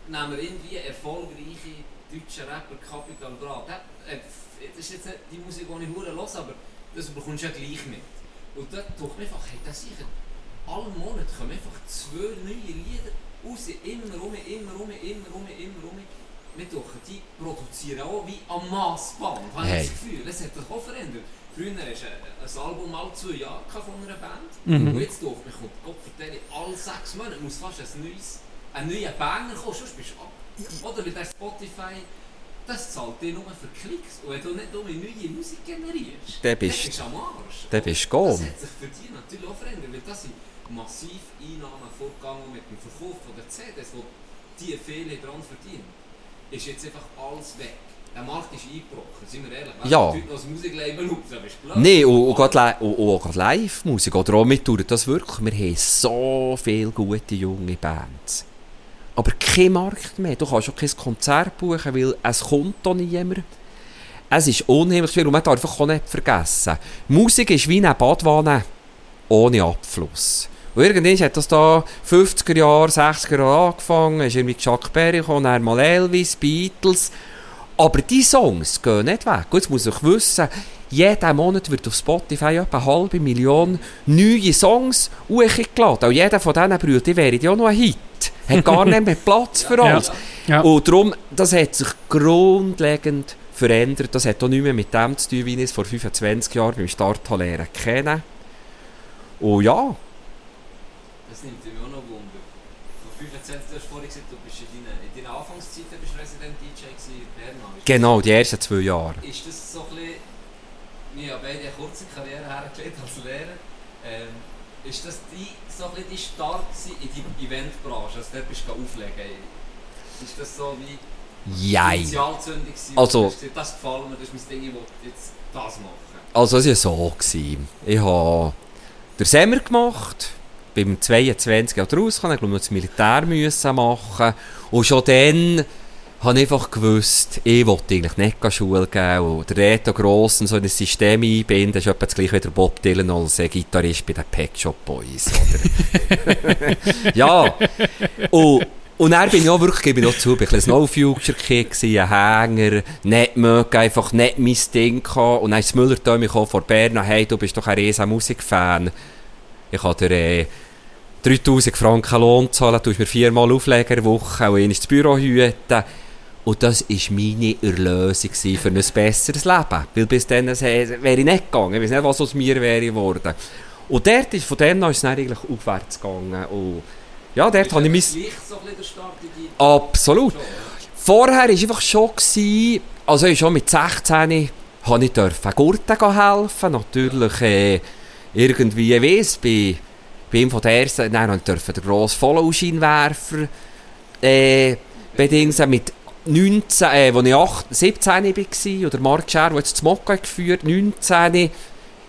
nehmen wir irgendwie erfolgreiche deutsche Rapper Capital Bra. Äh, das ist jetzt nicht die Musik, die ich höre, aber das bekommst du ja gleich mit. Und da ich mir einfach, hey, das sicher, alle Monate kommen einfach zwei neue Lieder raus, immer rum, immer rum, immer rum, immer rum. Wir tun die produzieren auch wie am Massband, habe Hey. ich das Gefühl. Es hat sich auch verändert. Früher du ein, ein Album alle zwei Jahre von einer Band. Und jetzt mich kommt Gott vertelle, alle sechs Monate muss fast ein neues, ein neuer Banger kommen, sonst bist du ab. Oder weil der Spotify, das zahlt dir nur für Klicks. Und wenn du nicht nur neue Musik generierst, Dann bist- dann bist du am Arsch. dann bist du Das hat sich für die natürlich auch verändert, weil das sind massiv Einnahmen vorgegangen mit dem Verkauf von der CDs, wo die viele dran verdienen. Ist jetzt einfach alles weg. Der Markt ist eingebrochen, sind wir ehrlich. Wenn Ja. du heute noch das Musiklabel auf, dann bist du blöd. Nein, und, und, gerade und, und auch gerade Live-Musik, oder auch mit tut das wirklich. Wir haben so viele gute junge Bands. Aber kein Markt mehr. Du kannst auch kein Konzert buchen, weil es kommt da niemand. Es ist unheimlich schwierig und man darf einfach auch nicht vergessen. Musik ist wie eine Badwanne ohne Abfluss. Und irgendwann hat das da 50er Jahre, 60er Jahre angefangen, ist irgendwie Chuck Berry gekommen, dann mal Elvis, Beatles. Aber die Songs gehen nicht weg. Und jetzt muss ich wissen, jeden Monat wird auf Spotify etwa eine halbe Million neue Songs hochgeladen. Und jeder von diesen Brüdern wäre ja auch noch ein Hit. Hat gar [laughs] nicht mehr Platz für alles. Ja. Und darum, das hat sich grundlegend verändert. Das hat auch nicht mehr mit dem zu tun, wie ich es vor 25 Jahren beim Start lernen kennen. Und ja, Das nimmt mich auch noch Wunder. 25, du hast vorhin gesagt, du bist in deinen, in deinen Anfangszeiten bist Resident DJ in Bern. Genau, die ersten zwei Jahre. Ist das so ein bisschen... Wir haben beide eine kurze Karriere hergelegt als Lehrer. Ähm, ist das die, so ein bisschen die Start in die Eventbranche? Also dort bist du auflegen. Ist das so wie... Gewesen, Also- gesagt, das gefällt mir, das ist mein Ding, ich will jetzt das machen. Also es war so. Gewesen. Ich habe den Semmer gemacht, beim 22 Jahren rausgekommen, ich glaube noch das Militär müssen machen und schon dann habe ich einfach gewusst, ich wollte eigentlich nicht Schule gehen und der Reto Gross und so in ein System einbinden, ist etwa das gleiche wie der Bob Dylan als Gitarrist bei den Pet Shop Boys, oder? [laughs] ja, und und dann bin ich auch wirklich, gebe ich noch zu, bin ein No Future Kid ein Hänger, nicht mögen, einfach nicht mein Ding gehabt. Und dann ist Müller mich vor Bern, hey, du bist doch ein riesen Musikfan. Ich habe dir äh, 3000 Franken Lohn zahlen, du hast mir viermal Aufleger in Woche und ins Büro hüten. Und das war meine Erlösung für ein besseres Leben. Weil bis dann äh, wäre ich nicht gegangen. Ich weiß nicht, was aus mir wäre geworden. Und dort ist, von dem an ist es dann eigentlich aufwärts gegangen. Und ja, dort habe ich mein... So. Absolut. Vorher war einfach schon, gewesen, also ich schon mit 16 habe ich dürfen Gurten helfen, natürlich äh, irgendwie, ich weiss, bei, bei ihm von der ersten, nein, ich durfte den grossen Follow-Scheinwerfer äh, bedingen, mit 19, äh, als ich 8, 17 war, oder Mark Scher, der jetzt das Mokka geführt 19,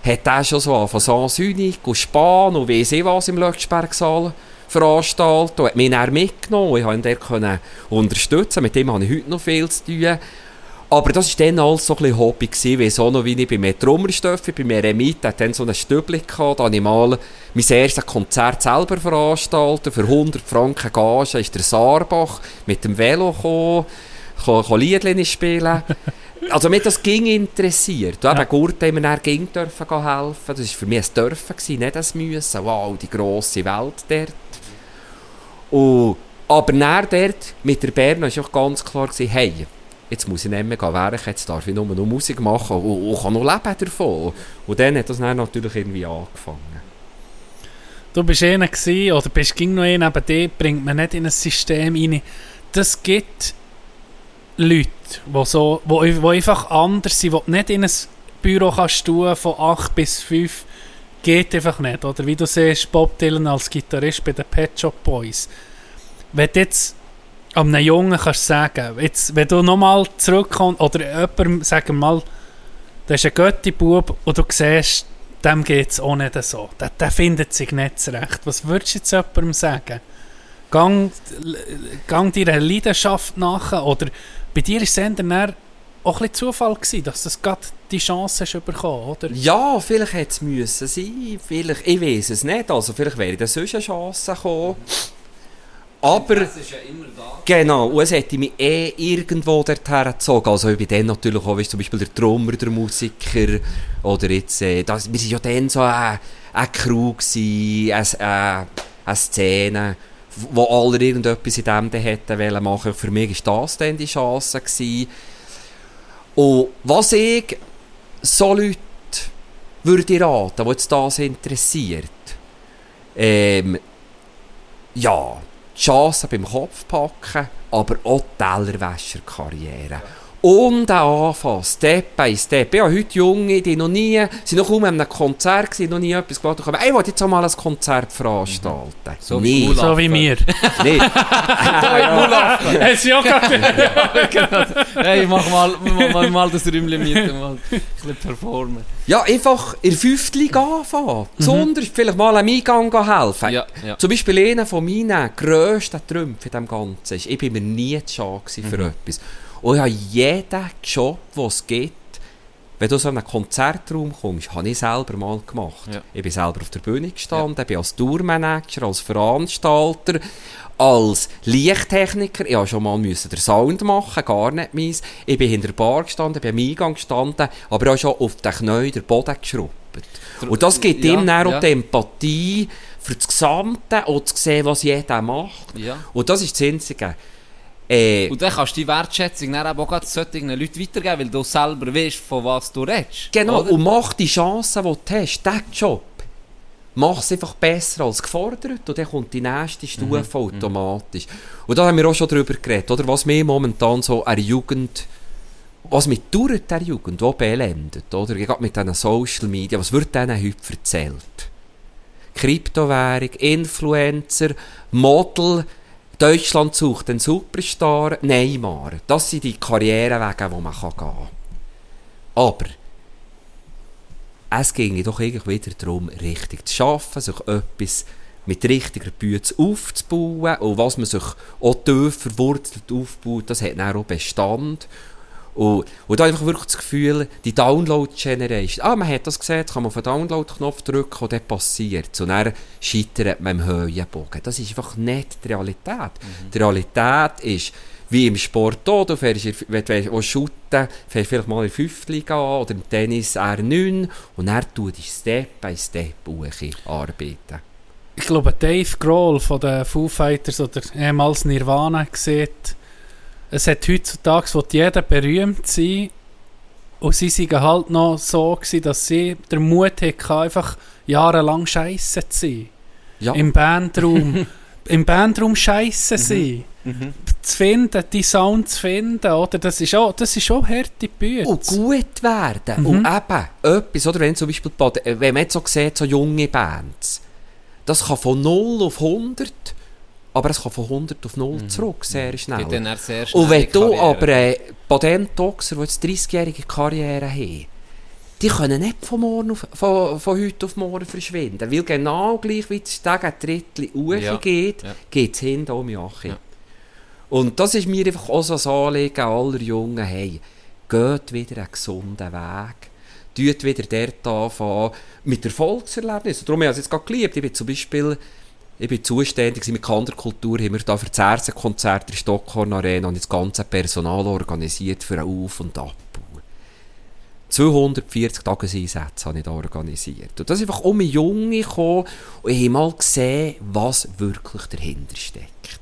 hat er schon so von Sanssünig und Span und weiss ich was im Lötschbergsaal veranstaltet und hat mich dann mitgenommen. Ich konnte ihn unterstützen, mit dem habe ich heute noch viel zu tun. Aber das war dann alles so ein bisschen Hobby, gewesen, wie so noch wie ich bei mir Trommerstöffe, bei mir Eremit, hat dann so ein Stübli gehabt, da habe ich mal mein erstes Konzert selber veranstaltet, für 100 Franken Gage ist der Saarbach mit dem Velo gekommen, kann, kann Liedchen spielen. [laughs] Also mich das ging interessiert. Du eben Gurten haben wir dann ging dürfen helfen. Das war für mich ein Dürfen, gewesen, nicht ein Müssen. Wow, die grosse Welt dort. Und, aber dann dort mit der Berna war auch ganz klar, gewesen, hey, jetzt muss ich nicht mehr werken, jetzt darf ich nur noch Musik machen und, und kann noch leben davon. Und dann hat das dann natürlich irgendwie angefangen. Du bist einer gewesen, oder bist ging noch einer, aber die bringt man nicht in ein System rein. Das gibt Leute, die so, wo, wo einfach anders sind, die nicht in ein Büro kannst tun von 8 bis 5, geht einfach nicht. Oder wie du siehst, Bob Dylan als Gitarrist bei den Pet Shop Boys. Wenn jetzt einem Jungen kannst sagen, jetzt, wenn du nochmal zurückkommst, oder jemandem, sagen wir mal, das ist ein Götti-Bub und du siehst, dem geht es auch nicht so. Der, der findet sich nicht zurecht. Was würdest du jetzt jemandem sagen? Gang, gang deiner Leidenschaft nach oder bei dir war es eher auch ein Zufall, gewesen, dass du gerade die Chance hast bekommen, oder? Ja, vielleicht hätte es müssen sein, vielleicht, ich weiß es nicht, also vielleicht wäre da sonst eine Chance gekommen. Aber... Das ist ja immer da. Genau, und es hätte mich eh irgendwo dorthin gezogen. Also ich bin dann natürlich auch, weißt, zum Beispiel der Drummer, der Musiker, oder jetzt, äh, das, wir waren ja dann so eine, eine Crew gewesen, eine, eine, eine Szene, wo alle irgendetwas in dem hätten wollen machen. Für mich war das dann die Chance gewesen. Und was ich so Leute würde ich raten, die jetzt das interessiert, ähm, ja, die Chance beim Kopf packen, aber auch die Tellerwäscherkarriere. Und auch anfangen, Step by Step. Ich habe heute Junge, die noch nie, sind noch kaum an einem Konzert gewesen, noch nie etwas gemacht haben. Ich will jetzt auch mal ein Konzert veranstalten. So wie Nie. Ulla. So wie mir. [laughs] Nicht. [laughs] Es ist ja gerade [laughs] Hey, mach mal, mach mal, das Räumchen mieten, mal ein bisschen performen. Ja, einfach in der fünften Liga anfangen. Besonders vielleicht mal am Eingang helfen. Ja, ja. Zum Beispiel einer von meinen grössten Trümpfen in dem Ganzen ist, ich bin mir nie zu schade für etwas. Und ich habe jeden Job, den es gibt, wenn du so in einen Konzertraum kommst, habe ich selber mal gemacht. Ja. Ich bin selber auf der Bühne gestanden, ich bin als Tourmanager, als Veranstalter, als Lichttechniker. Ich musste schon mal müssen den Sound machen, gar nicht meins. Ich bin hinter der Bar gestanden, bin am Eingang gestanden, aber auch schon auf den Knien den Boden geschrubbt. Und das gibt Ja, ihm dann ja. auch die Empathie für das Gesamte und zu sehen, was jeder macht. Ja. Und das ist das Einzige. Äh, Und dann kannst du die Wertschätzung dann auch gerade solchen Leuten weitergeben, weil du selber weißt, von was du redest. genau, oder? und mach die Chance, die du hast, diesen Job. mach es einfach besser als gefordert und dann kommt die nächste Stufe Mhm. automatisch. Und da haben wir auch schon drüber geredet, oder? was mir momentan so eine Jugend, was mit durch der Jugend auch beelendet, oder? Gerade mit diesen Social Media, was wird denen heute erzählt? Kryptowährung, Influencer, Model, Deutschland sucht den Superstar, Neymar. Das sind die Karrierewege, die man gehen kann. Aber es ging doch eigentlich wieder darum, richtig zu schaffen, sich etwas mit richtiger Bühne aufzubauen und was man sich auch verwurzelt aufbaut, das hat dann auch Bestand. Und, und da einfach wirklich das Gefühl, die Download-Generation, ah, man hat das gesehen, kann man auf den Download-Knopf drücken und dann passiert. Und dann scheitert man im Höhenbogen. Das ist einfach nicht die Realität. Die Realität ist, wie im Sport auch, du fährst, wenn du shooten fährst vielleicht mal in die 5. Liga oder im Tennis R9 und dann tust du Step by Step arbeiten. Ich glaube, Dave Grohl von den Foo Fighters oder ehemals Nirvana sieht, es hat heutzutage, wo jeder berühmt sein und sie waren halt noch so, gewesen, dass sie den Mut hatten, einfach jahrelang scheiße zu sein. Ja, Im Bandraum, [laughs] im Bandraum scheiße sein. Zu finden, die Sound zu finden, oder? Das ist auch, das ist auch harte Bühne. und gut werden. Mhm. Und eben, etwas, oder wenn zum Beispiel, äh, wenn man jetzt so sieht, so junge Bands, das kann von 0 auf 100, aber es kann von 100 auf 0 zurück, sehr schnell. Dann eher sehr schnell Und wenn die du Karriere. aber äh, Patentboxer, die jetzt 30-jährige Karriere haben, die können nicht von, morgen auf, von, von heute auf morgen verschwinden. Weil genau gleich wie es Tag ein Drittel hoch Ja, geht, ja. geht es hinten um Jachi. Ja. Und das ist mir einfach auch so ein Anliegen aller Jungen, hey, geht wieder einen gesunden Weg. Tut wieder dort anfangen mit Erfolgserlebnissen. Darum habe ich es jetzt gerade geliebt. Ich bin zum Beispiel ich bin zuständig mit Kanderkultur, haben wir da für das erste Konzert in der Stockhorn Arena und das ganze Personal organisiert für einen Auf- und Abbau. 240 Tageseinsätze habe ich da organisiert. Und da sind einfach um Junge gekommen und ich habe mal gesehen, was wirklich dahinter steckt.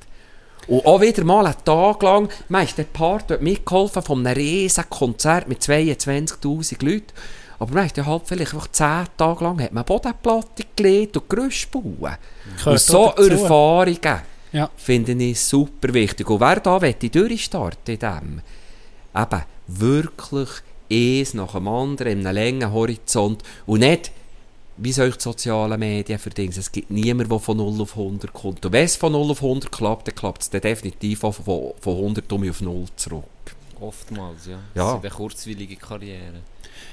Und auch wieder mal einen Tag lang, man ist der Part dort mitgeholfen von einem riesen Konzert mit 22'000 Leuten. Aber man ist ja halt vielleicht einfach 10 Tage lang hat man Bodenplatte gelegt und Gerüst bauen. Und so. Erfahrungen Ja. finde ich super wichtig. Und wer da will, durchstarten in dem, eben wirklich eins nach dem anderen in einem langen Horizont und nicht, wie soll ich die sozialen Medien verdingen. Es gibt niemanden, der von 0 auf 100 kommt. Und wenn es von 0 auf 100 klappt, dann klappt es dann definitiv auch von, von 100 um auf 0 zurück. Oftmals, ja. Ja. Das sind eine kurzweilige Karriere.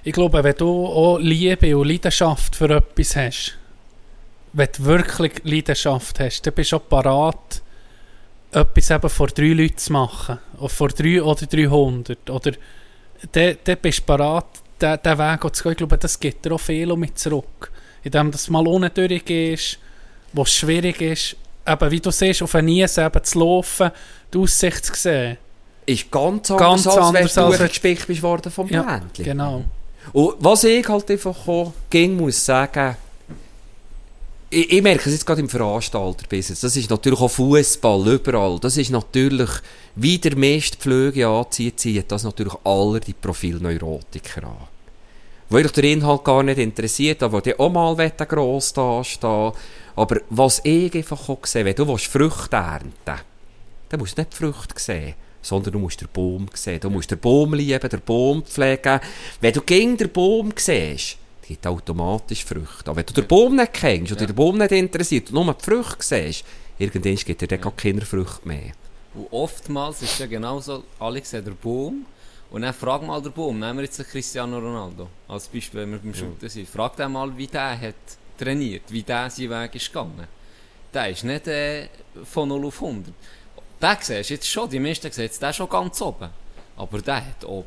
Ich glaube, wenn du auch Liebe und Leidenschaft für etwas hast, wenn du wirklich Leidenschaft hast, dann bist du auch parat, etwas eben vor drei Leuten zu machen. Oder vor drei oder 300. Oder dann, dann bist du parat, den Weg auch zu gehen. Ich glaube, das gibt dir auch viel um mich zurück. Indem du mal unten durchgehst, wo es schwierig ist, eben, wie du siehst, auf einen Nies eben zu laufen, die Aussicht zu sehen. Ist ganz anders, Ganz als anders, wenn als du wenn- gespickt bist worden vom Ja, Bländchen. Genau. Und was ich halt einfach ging, muss sagen, ich, ich merke es jetzt gerade im Veranstalterbusiness, das ist natürlich auch Fußball überall, das ist natürlich, wie der meiste Pflege anzieht, zieht das natürlich alle die Profilneurotiker an. Weil euch der Inhalt gar nicht interessiert, aber die auch mal gross dastehen. Aber was ich einfach auch sehe, wenn du willst Früchte ernten dann musst du nicht die Früchte sehen, sondern du musst den Baum sehen. Du musst den Baum lieben, den Baum pflegen. Wenn du gegen den Baum siehst, gibt automatisch Früchte. Aber wenn du den Baum nicht kennst oder Ja. den Baum nicht interessiert und nur die Früchte siehst, irgendwann gibt dir dann gar keine Früchte mehr. Und oftmals ist es ja genauso, alle sehen den Baum und dann frag mal den Baum, nehmen wir jetzt den Cristiano Ronaldo als Beispiel, wenn wir beim Shooten sind, frag den mal, wie der hat trainiert, wie der sein Weg ist gegangen. Der ist nicht äh, von 0 auf 100. Den siehst du jetzt schon, die meisten sehen jetzt den schon ganz oben. Aber der hat auch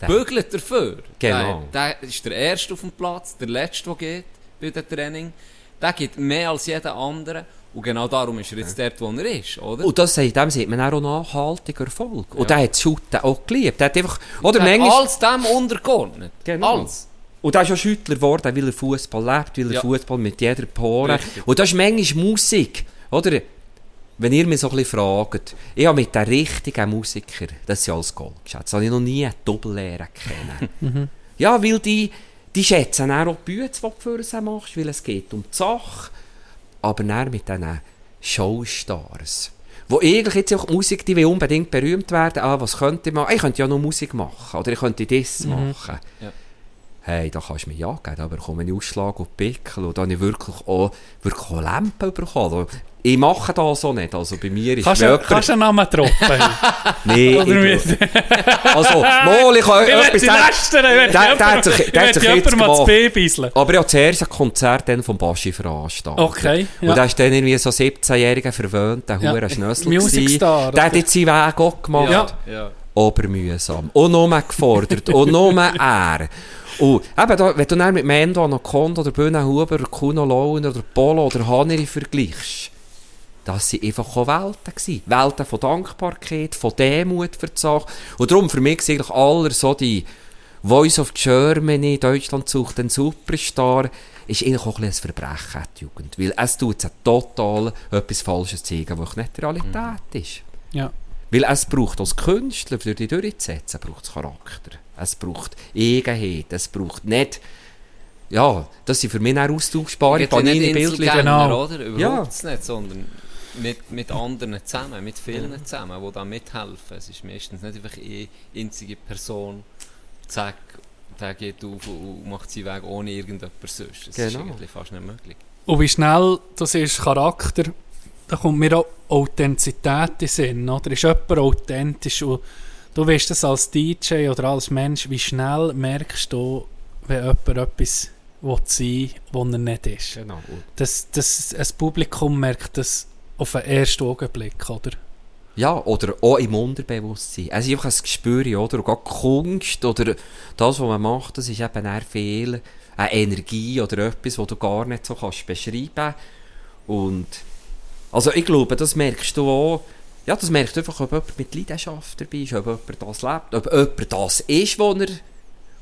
Der- bügelt dafür. Genau. Der, der ist der Erste auf dem Platz, der Letzte, der geht bei dem Training. Der gibt mehr als jeder andere. Und genau darum ist er jetzt dort, wo er ist, oder? Und das, dem sieht man auch nachhaltiger Erfolg. Und der hat das Shooten auch geliebt. Der hat einfach, oder Der manchmal, alles dem untergeordnet. Genau. Alles. Und er ist ja Schüttler geworden, weil er Fußball lebt, weil er Ja. Fußball mit jeder Pore. Richtig. Und das ist manchmal Musik, oder? Wenn ihr mich so ein bisschen fragt, ich habe mit den richtigen Musikern, das sind alles Goldgeschätze, das habe ich noch nie eine Doppellehre kennen. [laughs] ja, weil die, die schätzen auch die Bühne, die du für sie machst, weil es geht um die Sache. Aber dann mit diesen Showstars, wo eigentlich jetzt auch die Musik, die will unbedingt berühmt werden, ah, was könnte ich machen? Ich könnte ja noch Musik machen, oder ich könnte das machen. Ja. Hey, da kannst du mir ja geben, aber komme ich Ausschlag und Pickel und dann habe ich wirklich auch, wirklich auch Lampen bekommen. Ich mache das so nicht, also bei mir ist Kannst wirklich- kannst du einen Namen droppen? [laughs] Ich, wie? [laughs] also, mal, ich kann Ich etwas sagen. lästern, ich möchte Der- der der ich mal gemacht. Babysle. Aber ich habe zuerst ein Konzert dann vom Baschi veranstaltet. Okay, ja. Und da ist dann irgendwie so 17-jähriger verwöhnter Ja. Huren Schnössel Music gewesen. Star, Der hat jetzt seinen Weg auch gemacht. Ja. Ja. Obermühsam. Und nur gefordert. und nur er. Und eben, da, wenn du dann mit Mendo, Anaconda oder Bühnenhuber oder Kuno Lowen oder Polo oder Haneri vergleichst, das waren einfach auch Welten. Gewesen. Welten von Dankbarkeit, von Demut für die Sache. Und darum für mich sind eigentlich aller so die Voice of Germany, Deutschland sucht den Superstar, ist eigentlich auch ein bisschen ein Verbrechen, die Jugend. Weil es tut jetzt total etwas Falsches zeigen, was nicht die Realität ist. Ja. Weil es braucht als Künstler, für die durchzusetzen, braucht es Charakter. Es braucht Eigenheit. Es braucht nicht... Ja, das sind für mich auch austauschbare Panini-Bildchen. Genau. oder? Ja. Überhaupt nicht, sondern mit, mit anderen zusammen, mit vielen zusammen, die da mithelfen. Es ist meistens nicht einfach eine einzige Person, zack, der geht auf und macht seinen Weg ohne irgendjemand sonst. Das ist Genau. eigentlich fast nicht möglich. Und wie schnell das ist Charakter, da kommt mir auch Authentizität in den Sinn, oder? Ist jemand authentisch und du weißt das als DJ oder als Mensch, wie schnell merkst du, wenn jemand etwas will sein will, was er nicht ist. Genau. Das, das, ein Publikum merkt das auf den ersten Augenblick, oder? Ja, oder auch im Unterbewusstsein. Es ist einfach ein Gespür, oder? Und gerade Kunst oder das, was man macht, das ist eben eher viel eine Energie oder etwas, das du gar nicht so kannst beschreiben Und also ich glaube, das merkst du auch, ja, das merkst du einfach, ob jemand mit Leidenschaft dabei ist, ob jemand das lebt, ob jemand das ist, wo er,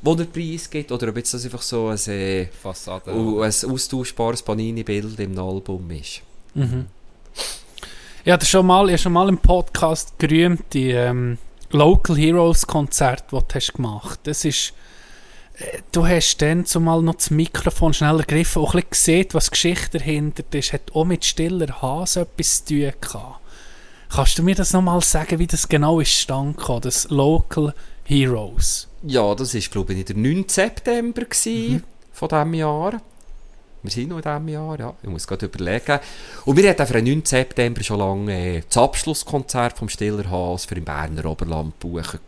wo er preisgibt, oder ob jetzt das einfach so ein, äh, Fassade. ein austauschbares Panini-Bild im Album ist. Ich hatte schon mal, ich habe schon mal im Podcast gerühmt, die ähm, Local Heroes Konzert, das du hast gemacht Das ist, äh, du hast dann zumal noch das Mikrofon schnell ergriffen, auch ein gesehen, was die Geschichte dahinter ist. Hat auch mit stiller Hase etwas zu tun gehabt. Kannst du mir das nochmal sagen, wie das genau ist stand gekommen, das Local Heroes? Ja, das war, glaube ich, der 9. September gsi von diesem Jahr. Wir sind noch in diesem Jahr, ja. Ich muss gerade überlegen. Und wir hatten für den 9. September schon lange äh, das Abschlusskonzert vom Stiller Haas für im Berner Oberland buchen.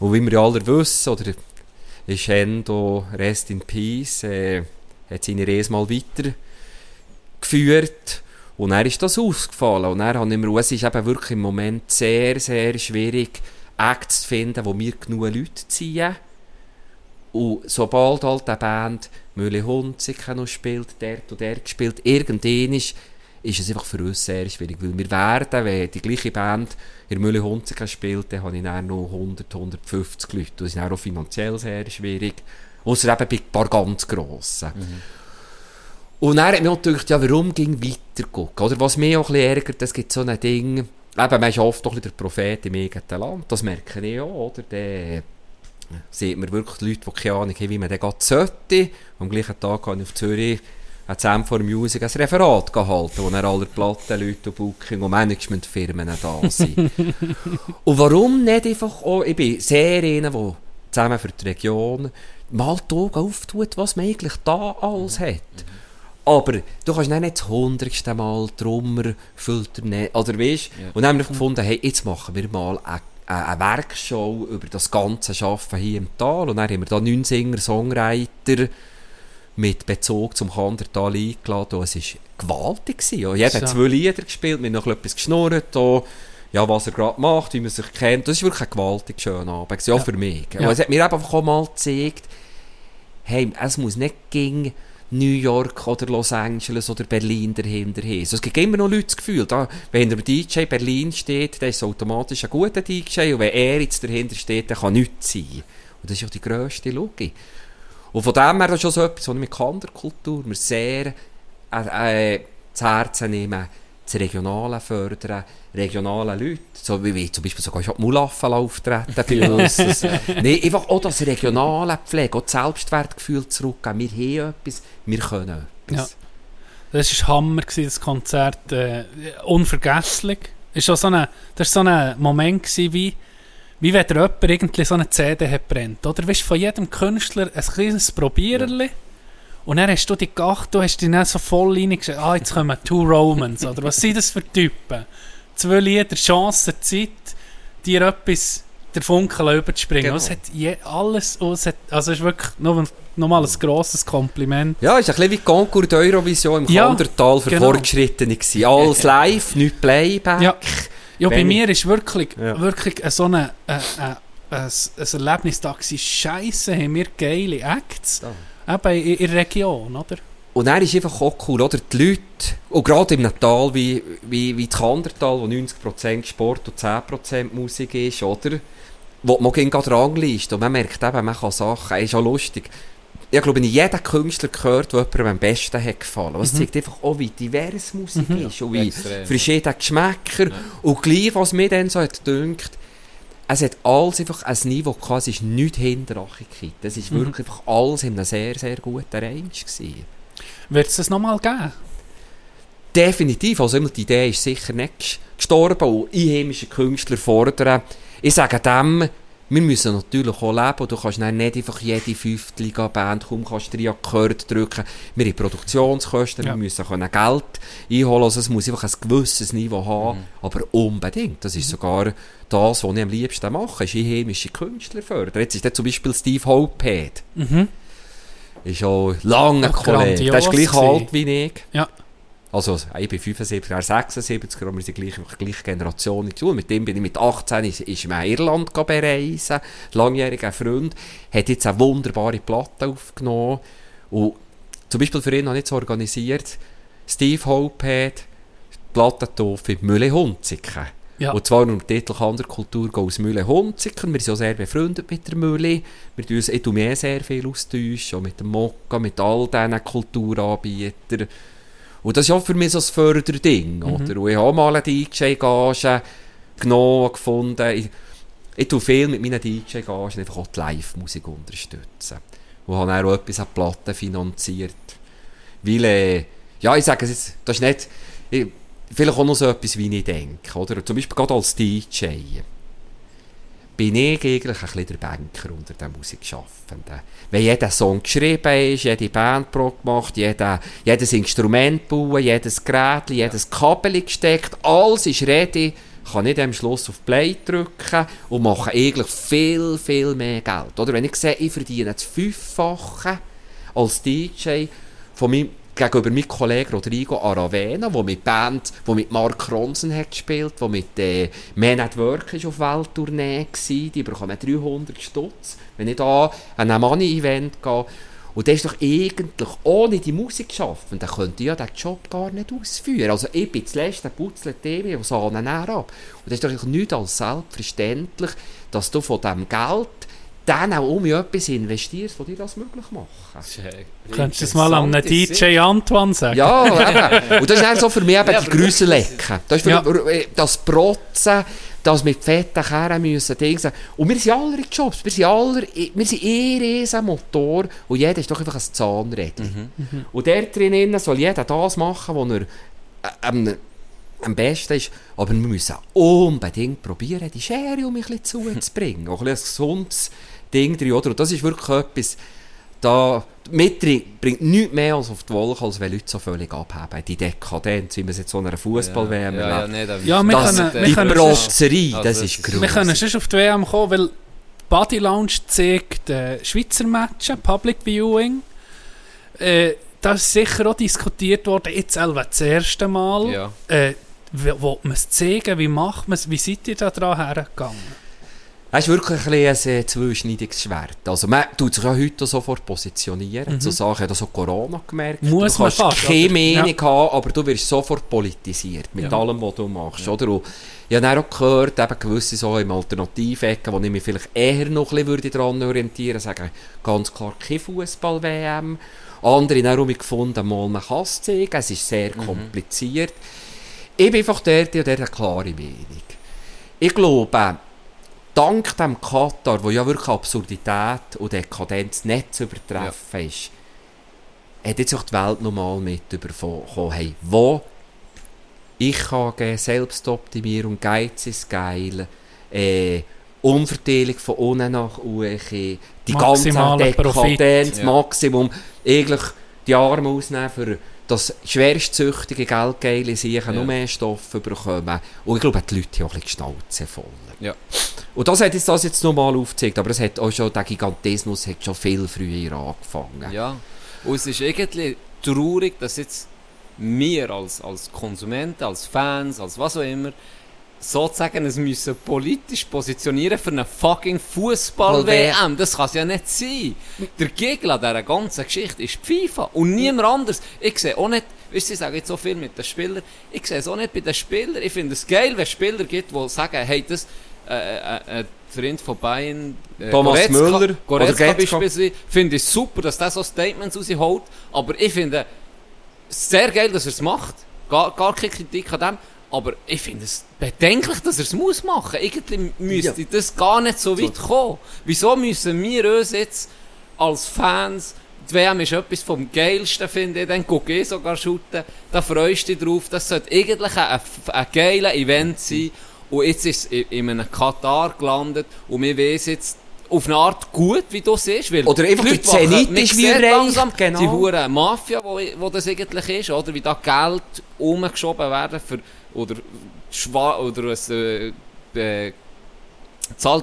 Und wie wir ja alle wissen, oder ist Endo Rest in Peace, äh, hat seine Reise mal weiter geführt. Und dann ist das ausgefallen. Und habe ich mir, es ist eben wirklich im Moment sehr, sehr schwierig, Acts zu finden, wo mir genug Leute ziehen. Und sobald halt eine Band Mühle Hunzig noch spielt, der und der gespielt, irgendwann ist, ist es einfach für uns sehr schwierig. Weil wir werden, wenn die gleiche Band in Mühle Hunzig spielt, dann habe ich dann noch 100, 150 Leute. Das ist dann auch finanziell sehr schwierig. Außer eben bei ein paar ganz grossen. Und dann hat mich auch gedacht, ja, warum ging weiter gucken? Oder was mich auch ein bisschen ärgert, es gibt so ein Ding, eben, man ist oft ein bisschen der Prophet im eigenen Land, das merke ich auch, oder? Der sieht man wirklich Leute, die keine Ahnung haben, wie man den gehen sollte. Am gleichen Tag habe ich auf Zürich an Sam for Music ein Referat gehalten, wo dann alle Plattenleute und Booking und Managementfirmen da sind. [laughs] und warum nicht einfach auch, ich bin sehr einer, der zusammen für die Region mal die Augen auftut, was man eigentlich da alles hat. Aber du kannst nicht das hundertste Mal Trummer filtern, oder weißt, Ja. und dann haben wir gefunden, hey, jetzt machen wir mal eine, eine eine Werkshow über das ganze Arbeiten hier im Tal. Und dann haben wir da neun Singer, Songwriter mit Bezug zum Kandertal eingeladen. Und es war gewaltig. gewesen. Und jeder hat zwei Lieder gespielt, haben noch etwas geschnurrt. Und ja, was er gerade macht, wie man sich kennt. Das war wirklich ein gewaltig schöner Abend. gewesen, Auch Ja. für mich. Ja. Und es hat mir einfach auch mal gezeigt, hey, es muss nicht gegen New York oder Los Angeles oder Berlin dahinter haben. Also es gibt immer noch Leute das Gefühl, da, wenn der DJ Berlin steht, dann ist es automatisch ein guter DJ und wenn er jetzt dahinter steht, dann kann nichts sein. Und das ist ja die grösste Logik. Und von dem her das ist schon so etwas, was ich mit Kanderkultur sehr äh, äh, zu Herzen nehme. Das Regionale fördern, regionale Leute, so wie, wie zum Beispiel sogar schon die Mulaffen auftreten bei uns. Das- [laughs] nee, einfach auch das Regionale pflegen, auch das Selbstwertgefühl zurückgeben. Wir haben etwas, wir können etwas. Das war Hammer, gewesen, das Konzert. Äh, unvergesslich. Ist auch so eine, das war so ein Moment, gewesen, wie, wie wenn jemand irgendwie so eine CD hat brennt. Oder weißt, von jedem Künstler ein kleines Probiererli. Und dann hast du dich gedacht, du hast dich dann so voll reingeschrieben, ah, jetzt kommen Two Romans. Oder was sind das für Typen? Zwei Lieder, Chance, Zeit, dir etwas der Funken überzuspringen. Genau. Es hat je, alles, und es hat, also es ist wirklich noch, noch ein grosses Kompliment. Ja, ist ein bisschen wie Concours d'Eurovision im Ja, Kandertal für genau. Fortgeschrittene gewesen. Alles live, nicht Playback. Ja. Ja, bei mir ist wirklich, Ja. wirklich so ein, äh, äh, ein, ein Erlebnis da gewesen. Scheisse, haben wir geile Acts. Eben in, in der Region, oder? Und dann ist einfach auch cool, oder? Die Leute, und gerade im Tal wie, wie, wie das Kandertal, wo 90% Sport und 10% Musik ist, oder? Wo man gegen gerade rangliest und man merkt eben, man kann Sachen, ist auch lustig. Ich glaube, ich jeder Künstler gehört, der jemandem am besten hat gefallen. Was zeigt einfach auch, wie divers Musik ist und wie Extrem. verschiedene Geschmäcker. Und gleich, was mir dann so hat gedacht, es hat alles einfach ein Niveau gehabt, es ist nichts Hinterachigkeit. Es ist wirklich einfach alles in einem sehr, sehr guten Range gewesen. Wird es das nochmal geben? Definitiv, also die Idee ist sicher nicht ges- gestorben und einheimische Künstler fordern. Ich sage dem, wir müssen natürlich auch leben. Du kannst nicht einfach jede Fünftliga-Band, kaum kannst du drei Akkorde drücken. Wir haben Produktionskosten, Ja. wir müssen können Geld einholen. Also es muss einfach ein gewisses Niveau haben, aber unbedingt. Das ist sogar das, was ich am liebsten mache, ist einheimische Künstler fördern. Jetzt ist der zum Beispiel Steve Hopehead. Mhm. Ist auch lange Ach, Kollege. Der ist gleich alt wie ich. Ja. Also, ich bin 75, er 76, aber wir sind gleich, gleiche Generation. Und mit dem bin ich mit 18 ist, ist in Irland bereisen. Langjähriger Freund. Hat jetzt eine wunderbare Platte aufgenommen. Und zum Beispiel für ihn noch nicht so organisiert. Steve Hopehead, Plattentaufe in Mühle Hunziken. Ja. Und zwar unter dem Titel Kanderkultur geht aus Mühle Hunziken. Wir sind auch sehr befreundet mit der Mühle. Wir tun uns, ich tue mir sehr viel austauschen, auch mit dem Mokka, mit all diesen Kulturanbietern. Und das ist auch für mich so ein Förderding, oder? Und ich habe mal eine DJ-Gage genommen, gefunden. Ich, ich tue viel mit meinen DJ-Gagen einfach auch die Live-Musik unterstützen. Und habe dann auch etwas an Platten finanziert. Weil, äh, ja, ich sage es jetzt, das ist nicht, ich, vielleicht auch noch so etwas, wie ich denke, oder? Zum Beispiel gerade als DJ bin ich eigentlich ein bisschen der Banker unter den Musikschaffenden. Wenn jeder Song geschrieben ist, jede Bandprobe gemacht, jeder, jedes Instrument bauen, jedes Gerät, jedes Kabel gesteckt, alles ist ready, kann ich am Schluss auf Play drücken und mache eigentlich viel, viel mehr Geld. Oder wenn ich sehe, ich verdiene das Fünffache als DJ von meinem, gegenüber meinem Kollegen Rodrigo Aravena, der mit Band, wo mit Mark Ronson hat gespielt, der mit äh, Man at Work ist auf Welttournee war, die bekommen 300 Stutz, wenn ich da an ein Money-Event gehe. Und das ist doch eigentlich, ohne die Musik schaffen, dann könnte ich ja diesen Job gar nicht ausführen. Also ich bin das letzte Putzle-Thema, sahne näher ab. Und das ist doch nichts als selbstverständlich, dass du von diesem Geld dann auch um etwas investierst, das dir das möglich macht. Könntest du das mal an einen DJ Antoine sagen? Ja, eben. Und das ist dann so für mich [laughs] eben die Grüselecken. Das ist für Ja. mich, das Protzen, das mit fetten Kerren müssen. Und wir sind alle in Jobs. Wir sind alle, wir sind eh riesen Motor und jeder ist doch einfach ein Zahnrädchen. Und der drinnen soll jeder das machen, was er äh, am, besten ist. Aber wir müssen unbedingt probieren, die Schere um ein bisschen zuzubringen. Auch ein, bisschen ein gesundes Ding drin, oder? Und das ist wirklich etwas, da mitbringt bringt nichts mehr als auf die Wolke, als wenn Leute so völlig abheben. Die Dekadenz, wie man es jetzt so in einer Fußball-WM ja, ja, nee, Ja, wir Das, können- die Protzerie, Also, das das ist gruselig. Wir können sonst auf die WM kommen, weil Body Lounge zeigt äh, Schweizer Matches, Public Viewing. Äh, das ist sicher auch diskutiert worden, jetzt selber das erste Mal. Ja. Äh, Will man es zeigen? Wie macht man es? Wie seid ihr da dran hergegangen? Es ist wirklich ein, ein äh, zweischneidiges Schwert. Also man tut sich ja heute sofort positionieren. Sagen, ich habe das auch Corona gemerkt. Mhm. Muss du man kannst fast, keine oder? Meinung haben, aber du wirst sofort politisiert mit Ja. allem, was du machst. Oder? Und ich habe auch gehört, eben gewisse so im Alternativecken, wo ich mich vielleicht eher noch ein bisschen daran orientieren würde, sagen ganz klar keine Fußball-WM. Andere haben auch gefunden, mal man kann es zeigen, es ist sehr kompliziert. Ich bin einfach der, der eine klare Meinung. Ich glaube, dank dem Katar, wo ja wirklich Absurdität und Dekadenz nicht zu übertreffen ist, hat jetzt auch die Welt nochmal mit überkommen, hey, wo ich kann geben, Selbstoptimierung, Geiz ist geil, äh, Umverteilung von unten nach oben, die ganze Maximaler Profit. Dekadenz, Ja. Maximum, eigentlich die Arme ausnehmen für das schwerstsüchtige, geldgeile Sicher Ja. noch mehr Stoff bekommen. Und ich glaube, die Leute haben auch ein bisschen Schnauze voll. Ja. Und das hat jetzt, das jetzt nochmal aufgezeigt, aber es hat auch schon, der Gigantismus hat schon viel früher angefangen. Ja. Und es ist irgendwie traurig, dass jetzt wir als, als Konsumenten, als Fans, als was auch immer, sozusagen es müssen politisch positionieren für eine fucking Fußball-WM. Das kann es ja nicht sein. Der Gegner dieser ganzen Geschichte ist die FIFA und niemand anders. Ich sehe auch nicht, wisst ihr, ich sage jetzt so viel mit den Spielern, ich sehe es auch nicht bei den Spielern. Ich finde es geil, wenn es Spieler gibt, die sagen, hey, das, äh, äh, äh, Freund von Bayern, äh, Thomas Goretzka- Müller Goretzka beispielsweise, finde ich super, dass der so Statements rausholt, aber ich finde es sehr geil, dass er es macht. Gar, gar keine Kritik an dem. Aber ich finde es bedenklich, dass er es muss machen. Irgendwie müsste das gar nicht so weit kommen. Wieso müssen wir uns jetzt als Fans, die WM ist etwas vom Geilsten, finde ich, dann gucke ich sogar shooten, da freust du dich drauf. Das sollte eigentlich ein, ein geiler Event sein. Und jetzt ist es in in einem Katar gelandet und wir wissen jetzt auf eine Art gut, wie du siehst. Weil Oder einfach der Zenit nicht ist wie langsam. genau. Die hure Mafia, wo, wo das eigentlich ist, oder? Wie da Geld umgeschoben werden für, oder, schwa oder was, äh, äh,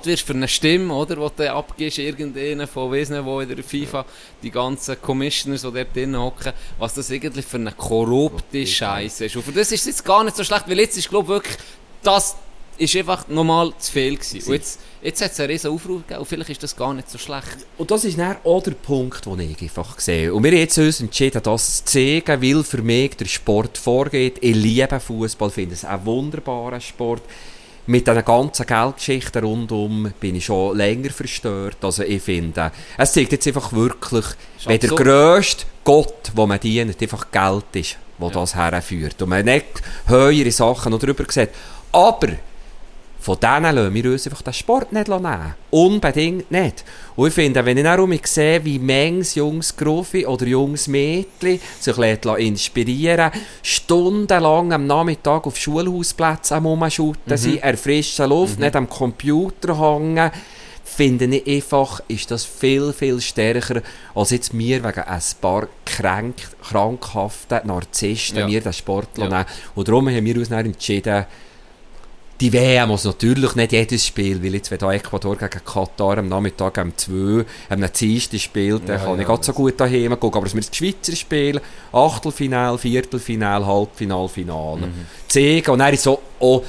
wirst für eine Stimme, oder? Die du abgibst, irgendeinen von nicht wo in der FIFA, die ganzen Commissioners, die dort drin hocken, was das eigentlich für eine korrupte Scheiße ist. Und für das ist es jetzt gar nicht so schlecht, weil jetzt ist, glaube ich, wirklich, das ist einfach nochmal zu viel gewesen. Und jetzt, jetzt hat es einen riesen Aufruf gegeben und vielleicht ist das gar nicht so schlecht. Und das ist dann auch der Punkt, den ich einfach sehe. Und wir haben jetzt uns entschieden, das zu zeigen, weil für mich der Sport vorgeht. Ich liebe Fußball, finde es einen wunderbaren Sport. Mit diesen ganzen Geldgeschichten rundum bin ich schon länger verstört. Also ich finde, es zeigt jetzt einfach wirklich, wenn der grösste Gott, den man dient, einfach Geld ist, wo das herführt. Und man nicht höhere Sachen noch drüber sieht. Aber von denen lassen wir uns einfach den Sport nicht nehmen. Unbedingt nicht. Und ich finde, wenn ich um mich sehe, wie manches junges Gruffi oder junges Mädchen sich inspirieren stundenlang am Nachmittag auf Schulhausplätzen am Rumschuten Mhm. sind, an frischer Luft, nicht am Computer hängen, finde ich einfach, ist das viel, viel stärker, als jetzt wir wegen ein paar kränk, krankhaften Narzissten, Ja. wir den Sport Ja. nehmen. Und darum haben wir uns dann entschieden, die WM muss natürlich nicht jedes Spiel, weil jetzt, wenn da Ecuador gegen Katar am Nachmittag um 2 am Dienstag spielt, dann Ja, kann ja, ich gerade so gut daheim gucken. Aber dass wir das Schweizer Spiel, Achtelfinal, Viertelfinal, Halbfinal, Final, Mhm. zeigen und dann ist so, oh,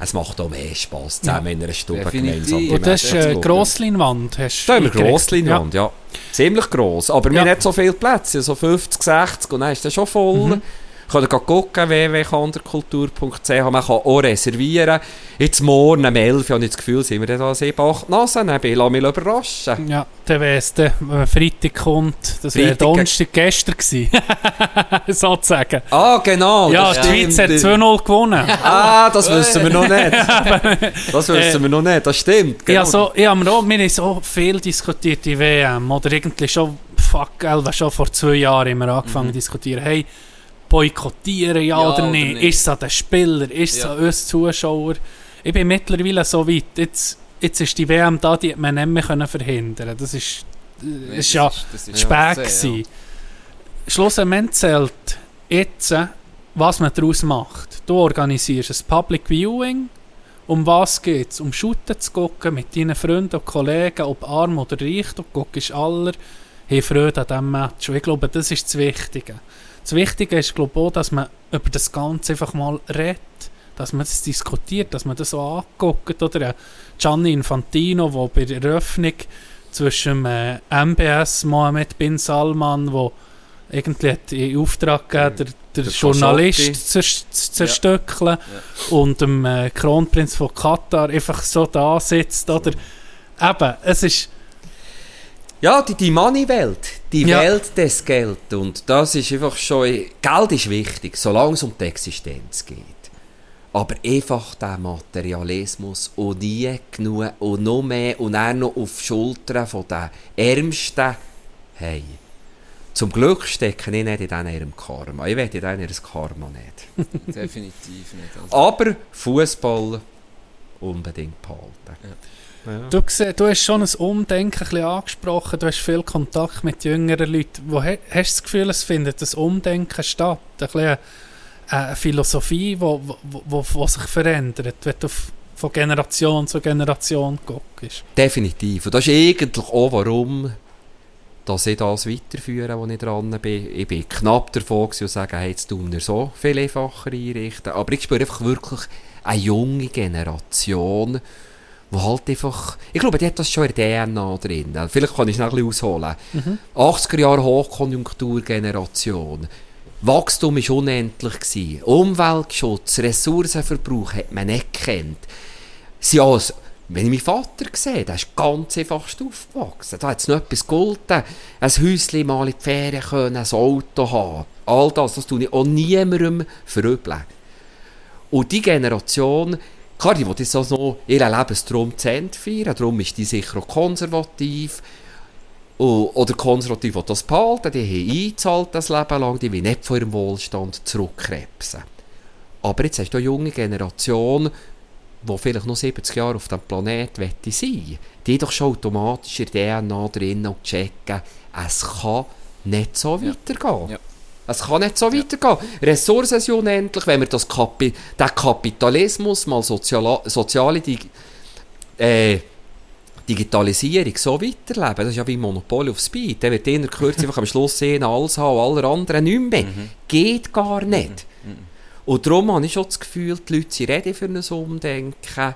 es macht auch mehr Spass, zusammen in einer Stube gemeinsam. Und das ist äh, schauen. Grossleinwand. Hast Da haben wir. Grossleinwand, ja. Ziemlich gross. Aber wir Ja. haben nicht so viele Plätze, so 50, 60 und dann ist das schon voll. Mhm. Könnt ihr gucken, www.kanderkultur.ch. Man kann auch reservieren. Jetzt morgen um 11 habe ich das Gefühl, sind wir dann da 7, 8 Nasen. Ich mich überraschen. Ja, dann wäre es dann, wenn Freitag kommt. Das wäre Freitag- Donnerstag gestern gewesen. [laughs] Sozusagen. Ah, genau. ja, das die Schweiz hat stimmt. 2-0 gewonnen. Ah, das wissen wir noch nicht. [laughs] Das wissen wir noch nicht, das stimmt. Genau. Ja, so, ja, wir, auch, wir haben so viel diskutiert die WM. Oder irgendwie schon, fuck, Elva, schon vor zwei Jahren wir angefangen zu diskutieren. Hey, boykottieren, ja, Ja oder, oder nicht? nicht? Ist es an den Spieler? Ist es Ja. an uns Zuschauer? Ich bin mittlerweile so weit. Jetzt, jetzt ist die WM da, die man nicht mehr können verhindern Das ist, äh, ist ja das spät gewesen. Schlussendlich zählt jetzt, was man daraus macht. Du organisierst ein Public Viewing. Um was geht es? Um Shooten zu gucken mit deinen Freunden und Kollegen, ob arm oder reich, du guckst aller, haben Freude an diesem Match. Und ich glaube, das ist das Wichtige. Das Wichtige ist, glaube ich, auch, dass man über das Ganze einfach mal redet, dass man das diskutiert, dass man das so anguckt. Oder Gianni Infantino, der bei der Eröffnung zwischen äh, MBS Mohammed bin Salman, wo irgendwie hat in Auftrag gegeben, der, der, Der Journalist zu zu zerstückeln und dem äh, Kronprinz von Katar einfach so da sitzt. Oder? Eben, es ist... Ja, die, die Money-Welt. Die Ja. Welt des Geld. Und das ist einfach schon... Geld ist wichtig, solange es um die Existenz geht. Aber einfach der Materialismus und nie genug und noch mehr und dann noch auf die Schultern von den Ärmsten. Hey, zum Glück stecke ich nicht in ihrem Karma. Ich will in denen ihr Karma nicht. Definitiv nicht. Also, Aber Fußball unbedingt behalten. Du, siehst, du hast schon ein Umdenken ein bisschen angesprochen, du hast viel Kontakt mit jüngeren Leuten. Wo he, hast du das Gefühl, es findet das Umdenken statt? Ein bisschen eine Philosophie, die wo, wo, wo, wo sich verändert, wenn du von Generation zu Generation guckst. Definitiv. Und das ist eigentlich auch, warum dass ich das weiterführe, wo ich dran bin. Ich bin knapp davon und sage, hey, jetzt tun wir so viel einfacher einrichten. Aber ich spüre einfach wirklich eine junge Generation, die halt einfach... Ich glaube, die hat das schon in der DNA drin. Also Vielleicht kann ich es noch ein bisschen ausholen. 80er Jahre Hochkonjunkturgeneration. Wachstum war unendlich. Gewesen. Umweltschutz, Ressourcenverbrauch hat man nicht gekannt. Sie als, wenn ich meinen Vater sehe, der ist ganz einfach aufgewachsen. Da hat es noch etwas gegolten. Ein Häuschen mal in die Ferien können, ein Auto haben. All das, das tue ich auch niemandem verübeln. Und die Generation, klar, die will jetzt also noch ihren Lebenstraum zu Ende feiern, darum ist die sicher auch konservativ. Oder konservativ will das behalten, die haben eingezahlt das Leben lang, die will nicht von ihrem Wohlstand zurückkrebsen. Aber jetzt hast du eine junge Generation, die vielleicht noch 70 Jahre auf diesem Planeten wette sein die doch schon automatisch in der DNA drin und checken, es kann nicht so weitergehen. Ja. Es kann nicht so weitergehen. Ressourcen sind unendlich, wenn wir das Kapi den Kapitalismus mal soziala soziale Dig äh, Digitalisierung so weiterleben, das ist ja wie Monopol auf Speed. Der wird in der Kürze einfach am Schluss sehen, alles haben, alle anderen nicht mehr. Geht gar nicht. Und darum habe ich schon das Gefühl, die Leute sind ready für ein Umdenken.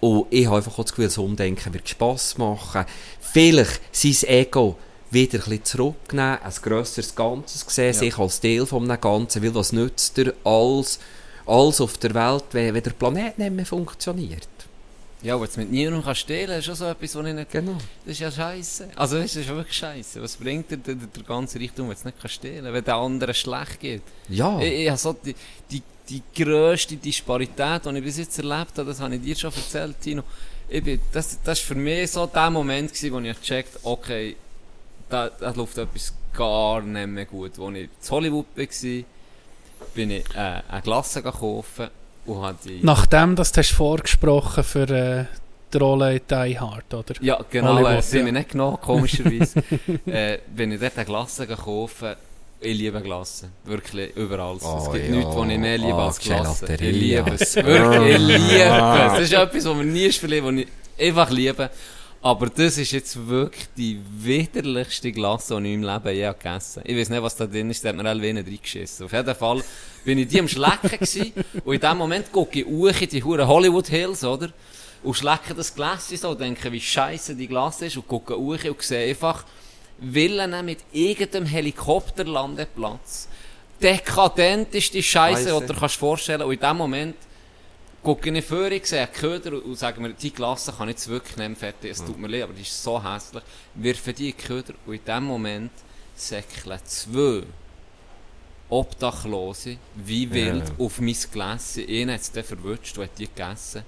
Und ich habe einfach auch das Gefühl, das Umdenken wird Spass machen. Vielleicht sein Ego wieder ein bisschen zurücknehmen, ein grösseres Ganzes sehen, sich als Teil von einem Ganzen, weil was nützt dir alles, alles auf der Welt, wenn, wenn der Planet nicht mehr funktioniert. ja, wenn du mit niemandem kannst stehlen, ist schon so etwas, was ich nicht... Genau. Das ist ja scheiße. Also das ist wirklich scheiße. Was bringt dir der, der, ganze Reichtum, wenn du es nicht kannst stehlen wenn der andere schlecht geht? Ja. Ich, ich habe so die, die, die grösste Disparität, die ich bis jetzt erlebt habe, das habe ich dir schon erzählt, Tino. Ich bin, das, das war für mich so der Moment, gewesen, wo ich gecheckt okay, da, da läuft etwas gar nicht mehr gut. Als ich in Hollywood war, bin ich äh, eine Glasse kaufen und habe die... Nachdem das du hast vorgesprochen für äh, die Rolle in Die Hard, oder? Ja, genau, Hollywood, äh, das haben ja. wir nicht genommen, komischerweise. [laughs] äh, wenn ich dort eine Glasse kaufe, ich liebe Glasse. Wirklich, überall. Oh, es gibt ja. nichts, was ich mehr liebe Ah, als Glasse. Ich liebe es. [laughs] Wirklich, ich liebe es. Das ist etwas, was mir nie ist verliehen, was ich einfach liebe. Aber das ist jetzt wirklich die widerlichste Glasse, die ich in meinem Leben je gegessen habe. Ich weiß nicht, was da drin ist, da hat mir alle reingeschissen. Auf jeden Fall bin ich die am Schlecken gewesen, und in dem Moment gucke ich hoch in die hure Hollywood Hills, oder? Und schlecke das Glas so und denke, wie scheiße die Glas ist und gucke hoch und sehe einfach Villen mit irgendeinem Helikopterlandeplatz. Dekadenteste Scheiße, die du dir kannst vorstellen Und in dem Moment gucke ich vor, ich sehe Köder und sage mir, die Glasse kann ich jetzt wirklich nicht mehr fertig. Es tut mir leid, aber die ist so hässlich. Wirfe die Köder und in dem Moment säckeln zwei Obdachlose wie wild auf mein Gläschen. Einer hat es dann verwutscht und hat die gegessen.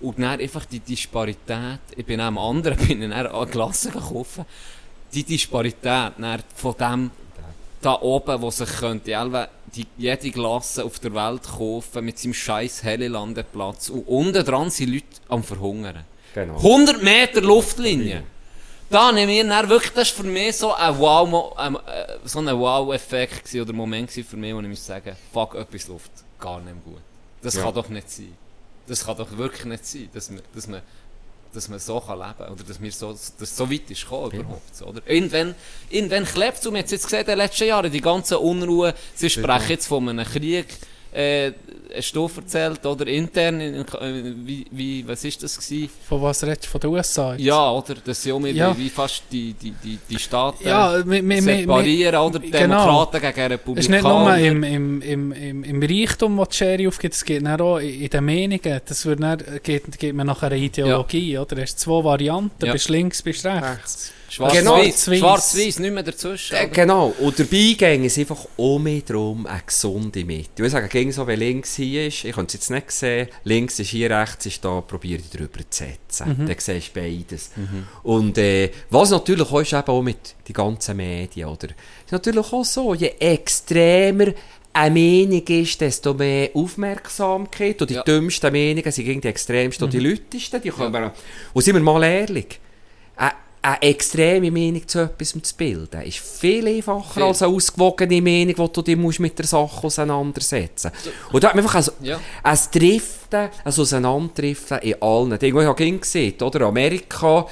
Und dann einfach die Disparität, ich bin auch am anderen, [laughs] bin ich dann eine Glasse gekauft. Die Disparität dann von dem da oben, wo sich könnte die, jede Glasse auf der Welt kaufen mit seinem scheiß Helilandeplatz. Und unten dran sind Leute am Verhungern. Genau. 100 Meter Luftlinie. Da nehme ich dann wirklich, das war für mich so ein Wow, äh, so ein Wow-Effekt oder Moment für mich, wo ich muss sagen, fuck, etwas läuft gar nicht gut. Das Ja. kann doch nicht sein. Das kann doch wirklich nicht sein, dass man, dass man, dass man so kann leben kann. Oder dass, wir so, dass es so weit ist gekommen überhaupt. so, Oder? Irgendwann, irgendwann klebt es. Und wir haben es jetzt gesehen in den letzten Jahren, die ganze Unruhe. Sie sprechen jetzt von einem Krieg. Äh, hast du erzählt, oder intern, in, wie, wie, was ist das gewesen? Von was redest du? Von den USA? jetzt? Ja, oder? Das sind auch mehr Ja. wie, fast die, die, die, die Staaten Ja, mi- mi- mi- separieren, oder? genau. Demokraten gegen Es Republikaner. ist nicht nur im, im, im, im, im Reichtum, wo die Schere aufgeht, es geht dann auch in in den Meinungen. Das wird dann, geht, geht man nach einer Ideologie, oder? Du hast zwei Varianten, Ja. bist links, bist rechts. Schwarz-Weiß, Schwarz-Weiß. Schwarz-Weiß, nicht mehr dazwischen. Äh, oder? genau. Und dabei ging es einfach um mich drum eine gesunde Mitte. Ich würde sagen, ging so, wie links hier ist, ich könnte es jetzt nicht sehen, links ist hier, rechts ist da, probiere ich drüber zu setzen. Dann siehst du beides. Und äh, was natürlich auch ist, eben auch mit den ganzen Medien, oder? Ist natürlich auch so, je extremer eine Meinung ist, desto mehr Aufmerksamkeit. Und die Ja. dümmsten Meinungen sind gegen die extremsten und die lautesten. Die können Und sind wir mal ehrlich, eine, eine extreme Meinung zu etwas zu bilden, ist viel einfacher Viel. als eine ausgewogene Meinung, die du dich musst mit der Sache auseinandersetzen musst. Und da hat man einfach ein, Ja. ein Driften, ein Auseinanderdriften in allen Dingen. Ich habe gesehen, oder? Amerika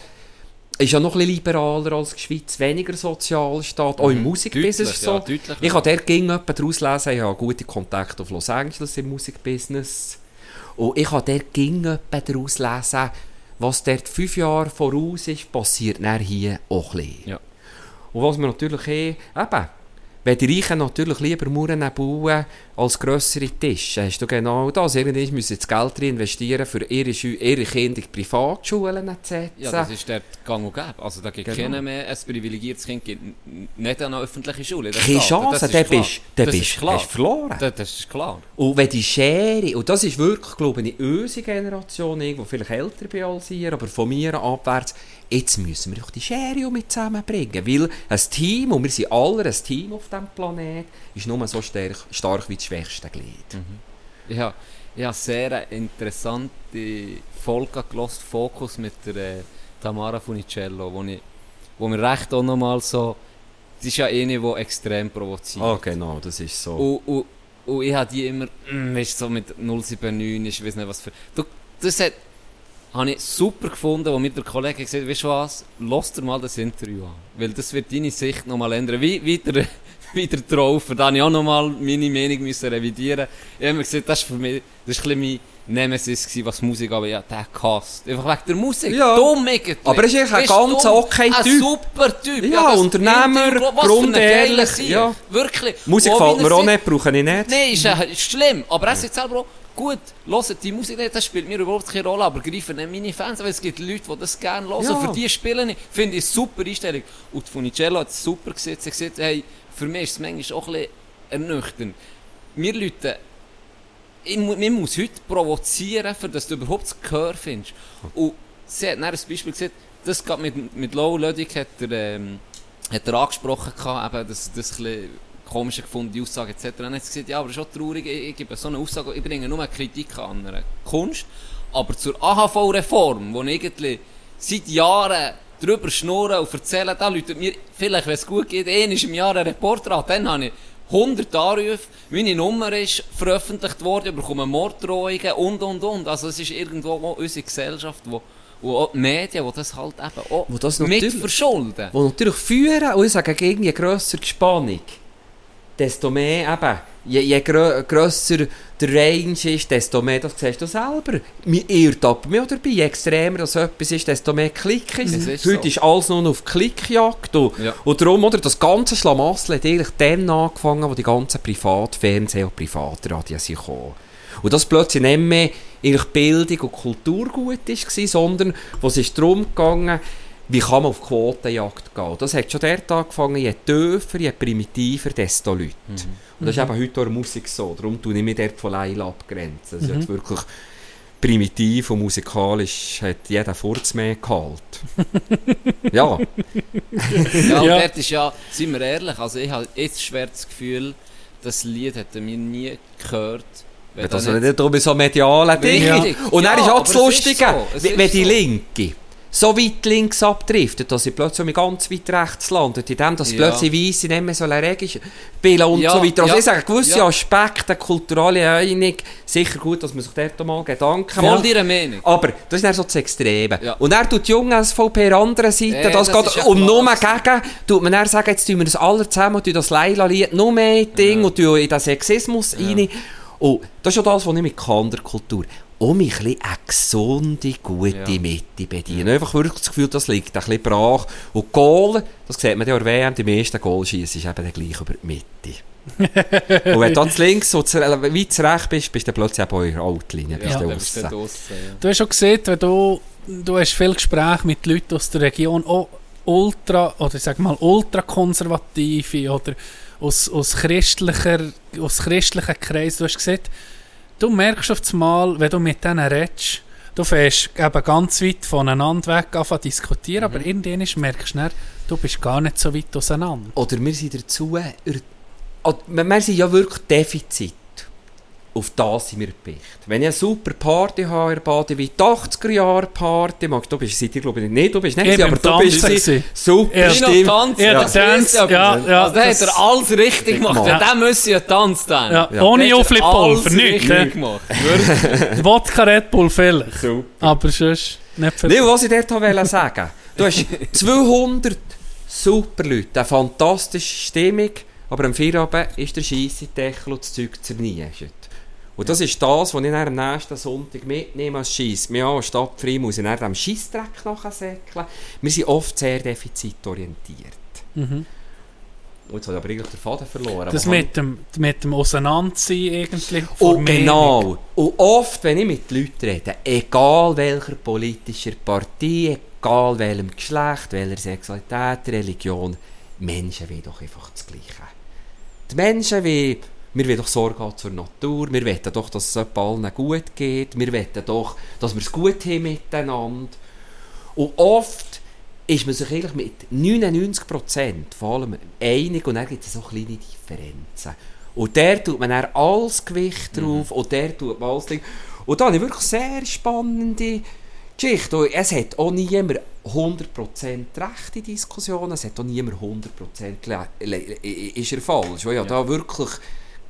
ist ja noch ein bisschen liberaler als die Schweiz, weniger Sozialstaat, auch im Musikbusiness Deutlich, so. ja, ich habe dort ging jemand daraus lesen, ich habe gute Kontakte auf Los Angeles im Musikbusiness. Und ich habe dort ging jemand daraus lesen, was dort fünf Jahre voraus ist, passiert dann hier auch ein bisschen. Ja. Und was wir natürlich eh, eben, wenn die Reichen natürlich lieber Mauern bauen als grössere Tische, hast du genau das. Irgendwann müssen sie das Geld drin investieren, für ihre, ihre Kinder in Privatschulen zu setzen. Ja, das ist der Gang und Gäbe. Also da gibt Genau. mehr, ein privilegiertes Kind gibt nicht an eine öffentliche Schule. Das Keine. Chance, klar. bist Das bist- ist klar. du verloren. Das, das ist klar. Und wenn die Schere, und das ist wirklich, glaube ich, unsere Generation, irgendwo vielleicht älter bin als ihr, aber von mir abwärts, jetzt müssen wir doch die Schere mit zusammenbringen. Weil ein Team, und wir sind alle ein Team auf diesem Planeten, ist nur so stark, stark wie das schwächste Glied. Ich habe, ich habe sehr interessante Folge gelost, Fokus mit der äh, Tamara Funicello, wo, ich, wo mir recht auch nochmal so, sie ist ja eine, die extrem provoziert. Ah, genau, das ist so. Und, und, und ich habe die immer, mm, weißt so mit 079, ich weiß nicht was für. Du, das hat, habe ich super gefunden, wo mir der Kollege gesagt hat, weißt du was, lass dir mal das Interview an. Weil das wird deine Sicht nochmal ändern. Wie, wie der, [laughs] wie der Traufer, da habe ich auch nochmal meine Meinung müssen revidieren. Ich habe mir gesagt, das ist für mich, das ist ein bisschen mein Nemesis gewesen, was Musik, aber ja, der gehasst. Einfach wegen der Musik. Ja. Dumm irgendwie. Aber er ist eigentlich ein ganz dumm. okay Ein Typ. super Typ. Ja, das Unternehmer, ein grundehrlich, ja. Wirklich. Musik gefällt mir auch nicht, brauche ich nicht. Nein, ist, äh, schlimm. Aber er sagt selber auch, gut, hört die Musik nicht, das spielt mir überhaupt keine Rolle, aber greifen nicht meine Fans, weil es gibt Leute, die das gerne hören. Ja. Für die spielen ich. Finde ich eine super Einstellung. Und die Funicello hat es super gesehen. Sie gesagt, hey, für mich ist es manchmal auch ein bisschen ernüchternd. Wir Leute, ich, man muss heute provozieren, für dass du überhaupt das Gehör findest. Und sie hat dann ein Beispiel gesagt, das geht mit, mit Low Lödig hat er, ähm, hat er angesprochen gehabt, eben, dass das ein bisschen komische gefunden, die Aussage etc. Und dann hat sie gesagt, ja, aber es ist auch traurig, ich, ich gebe so eine Aussage, ich bringe nur eine Kritik an einer Kunst, aber zur AHV-Reform, wo ich irgendwie seit Jahren drüber schnurren und erzählen, da läutet mir, vielleicht, wenn es gut geht, einmal im Jahr ein Reporter an, dann habe ich 100 Anrufe, meine Nummer ist veröffentlicht worden, ich bekomme Morddrohungen und und und. Also es ist irgendwo auch unsere Gesellschaft, wo, wo auch die Medien, die das halt eben auch Wo das mit verschulden. Die natürlich führen, und ich sage, gegen je grösser die Spannung, desto mehr eben, je, je grö grösser der Range ist, desto mehr, das siehst du selber. Mir irrt aber mir auch dabei, je extremer das etwas ist, desto mehr Klick ist. Es ist Heute so. ist alles nur noch auf Klickjagd. Und, Ja. und darum, oder, das ganze Schlamassel hat eigentlich dann angefangen, wo die ganzen Privatfernsehen und Privatradios sind gekommen. Und das plötzlich nicht mehr eigentlich Bildung und Kulturgut war, sondern wo es ist darum gegangen, wie kann man auf Quotenjagd gehen. Das hat schon dort angefangen, je tiefer, je primitiver, desto Leute. Und das ist eben heute auch in der Musik so. Darum tue ich mich dort von Leila abgrenzen. Das ist jetzt wirklich primitiv und musikalisch hat jeder Furz mehr gehalten. [laughs] ja, Ja, Ja. dort ist ja, seien wir ehrlich, also ich habe jetzt schwer das Gefühl, das Lied hätten wir nie gehört. wenn wenn da das nicht darum so mediale Ding Richtig. Und dann Ja, ist auch das Lustige, so, wenn die so. Linke so weit links abdriftet, dass sie plötzlich ganz weit rechts landet, in dem, dass Ja. plötzlich Weisse nicht mehr so regisch spielen und Ja, so weiter. Also ja, ich sage, gewisse ja. Aspekte, kulturelle Einigung, sicher gut, dass man sich dort mal Gedanken Voll macht. deiner Meinung. Aber das ist dann so das Extreme. Ja. Und er tut die junge SVP an der anderen Seite, Ja, das, das geht ja um nur gegen, tut man dann sagen, jetzt tun wir das alle zusammen tun das Leila-Lied noch mehr Ding Ja. und tun in den Sexismus rein. Und das ist ja das, was ich mit Kanderkultur um mich ein bisschen eine gesunde, gute Ja. Mitte bedienen. Einfach wirklich das Gefühl, das liegt ein bisschen brach. Und Goal, das sieht man ja der WM, die meisten Goalschießen ist eben dann gleich über die Mitte. [laughs] und wenn du dann zu links und zu, weit zu rechts bist, bist du plötzlich auch in der Outlinie. bist Ja, du ja. Du hast schon gesehen, wenn du, du hast viel Gespräche mit Leuten aus der Region, auch ultra, oder ich sag mal ultrakonservative oder aus, aus, christlicher, aus christlichen Kreisen, du hast gesagt, du merkst auf einmal, wenn du mit denen redest, du fährst eben ganz weit voneinander weg an zu diskutieren, aber irgendwann merkst du dann, du bist gar nicht so weit auseinander. Oder wir sind dazu... Oder wir sind ja wirklich Defizit. Auf das sind wir gepicht. Wenn ich eine super Party habe, in Bade, wie die 80er-Jahre-Party, Max, du bist, seid ihr glaube ich nicht, du bist nicht, Ich aber du bist sie. Super, Ja. Stimmt. Ja, das Tanz, ja, ja, Also, das- hat er alles richtig gemacht. gemacht. Ja, der müsste ja tanzen dann. Ja, Ja. ohne Der hat Jufli-Pulver, alles nicht. richtig gemacht. Wodka Red Bull vielleicht, Super. aber sonst nicht viel. Nee, was ich dort wollte sagen, du hast 200 super Leute, eine fantastische Stimmung, aber am Feierabend ist der Scheissendeckel und das Zeug zerniescht. Und das ist das, was ich am nächsten Sonntag mitnehme als Scheiss. Wir haben stadtfrei muss ich dann dem Scheissdreck nachsäckeln. Wir sind oft sehr defizitorientiert. Mhm. Und jetzt habe ich aber eigentlich den Faden verloren. Das mit dem, mit dem Auseinandersein irgendwie. Oh, Meinung. genau. Und oft, wenn ich mit Leuten rede, egal welcher politischer Partei, egal welchem Geschlecht, welcher Sexualität, Religion, Menschen wollen doch einfach das Gleiche. Die Menschen wollen, wir wollen doch Sorge haben zur Natur, wir wollen doch, dass es allen gut geht, wir wollen doch, dass wir es gut haben miteinander. Und oft ist man sich eigentlich mit 99% von allem einig und dann gibt es so kleine Differenzen. Und der tut man dann alles Gewicht drauf und der tut man alles Ding. Und da habe ich wirklich sehr spannende Geschichte. Und es hat auch niemand 100% rechte Diskussionen, es hat auch niemand 100% le- le- ist er falsch. Und ich habe da wirklich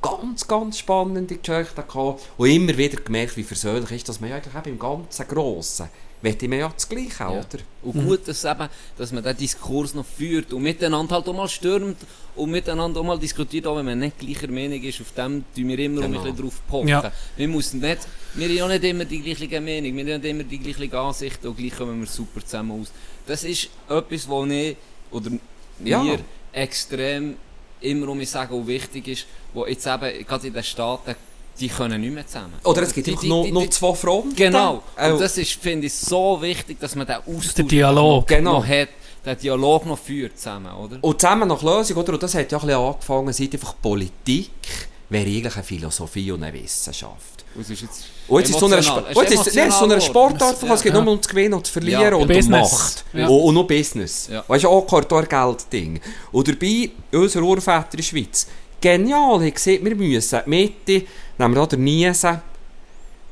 ganz, ganz spannende Geschichten gehabt und immer wieder gemerkt, wie versöhnlich ist, dass man ja eigentlich eben im ganzen Grossen möchte man ja das Gleiche, Ja. oder? Und gut, dass, eben, dass man den Diskurs noch führt und miteinander halt auch mal stürmt und miteinander auch mal diskutiert, auch wenn man nicht gleicher Meinung ist, auf dem tun wir immer Genau. ein bisschen drauf pochen. Ja. Wir, müssen nicht, wir haben ja nicht immer die gleiche Meinung, wir haben nicht immer die gleiche Ansicht und gleich kommen wir super zusammen aus. Das ist etwas, was ich, oder Ja. mir extrem immer um mich sagen, auch wichtig ist, wo jetzt eben, gerade in den Staaten, die können nicht mehr zusammen. Oder es gibt Die- die- die- die- zwei Fronten. Genau. Äh, Und das ist, finde ich, so wichtig, dass man den Austausch Der Dialog. noch, Genau. noch hat, den Dialog noch führt zusammen, oder? Und zusammen nach Lösung, oder? Und das hat ja ein bisschen angefangen, seit einfach Politik wäre eigentlich eine Philosophie und eine Wissenschaft. Und es ist jetzt Und jetzt ist es so eine, emotional. Es jetzt ist, nein, es ist so eine emotional Sportart, geworden. es geht Ja. nur um zu gewinnen und zu verlieren Ja. und um Business. Macht. Ja. Und, und noch Business. Ja. Weißt du, auch Kartor-Geld-Ding. Und dabei, unser Urväter in der Schweiz, genial, hat gesehen, wir müssen die Mitte, nehmen wir da den Niesen,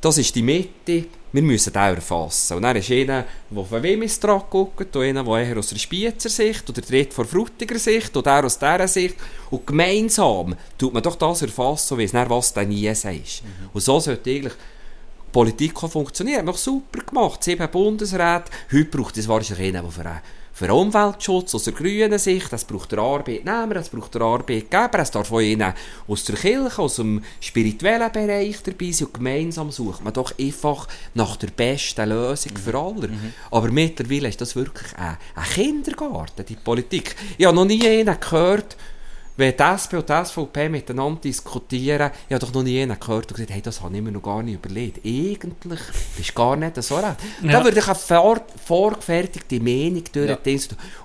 das ist die Mitte, wir müssen den erfassen. Und dann ist einer, der von Wimmis dran guckt, und einer, der eher aus der Spiezer Sicht, oder der dritte von Frutiger Sicht, oder der aus dieser Sicht. Und gemeinsam tut man doch das erfassen, und weiss dann, was der Niesen ist. Und so sollte eigentlich Politik man doch super gemacht. Sieben Bundesräte. Heute braucht es wahrscheinlich einen, der für, für Umweltschutz aus der grünen Sicht, es braucht der Arbeitnehmer, es braucht der Arbeitgeber, es darf auch einen aus der Kirche, aus dem spirituellen Bereich dabei sein. Und gemeinsam sucht man doch einfach nach der besten Lösung für alle. Aber mittlerweile ist das wirklich ein, ein Kindergarten, die Politik. Ich habe noch nie einen gehört, wenn die SP und die SVP miteinander diskutieren, ich habe doch noch nie einen gehört und gesagt, hey, das habe ich mir noch gar nicht überlegt. Eigentlich bist du gar nicht so recht. Ja. Da würde ich eine vor, vorgefertigte Meinung durch Ja. den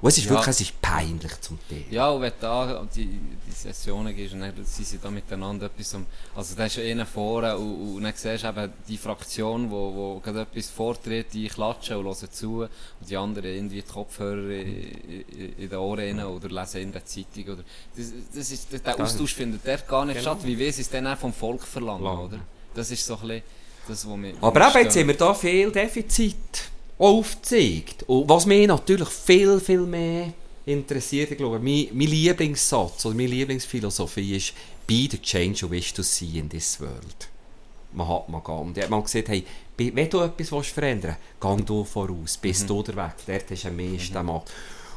Und es ist Ja. wirklich es ist peinlich zum Teil. Ja, und wenn du da die, die Sessionen gehst und dann sind sie da miteinander etwas am, also da ist ja einer vorne und, und dann siehst du eben die Fraktion, wo, wo gerade etwas vortritt, die klatschen und hören zu und die anderen irgendwie die Kopfhörer in, in, in den Ohren oder lesen in der Zeitung oder das, das ist, der Austausch findet dort gar nicht Genau. statt, wie wir es dann auch vom Volk verlangen, Lang. oder? Das ist so ein bisschen das, was wir... Aber eben, jetzt haben wir da viel Defizit aufgezeigt. Und was mich natürlich viel, viel mehr interessiert, ich glaube, mein, mein Lieblingssatz oder meine Lieblingsphilosophie ist «Be the change you wish to see in this world». Mahatma Gandhi. Er hat mal gesagt, hey, wenn du etwas verändern willst, gang du voraus, bist du der Weg, dort hast du am meisten Macht.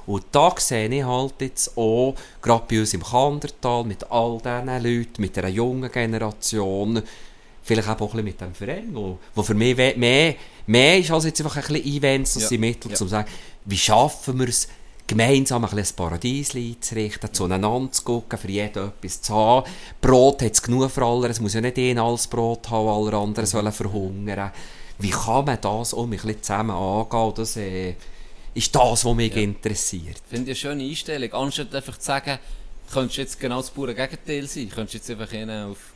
Und da sehe ich halt jetzt auch, gerade bei uns im Kandertal, mit all diesen Leuten, mit einer jungen Generation, vielleicht auch ein bisschen mit dem Verein, wo, wo für mich mehr, mehr ist als jetzt einfach ein bisschen Events, das Ja. sind Mittel, Ja. um zu sagen, wie schaffen wir es, gemeinsam ein bisschen ein Paradies einzurichten, zueinander zu gucken, für jeden etwas zu haben. Brot hat es genug für alle, es muss ja nicht einer alles Brot haben, alle anderen sollen verhungern. Wie kann man das auch ein bisschen zusammen angehen? Das, äh, ist das, was mich interessiert. Finde ich eine schöne Einstellung. Anstatt einfach zu sagen, könntest jetzt genau das pure Gegenteil sein. Könntest jetzt einfach ihnen auf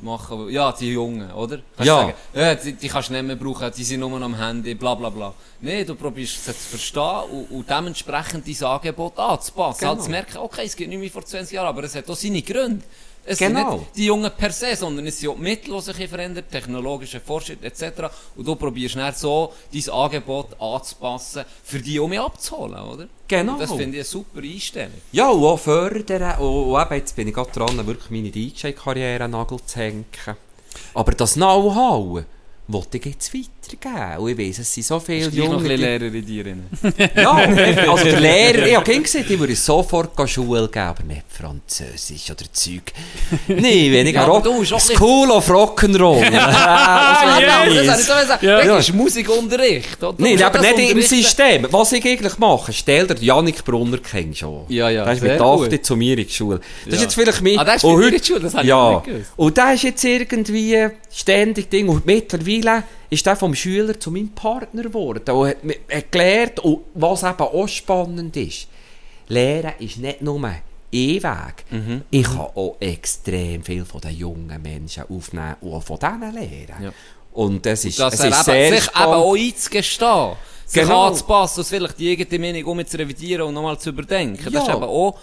machen, ja, die Jungen, oder? Kannst Ja. Sagen, ja die, die kannst du nicht mehr brauchen, die sind nur am Handy, bla bla bla. Nein, du probierst es zu verstehen und, und dementsprechend dein Angebot anzupassen. Genau. Halt zu merken, okay, es geht nicht mehr vor 20 Jahren, aber es hat auch seine Gründe. Es Genau. sind nicht die Jungen per se, sondern es sind auch die Mittel, die sich verändern, technologische Fortschritt etc. Und du probierst dann so dein Angebot anzupassen, für die um mich abzuholen, oder? Genau. Und das finde ich eine super Einstellung. Ja, und auch fördern. Und, eben, jetzt bin ich gerade dran, wirklich meine DJ-Karriere an Nagel zu hängen. Aber das Know-how wollte ich jetzt weitergeben. Und ich weiss, es sind so viele Junge... die- Lehrer in dir. [laughs] Ja, [laughs] also der Lehrer, ich habe gesagt, ich würde sofort Schule geben, aber nicht Französisch oder Zeug. [laughs] Nein, weniger Ja, Rock, School of Rock'n'Roll. Ah, ja, das ich so gesagt. Ja. Das ist Musikunterricht, oder? Nein, aber nicht im. System. Was ich eigentlich mache, stell dir Janik Brunner kennst schon. Ja, ja, Der ist mit gut. 8 zu mir in die Schule. Das ist jetzt vielleicht mein... Ah, der ist und mit in die Schule, das habe ich nicht gewusst. Und der ist jetzt irgendwie ständig Ding. Und mittlerweile ist der vom Schüler zu meinem Partner geworden. Und hat, mir- gelernt, und was eben auch spannend ist, Lehren ist nicht nur ein Weg. Mhm. Ich kann auch extrem viel von den jungen Menschen aufnehmen und auch von denen lernen. Ja. Und das ist, Dass es er ist eben, sehr sich eben spannend. auch einzugestehen, sich Genau. anzupassen und vielleicht die eigene Meinung um zu revidieren und nochmal zu überdenken. Das Ja. ist eben auch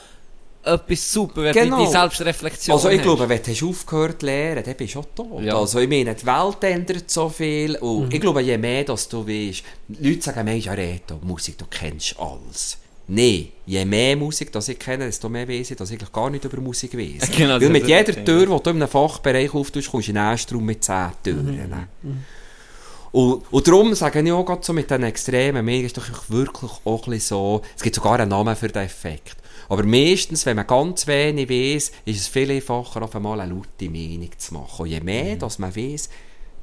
etwas super, wenn Genau. die Selbstreflexion Also ich hast. glaube, wenn du aufgehört zu lernen, dann bist du auch tot. Ja. Also ich meine, die Welt ändert so viel und ich glaube, je mehr dass du weißt, Leute sagen mir, ja Reto, Musik, du kennst alles. Nein, je mehr Musik das ich kenne, desto mehr weiss ich, dass ich gar nicht über Musik weiss. [laughs] Genau, Weil mit jeder. Tür, die du in einem Fachbereich auftust, kommst du in einen ersten Raum mit 10 Türen. Und, und darum sage ich auch gerade so mit den Extremen, mir ist doch wirklich auch so, es gibt sogar einen Namen für den Effekt. Aber meistens, wenn man ganz wenig weiss, ist es viel einfacher, auf einmal eine laute Meinung zu machen. Und je mehr dass man weiss,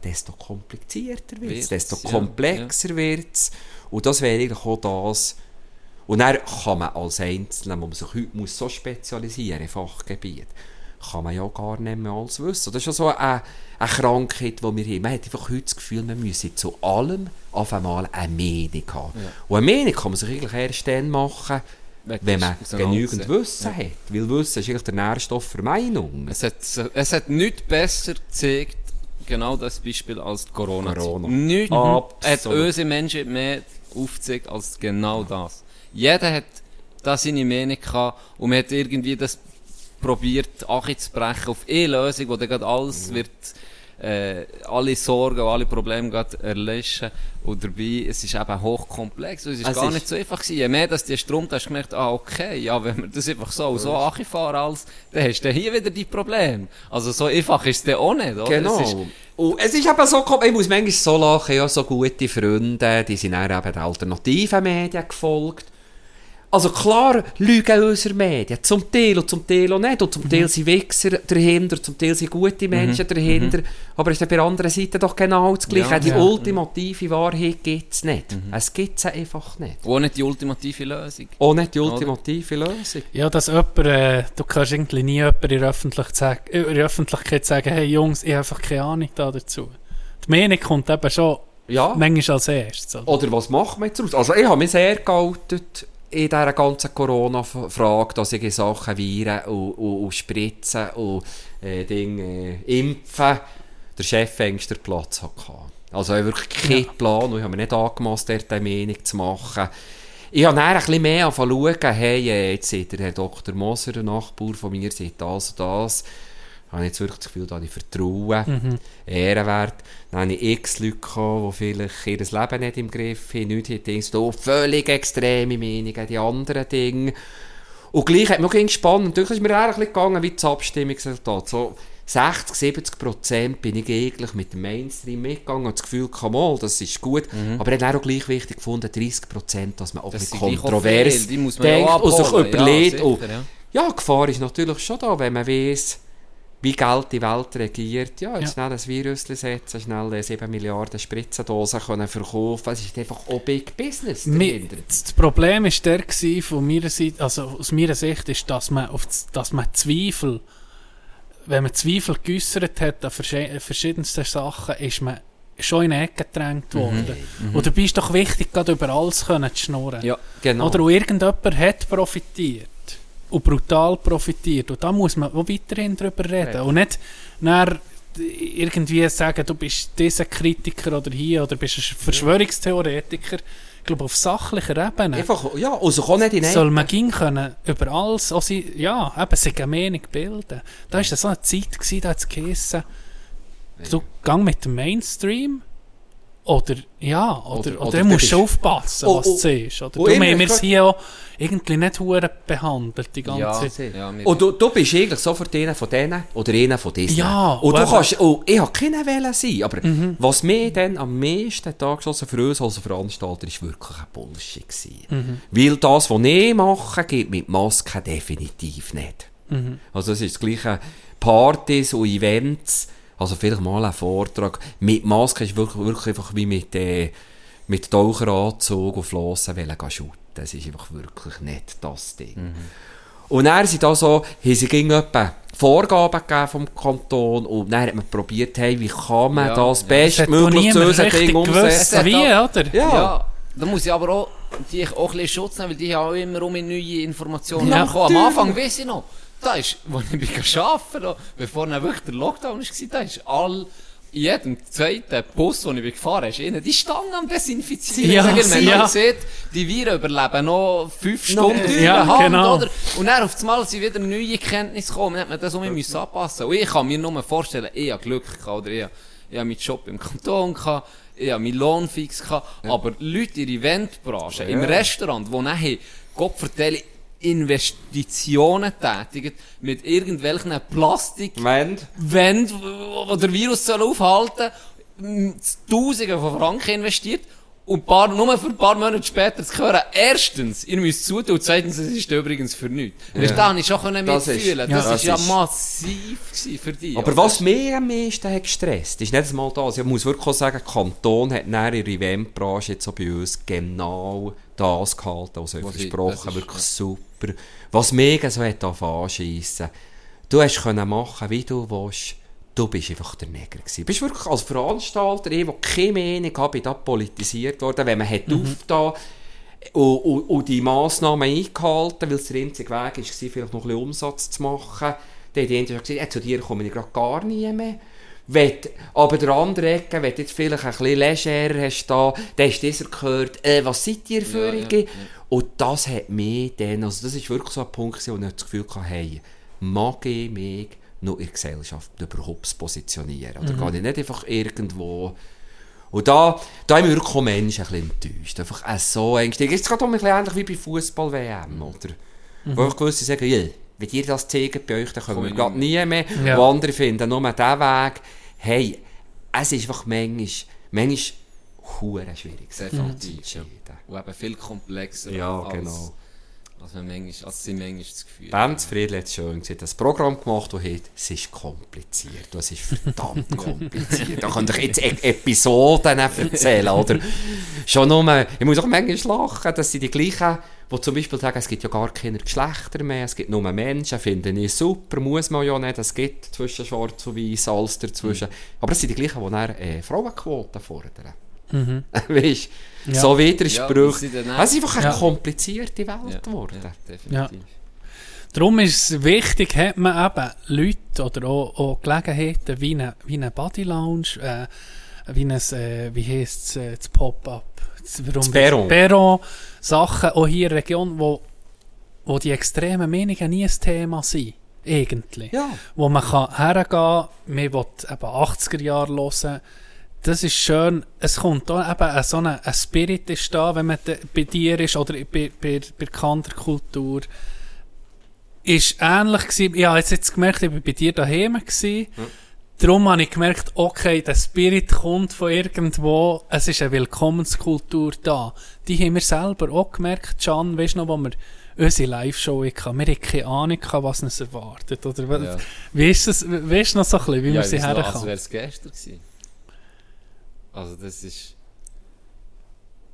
desto komplizierter wird es, desto ja, komplexer wird es. Und das wäre eigentlich auch das. Und dann kann man als Einzelner, man sich heute muss so spezialisieren im Fachgebiet, kann man ja gar nicht mehr alles wissen. Das ist ja so eine, eine Krankheit, die wir haben. Man hat einfach heute das Gefühl, man müsse zu allem auf einmal eine Meinung haben. Und eine Meinung kann man sich eigentlich erst dann machen, Wenn man genügend. Wissen hat. Weil Wissen ist eigentlich der Nährstoff für Meinungen. Es hat, es hat nichts besser gezeigt, genau das Beispiel als die Corona. Corona. Nichts Absolut. hat unsere Menschen mehr aufgezeigt als genau das. Jeder hat da seine Meinung gehabt und man hat irgendwie das probiert, anzubrechen auf eine Lösung, wo dann gerade alles wird, äh, alle Sorgen und alle Probleme gerade erlöschen. Und dabei, es ist eben hochkomplex und es ist Es gar ist- nicht so einfach gewesen. Je mehr, dass die Strom, hast du gemerkt, ah, okay, ja, wenn wir das einfach so und so anfahren als, dann hast du dann hier wieder die Probleme. Also so einfach ist es dann auch nicht, oder? Genau. Es ist, und es ist eben so, ich muss manchmal so lachen, ja, so gute Freunde, die sind dann eben den alternativen Medien gefolgt. Also klar lügen unsere Medien, zum Teil und zum Teil auch nicht. Und zum Teil sind Wichser dahinter, zum Teil sind gute Menschen dahinter. Aber es ist dann bei der anderen Seite doch genau das Gleiche. Ja, die ja. ultimative Wahrheit gibt es nicht. Es gibt sie einfach nicht. auch nicht die ultimative Lösung. Auch nicht die ultimative Lösung. Ja, dass jemand, äh, du kannst irgendwie nie jemand in der, äh, in der Öffentlichkeit sagen, hey Jungs, ich habe einfach keine Ahnung da dazu. Die Meinung kommt eben schon Ja. manchmal als erstes. oder? Oder was macht man jetzt daraus? Also ich habe mich sehr geoutet in dieser ganzen Corona-Frage, dass ich in Sachen Viren und, und, und Spritzen und äh, Ding, äh, Impfen der Chef engst den Platz hatte. Also ich habe wirklich keinen Plan und ich habe mir nicht angemaßt, dort eine Meinung zu machen. Ich habe dann ein bisschen mehr angefangen zu schauen, hey, äh, jetzt sieht der Herr Dr. Moser, ein Nachbar von mir, sieht das und das. Habe ich jetzt wirklich das Gefühl, da habe ich Vertrauen, Ehrenwert. Dann habe ich x Leute gehabt, die vielleicht ihr Leben nicht im Griff haben, nichts haben, Dings, da völlig extreme Meinungen, die anderen Dinge. Und gleich hat mich auch spannend, natürlich ist mir eher ein bisschen gegangen, wie das Abstimmungsresultat. So 60, 70 Prozent bin ich eigentlich mit dem Mainstream mitgegangen und das Gefühl, come on, das ist gut. Aber ich habe auch gleich wichtig gefunden, 30 Prozent, dass man auch Das ein sind bisschen gleich auch kontrovers viele, die muss man ja denkt auch und sich abholen. Ja, überlegt. sicher, und ja. ja, Gefahr ist natürlich schon da, wenn man weiss, wie Geld die Welt regiert. Ja, jetzt schnell ein Virus setzen, schnell äh, 7 Milliarden Spritzendosen können verkaufen. Es ist einfach auch Big Business Mi- dahinter. Das Problem ist der gewesen, von meiner Seite, also aus meiner Sicht, ist, dass man, auf, das- dass man Zweifel, wenn man Zweifel geäussert hat an verschi- verschiedensten Sachen, ist man schon in Ecke gedrängt worden. Und dabei ist doch wichtig, gerade über alles können zu schnurren. Ja. Genau. Oder irgendjemand hat profitiert. Und brutal profitiert. Und da muss man auch weiterhin drüber reden. Und nicht dann irgendwie sagen, du bist dieser Kritiker oder hier oder bist ein Verschwörungstheoretiker. Ich glaube, auf sachlicher Ebene Einfach, ja, also kann nicht in soll man ging können über alles, auch sie, ja, eben sich eine Meinung bilden. Da war so eine Zeit, gewesen, da hat es geheissen, du gang mit dem Mainstream oder, ja, oder, Oder- oder, du du musst schon aufpassen, Oh, was oh. du siehst. Oder Oh, du, immer, wir sind hier auch irgendwie nicht hure behandelt die ganze Ja, Zeit. ja, Und du, du bist eigentlich sofort einer von denen oder einer von diesen. Ja, und du und kannst, oh, ich habe keinen Welle sein, aber was mir dann am meisten da geschossen für uns als Veranstalter ist wirklich ein Bullshit gewesen. Weil das, was ich mache, geht mit Masken definitiv nicht. Also es ist das gleiche Partys und Events, also vielleicht mal ein Vortrag. Mit Maske ist wirklich, wirklich einfach wie mit, äh, mit Taucheranzug und Flossen wollen gehen. Das ist einfach wirklich nicht das Ding. Und dann sind da so, haben sie Vorgaben gegeben vom Kanton und dann hat man probiert, hey, wie kann man Ja, das ja. bestmöglich Es zu unserem Ding umsetzen? wie, oder? Ja. Ja, da muss ich aber auch die auch ein bisschen Schutz nehmen, weil die haben auch immer um neue Informationen Ja, bekommen. Am Anfang weiss ich noch, da ist, als ich bin arbeiten bin, bevor dann wirklich der Lockdown war, da ist all, in jedem zweiten Bus, den ich gefahren bin, ist innen die Stange am Desinfizieren. Ja, Ja, man ja. ja. sieht, die Viren überleben noch fünf Stunden in Ja, der Hand, genau. oder? Und dann auf einmal sind wieder neue Kenntnisse gekommen, dann hat man das auch müssen anpassen. Und ich kann mir nur vorstellen, ich habe Glück gehabt, oder ich, habe- ich habe meinen Job im Kanton gehabt, ich habe meinen Lohn fix gehabt, aber Leute in der Eventbranche, im Restaurant, die nachher, Gott vertelle, Investitionen tätigen mit irgendwelchen Plastik, Moment. wenn, wo der Virus soll aufhalten soll, Tausende von Franken investiert und paar, nur für ein paar Monate später zu hören, erstens, ihr müsst zutun und zweitens, es ist übrigens für nichts. Ja. Da habe ich schon können Das ist- mitfühlen. ja, Das, das ist ja massiv für die. Aber was mich am meisten hat gestresst, ist nicht einmal das. Ich muss wirklich auch sagen, Kanton hat in der Eventbranche jetzt so bei uns genau das gehalten, was er ich- versprochen ist- Wirklich super. Was mich so hat anschiessen du hast können machen, wie du willst. Du bist einfach der Neger gewesen. Bist wirklich als Veranstalter, ich, der keine Meinung habe, da politisiert worden, wenn man hat Mhm. aufgetan und, und, und die Massnahmen eingehalten, weil es der einzige Weg war, vielleicht noch ein bisschen Umsatz zu machen. Dann haben die gesagt, ja, zu dir komme ich gerade gar nie mehr. Wenn, aber der andere Ecke, wenn jetzt vielleicht ein bisschen legerer hast, da, dann hast du dieser gehört, äh, was seid ihr für Ja, ja, ja. Und das hat mich dann, also das ist wirklich so ein Punkt, wo ich das Gefühl hatte, hey, mag ich mich noch in der Gesellschaft überhaupt zu positionieren? Oder gehe ich nicht einfach irgendwo... Und da, da haben wir wirklich Menschen ein bisschen enttäuscht. Einfach auch so ängstlich. Jetzt geht es ein bisschen ähnlich wie bei Fußball-WM, oder? Wo ich gewisse sagen, ja, wenn ihr das zeigt bei euch, dann kommen Komm wir gerade nie mehr. Ja. Andere finden nur diesen Weg. Hey, es ist einfach manchmal, manchmal schwierig. zu entscheiden. Und eben viel komplexer Ja, als, genau. Als, man manchmal, als sie manchmal das Gefühl Benz Friedl hat es schön gesagt, das Programm gemacht, das hat, es ist kompliziert. Das ist verdammt [laughs] kompliziert. Da könnte ich jetzt e Episoden erzählen, oder? Schon nur, ich muss auch manchmal lachen, dass sie die gleichen, die zum Beispiel sagen, es gibt ja gar keine Geschlechter mehr, es gibt nur Menschen, finde ich super, muss man ja nicht, es gibt zwischen Schwarz und Weiß alles dazwischen. Aber es sind die gleichen, die dann äh, Frauenquoten fordern. Weißt du, so Ja, Widersprüche. sind dann auch- es ist einfach eine Ja. komplizierte Welt Ja, geworden. ja, definitiv. Darum ist es wichtig, hat man eben Leute oder auch, auch Gelegenheiten wie eine, wie eine Body Lounge, äh, wie ein, äh, wie heisst es, äh, das Pop-Up, das, Perron. Sachen auch hier in der Region, wo, wo die extremen Meinungen nie ein Thema sind, irgendwie. Ja. Wo man kann hergehen, man will eben 80er Jahre hören, das ist schön, es kommt da eben so ein, ein Spirit ist da, wenn man bei dir ist oder bei, bei, bei Kanterkultur ist ähnlich gewesen. Ich habe jetzt, jetzt gemerkt, ich war bei dir daheim gewesen. Darum habe ich gemerkt, okay, der Spirit kommt von irgendwo. Es ist eine Willkommenskultur da. Die haben wir selber auch gemerkt, Can, weißt du noch, wo wir unsere Live-Show hatten. Wir hatten keine Ahnung, was uns erwartet. Oder, Ja. wie ist das, weißt du noch so ein bisschen, wie Ja, wir sie weiss noch, als herkamen? wäre es gestern gewesen. Also das ist...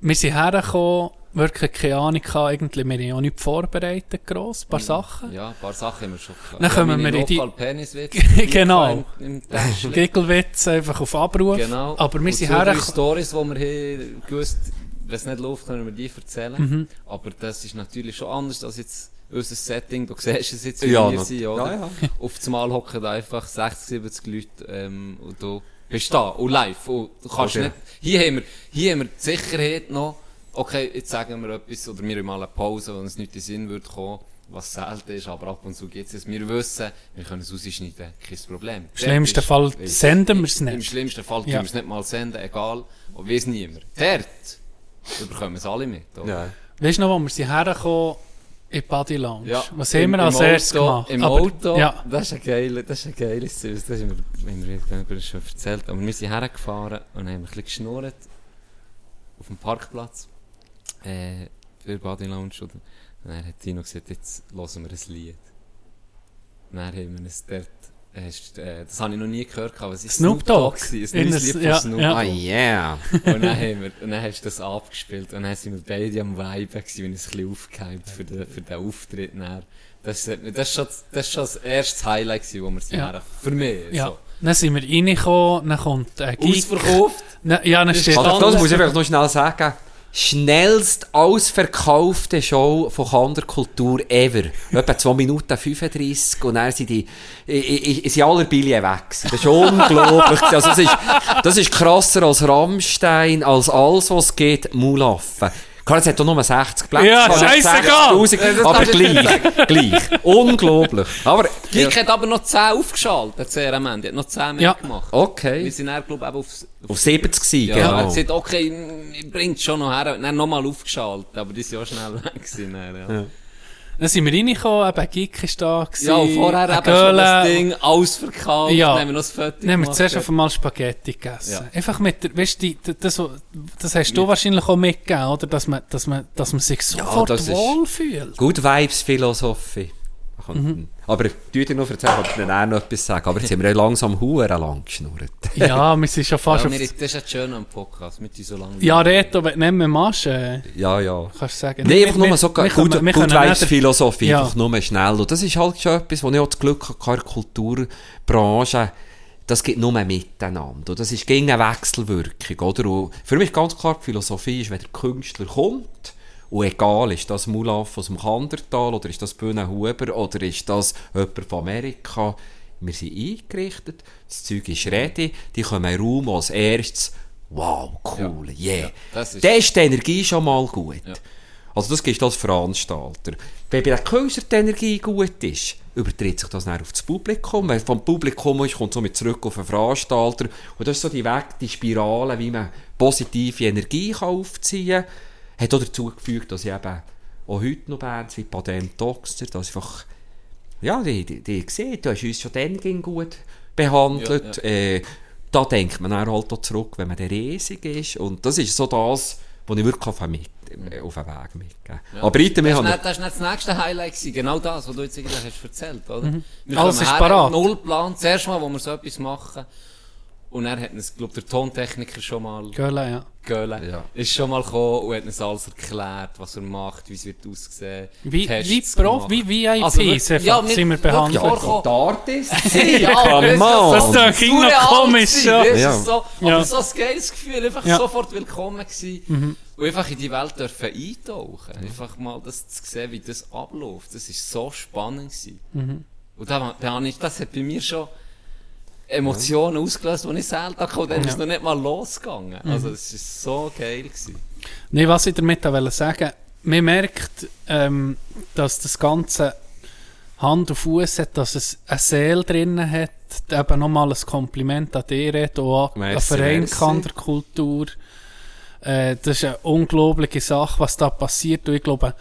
Wir sind hergekommen wirklich keine Ahnung gehabt, irgendwie, wir haben ja nicht vorbereitet, gross, ein paar Sachen. Ja, ein paar Sachen haben wir schon gehabt. Dann kommen meine wir in die- Notfall-Peniswitze. [laughs] Genau. Im, im Täschchen. Gigglewitz einfach auf Abruf. Genau. Aber wir Und sind hergekommen. Stories, die wir haben gewusst, wenn es nicht läuft, können wir die erzählen. Mhm. Aber das ist natürlich schon anders als jetzt unser Setting. Du siehst es jetzt, wie Ja, wir sind, oder? ja, ja. Auf das Mal hocken einfach 60, 70 Leute, ähm, und du bist da, und live. Und du kannst Okay. nicht, hier haben wir, hier haben wir die Sicherheit noch, okay, jetzt sagen wir etwas, oder wir haben mal eine Pause, wo uns nicht in den Sinn würde kommen, was selten ist, aber ab und zu gibt es es. Wir wissen, wir können es rausschneiden, kein Problem. Im schlimmsten Fall senden wir es Im nicht. schlimmsten Fall tun Ja. wir es nicht mal senden, egal, und weiss niemand. Dort bekommen es alle mit. Oder? Ja. Weißt du noch, wo wir sind hergekommen in Body Lounge? Ja, Was haben im- wir als erstes Auto- gemacht? Im Aber- Auto, Ja. das ist ein geiles, das ist ein geiles Süß. Das haben wir, haben wir, schon erzählt. Aber wir sind hergefahren und haben ein bisschen geschnurrt auf dem Parkplatz äh, für Body Lounge. Und dann hat Tino gesagt, jetzt hören wir ein Lied. Und dann haben wir es dort, das habe ich noch nie gehört, aber es ist Snoop Dogg. gewesen, In ein neues das- Lied ja, von Snoop ja. Ah, Dogg. yeah. Und dann, haben wir, und dann hast du das abgespielt und dann sind wir beide am Vibe gewesen, und uns ein bisschen aufgehypt für den, für den Auftritt. Dann. Das, das, ist schon, das ist schon das erste Highlight gewesen, wo wir sind. Ja. Für mich. Ja. So. Dann sind wir reingekommen, dann kommt ein Geek. Ausverkauft. Na, ja, dann steht Also, das muss ich einfach noch schnell sagen. Schnellst ausverkaufte Show von Kanderkultur ever. Etwa 2 Minuten 35 und dann sind die, sind alle Billionen weg. Das ist unglaublich. also, das ist, das ist krasser als Rammstein, als alles, was geht, Mulaffe. Klar, es hat doch nur 60 Plätze. Ja. 60'000, aber gleich, gleich. Unglaublich. Aber, Geek hat aber noch 10 aufgeschaltet, sehr am Ende. Die hat noch 10 mehr Ja. gemacht. Wir okay. sind dann, glaube ich, eben auf, Auf 70 gewesen, ja, genau. hat gesagt, okay, ich bring's schon noch her. Dann nochmal aufgeschaltet, aber die sind auch schnell [laughs] weg gewesen. Dann, ja. Dann sind wir reingekommen, eben Geek ist da gewesen. Ja, und vorher eben schon das Göhle. Ding ausverkauft. Ja. Dann haben wir noch das Foto Dann haben wir zuerst auf einmal Spaghetti gegessen. Ja. Einfach mit der, weißt du, das, das hast du wahrscheinlich auch mitgegeben, oder? Dass man, dass man, dass man sich sofort ist- wohlfühlt. Good Vibes Philosophie. Mhm. Aber ich tue dir noch erzählen, ob ich dann auch noch etwas sagen. Aber jetzt haben wir langsam Huren lang geschnurrt. [laughs] Ja, wir sind schon fast Ja, wir, das ist ja schön am Podcast, mit so lange. Ja, Reto, wenn du nicht mehr machst, äh, Ja, ja. kannst du sagen. Nein, einfach nur so wir wir können Vibes nicht- Philosophie, Ja. einfach nur schnell. Und das ist halt schon etwas, wo ich auch das Glück hatte, in der Kulturbranche, das geht nur miteinander. Und das ist gegen eine Wechselwirkung, oder? Und für mich ganz klar, die Philosophie ist, wenn der Künstler kommt, und egal, ist das Mulaf aus dem Kandertal, oder ist das Bühne Huber, oder ist das jemand von Amerika, wir sind eingerichtet, das Zeug ist ready, die kommen in den Raum als erstes, wow, cool, yeah. das ist- ist die Energie schon mal gut. Ja. Also das gibst du als Veranstalter. Wenn bei der Künstler die Energie gut ist, übertritt sich das dann auf das Publikum. Wenn vom Publikum ist, kommt somit zurück auf den Veranstalter. Und das ist so die Weg, die Spirale, wie man positive Energie kann aufziehen kann. Hat auch dazu gefügt, dass ich eben auch heute noch Bands wie Patent Doxter, dass einfach, ja, die, die, die gesehen, du hast uns schon dann ging gut behandelt. Ja, Äh, da denkt man dann halt auch zurück, wenn man der riesig ist. Und das ist so das, was ich wirklich auf den, mit, äh, auf den Weg mitgeben Aber heute, wir Das war nicht, das ist nicht das nächste Highlight, gewesen. genau das, was du jetzt eigentlich hast erzählt oder? Wir Alles ist her, parat. Null Plan, das erste Mal, wo wir so etwas machen. Und er hat uns, glaube der Tontechniker schon mal Göhle, ja. Göhle, Ja. ist schon mal gekommen und hat uns alles erklärt, was er macht, wie es wird aussehen. Wie, Tests wie, Prof, wie VIPs Also, wir- einfach ja, wir- sind wir behandelt. [laughs] Ja, weißt du, on. Das klingt irgendwie noch komisch, ja. Ja. So, Ja. aber so ein geiles Gefühl, einfach Ja. sofort willkommen gewesen. Und einfach in die Welt dürfen eintauchen. Einfach mal das zu sehen, wie das abläuft. Das ist so spannend gewesen. Und da, da das hat bei mir schon Emotionen ausgelöst, die ich selten hatte. Und dann ist es noch nicht mal losgegangen. Also, es ist so geil gewesen. Nee, was ich damit wollte sagen man merkt, ähm, dass das Ganze Hand und Fuß hat, dass es eine Seele drin hat. Eben nochmal ein Kompliment an dich, Reto, an Merci, Verein. Kanderkultur. Äh, das ist eine unglaubliche Sache, was da passiert. Und ich glaube,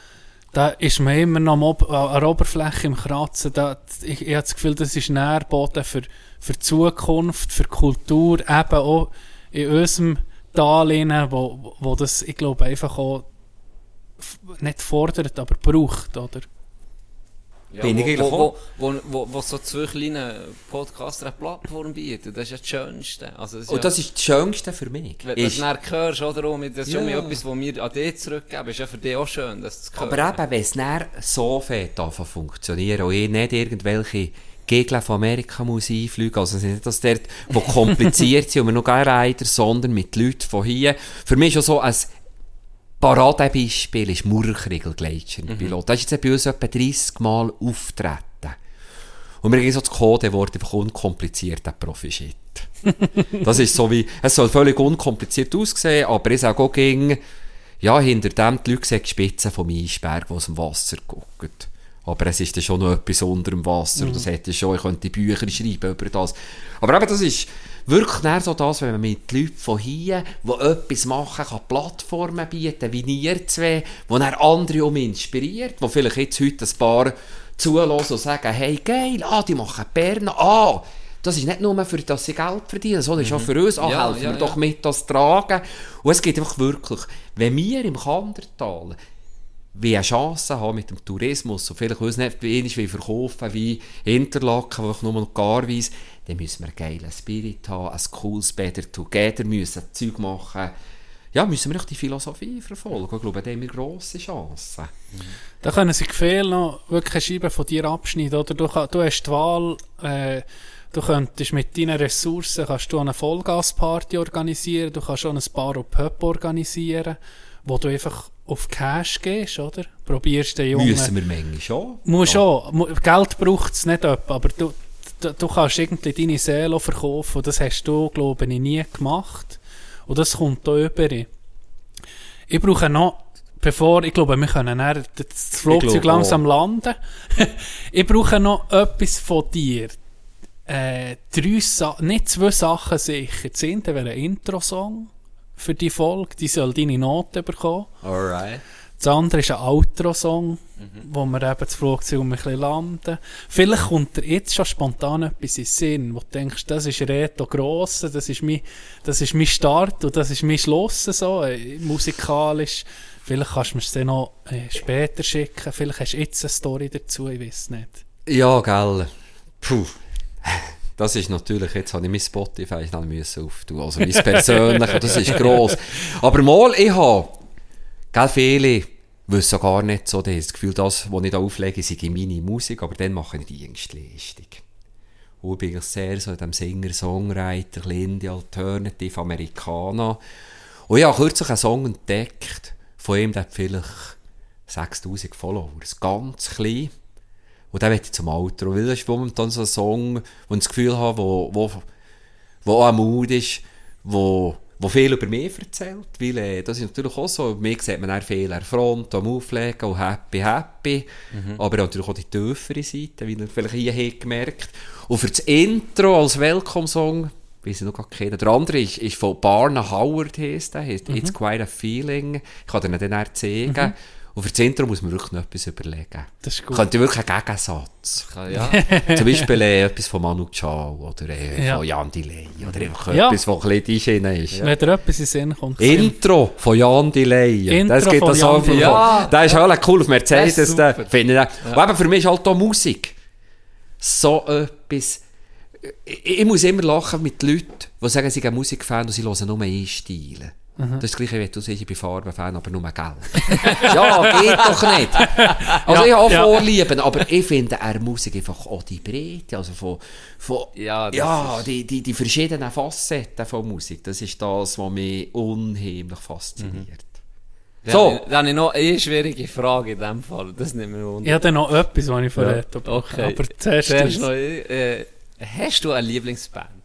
da ist man immer noch an der Oberfläche im Kratzen. Da, ich, ich habe das Gefühl, das ist Nährboden für, für die Zukunft, für die Kultur, eben auch in unserem rein, wo, wo das, ich glaube, einfach auch nicht fordert, aber braucht, oder? bin ich wo, eigentlich wo, auch. wo, wo, wo, wo so zwei kleine Podcaster eine Plattform bieten. Das ist ja das Schönste. Also, das ist Und ja, das ist das Schönste für mich. wenn du das Ist, dann hörst, oder? auch mit- Das ist schon Ja. mal etwas, was wir an dich zurückgeben. ist ja für dich auch schön, dass du es aber eben, wenn es dann so zu funktionieren und ich nicht irgendwelche Gegner von Amerika muss einfliegen, also es ist nicht, dass dort, wo kompliziert sind [laughs] und wir noch gar Reiter, sondern mit Leuten von hier. Für mich ist schon so ein Paradebeispiel ist Murrkriegel Gletscher Mhm. im Pilot. Da ist jetzt bei uns etwa 30 Mal auftreten. Und wir haben so das Codewort einfach unkomplizierter Profi-Shit. [laughs] das ist so wie, es soll völlig unkompliziert aussehen, aber ich sage auch ging, ja, hinter dem die Leute sehen die Spitze vom Eisberg, die aus dem Wasser gucken. Aber es ist dann schon noch etwas unter dem Wasser. Und Das hätte schon, ich könnte Bücher schreiben über das. Aber eben, das ist wirklich näher so das, wenn man mit Leuten von hier, die etwas machen, kann Plattformen bieten, wie ihr zwei, wo dann andere um inspiriert, wo vielleicht jetzt heute ein paar zulassen und sagen, hey, geil, ah, die machen Berner, ah, das ist nicht nur für dass sie Geld verdienen, sondern ist auch für uns, ah, Ja, helfen ja, wir doch ja. mit das tragen. Und es geht einfach wirklich, wenn wir im Kandertal wie eine Chance haben mit dem Tourismus und vielleicht uns nicht wenig wie verkaufen wie Interlaken, wo ich nur noch gar weiss, dann müssen wir einen geilen Spirit haben, ein cooles Better Together, müssen Zeug machen. Ja, müssen wir auch die Philosophie verfolgen. Ich glaube, da haben wir grosse Chancen. Da können sich viel noch wirklich eine Scheibe von dir abschneiden, oder? Du, du hast die Wahl, äh, du könntest mit deinen Ressourcen kannst du eine Vollgasparty organisieren, du kannst schon ein Bar und Pub organisieren, wo du einfach auf Cash gehst, oder? Probierst den Jungen... Müssen wir manchmal schon. Muss Ja. schon. Geld braucht es nicht etwa, aber du, du, du kannst irgendwie deine Seele auch verkaufen und das hast du, glaube ich, nie gemacht. Und das kommt da über. Ich brauche noch, bevor, ich glaube, wir können das Flugzeug langsam landen. [laughs] ich brauche noch etwas von dir. Äh, drei Sa nicht zwei Sachen sicher. Das eine wäre ein Intro-Song für die Folge, die soll deine Note bekommen. Alright. Das andere ist ein Outro-Song, wo wir eben das Flugzeug um ein bisschen landen. Vielleicht kommt dir jetzt schon spontan etwas in den Sinn, wo du denkst, das ist Reto Grosse, das ist mein, das ist mein Start und das ist mein Schluss, so, äh, musikalisch. Vielleicht kannst du mir es dann noch äh, später schicken, vielleicht hast du jetzt eine Story dazu, ich weiß nicht. Ja, gell. Puh. Das ist natürlich, jetzt habe ich mein Spotify schnell müssen auftun. Also mein persönliches, das ist gross. Aber mal, ich habe, gell, viele wissen gar nicht so, das Gefühl, das, was ich da auflege, sei meine Musik, aber dann mache ich die Dienstleistung. Und ich bin eigentlich sehr so in dem Singer, Songwriter, Indie, Alternative, Amerikaner. Und ich habe kürzlich einen Song entdeckt, von ihm, der vielleicht 6000 Followers, ganz klein. Und den möchte ich zum Outro, weil das ist momentan so ein Song, wo ich das Gefühl habe, wo, wo, wo auch Mut ist, wo, wo viel über mich erzählt, weil äh, das ist natürlich auch so, mir sieht man auch viel an Front, am Auflegen und happy, happy, aber natürlich auch die tiefere Seite, wie ihr vielleicht hier habt gemerkt. Und für das Intro als Welcome-Song, weiß ich noch gar keinen, der andere ist, ist von Barna Howard, heisst der, heisst It's Quite a Feeling, ich kann dir den dann zeigen. Und für das Intro muss man wirklich noch etwas überlegen. Das ist gut. Könnte wirklich einen Gegensatz. Ja. Zum Beispiel äh, etwas von Manu Chao oder äh, Ja. von Jan Delay oder einfach Ja. etwas, was ein bisschen ist. Wenn dir etwas in den Sinn kommt. Intro von Jan Delay. Intro das von das Jan auch Delay. ja. Der ist halt cool auf Das Mercedes. super. finde ich. Und eben für mich ist halt auch Musik so etwas. Ich, ich muss immer lachen mit Leuten, die sagen, sie sind Musikfan und sie hören nur Einstil. Das ist das gleiche, wie du sagst, ich bin Farbenfan, aber nur Geld. [laughs] ja, geht doch nicht. Also ich habe auch ja. Vorlieben, aber ich finde an Musik einfach auch die Breite, also von, von Ja, ja die, die, die verschiedenen Facetten von Musik, das ist das, was mich unheimlich fasziniert. So. So. Dann habe ich noch eine schwierige Frage in dem Fall. Das nimmt mir wunder. Ich habe dann noch etwas, was ich von Ja. Okay. Aber zuerst, Zuerst noch, äh, hast du eine Lieblingsband?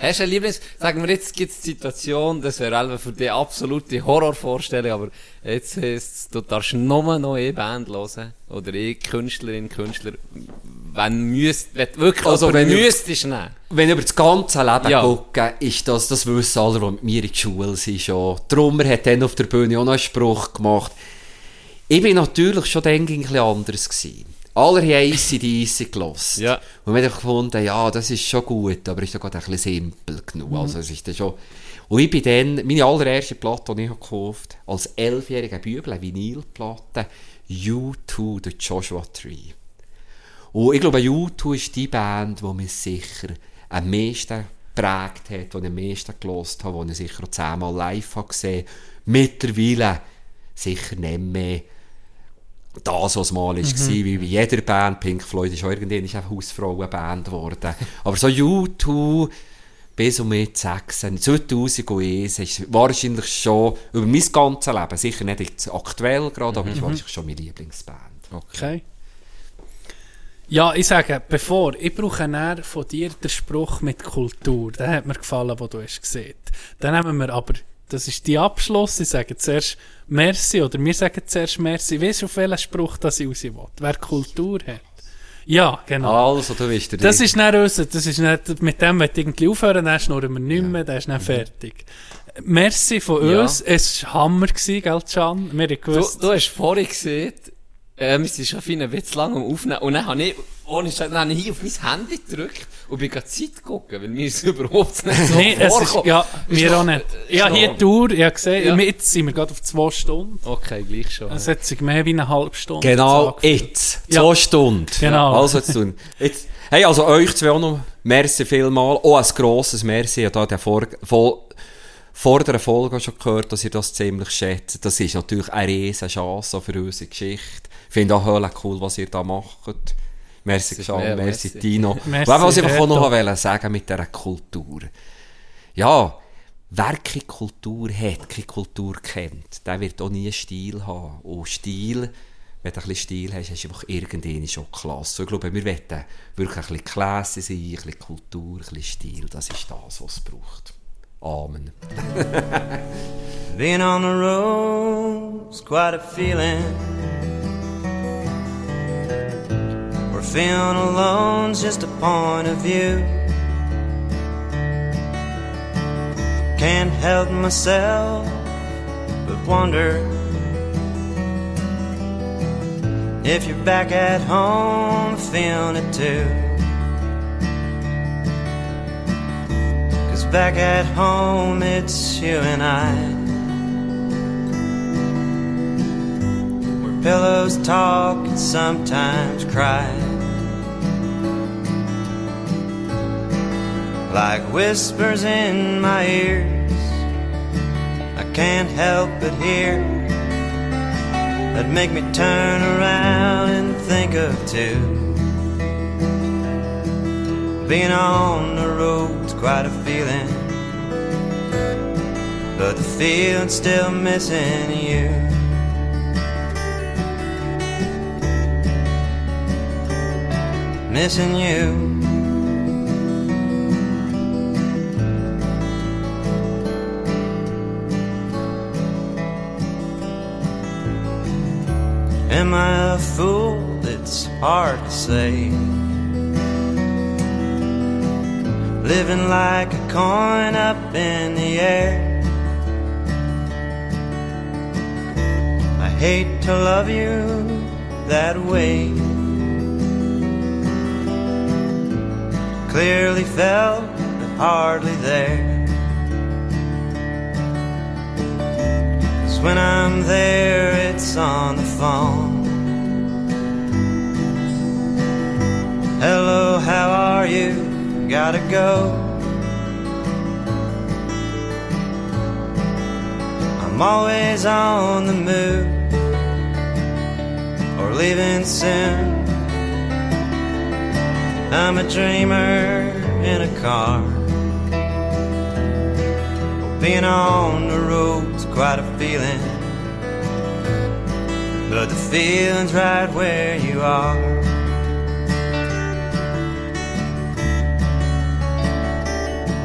Hast du eine Lieblings... Sagen wir, jetzt gibt es die Situation, das wäre also für die absolute Horrorvorstellung, aber jetzt heisst du darfst nur noch eine Band hören, oder eine Künstlerin, Künstler, wenn, müsst, wenn du wirklich Also, also, wenn ich- müsstest nehmen. Wenn ich über das ganze Leben Ja. gucke, ist das, das wissen alle, die mit mir in der Schule sind schon. Drummer hat dann auf der Bühne auch noch einen Spruch gemacht. Ich bin natürlich schon dann ein bisschen anders gewesen. Alle haben ACDC gelassen. Ja. Und wir haben gefunden, ja, das ist schon gut, aber ist doch gerade ein bisschen simpel genug. Also es ist dann schon... Und ich bin dann, meine allererste Platte, die ich habe gekauft als elfjähriger Bübel, eine Vinylplatte, U2, der Joshua Tree. Und ich glaube, U2 ist die Band, die mich sicher am meisten geprägt hat, die ich am meisten gelost habe, die ich sicher auch zehnmal live habe gesehen Mittlerweile sicher nicht mehr das, was mal war, wie bei jeder Band. Pink Floyd ist auch irgendwann ist eine Hausfrauenband geworden. Aber so U2 bis um mit 6, 2001 ist wahrscheinlich schon über mein ganzes Leben, sicher nicht jetzt aktuell gerade, aber ist wahrscheinlich schon meine Lieblingsband. Okay. Ja, ich sage, bevor, ich brauche näher von dir den Spruch mit Kultur. Der hat mir gefallen, den du hast gesehen. Dann nehmen wir aber, das ist die Abschluss, ich sage zuerst Merci, oder wir sagen zuerst Merci. Weißt du, auf welchen Spruch das ich raus will? Wer Kultur hat. Ja, genau. Also, du bist der Das ist nicht unser, das ist nicht, mit dem wird irgendwie aufhören, dann schnurren wir nicht mehr, dann ist dann fertig. Merci von Ja. uns, es war Hammer gewesen, gell, Can? Wir haben Du, gewusst, du hast vorhin gesehen, äh, wir sind schon viel ein bisschen lang am Aufnehmen. Und dann habe ich, ohne Scheiß, dann habe ich hier auf mein Handy gedrückt und bin gerade Zeit gucken, weil mir ist [laughs] überhaupt nicht so Nee, es ist, ja, Ist wir noch- auch nicht. Ja, noch- hier die Tour, ich habe gesehen, Ja. jetzt sind wir gerade auf zwei Stunden. Okay, gleich schon. Es hat sich mehr wie eine halbe Stunde Genau, jetzt. Ja. Zwei Stunden. Genau. Also, jetzt tun. Jetzt, hey, also euch zwei auch noch, merci vielmal. Auch ein grosses Merci. Ich habe da den vor, vor, vor der Folge schon gehört, dass ihr das ziemlich schätzt. Das ist natürlich eine riesen Chance auch für unsere Geschichte. Ich finde auch hölle cool, was ihr da macht. Merci, mehr, merci, merci. Tino. [laughs] Merci, was ich einfach noch Reto. wollte sagen mit dieser Kultur. Ja, wer keine Kultur hat, keine Kultur kennt, der wird auch nie Stil haben. Und Stil, wenn du ein bisschen Stil hast, hast du einfach irgendeine schon klasse. Ich glaube, wir wollen wirklich ein bisschen Klasse sein, ein bisschen Kultur, ein bisschen Stil. Das ist das, was es braucht. Amen. [laughs] Being on the road's quite a feeling. Where feeling alone's just a point of view. Can't help myself but wonder if you're back at home feeling it too. Cause back at home it's you and I. pillows talk and sometimes cry. Like whispers in my ears, I can't help but hear. That make me turn around and think of two. Being on the road's quite a feeling, but the feeling's still missing you. Missing you. Am I a fool? It's hard to say. Living like a coin up in the air. I hate to love you that way. Clearly felt, but hardly there. 'Cause when I'm there, it's on the phone. Hello, how are you? Gotta go. I'm always on the move or leaving soon. I'm a dreamer in a car. Being on the road's quite a feeling, but the feeling's right where you are.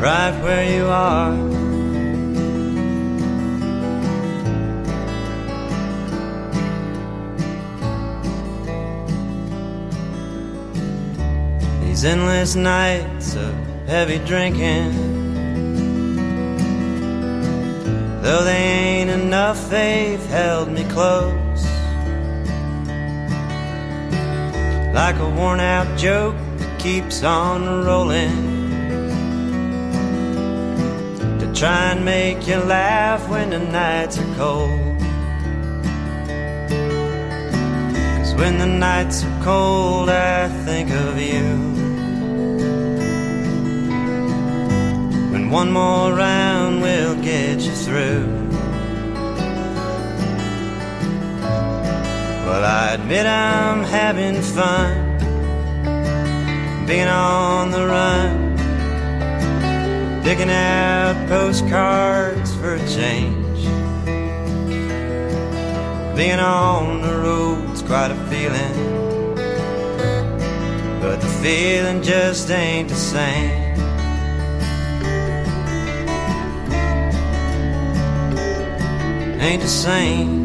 Right where you are. These endless nights of heavy drinking. Though they ain't enough, they've held me close. Like a worn out joke that keeps on rolling. To try and make you laugh when the nights are cold. Cause when the nights are cold, I think of you. One more round will get you through. Well, I admit I'm having fun being on the run, picking out postcards for a change. Being on the road's quite a feeling, but the feeling just ain't the same. Ain't the same.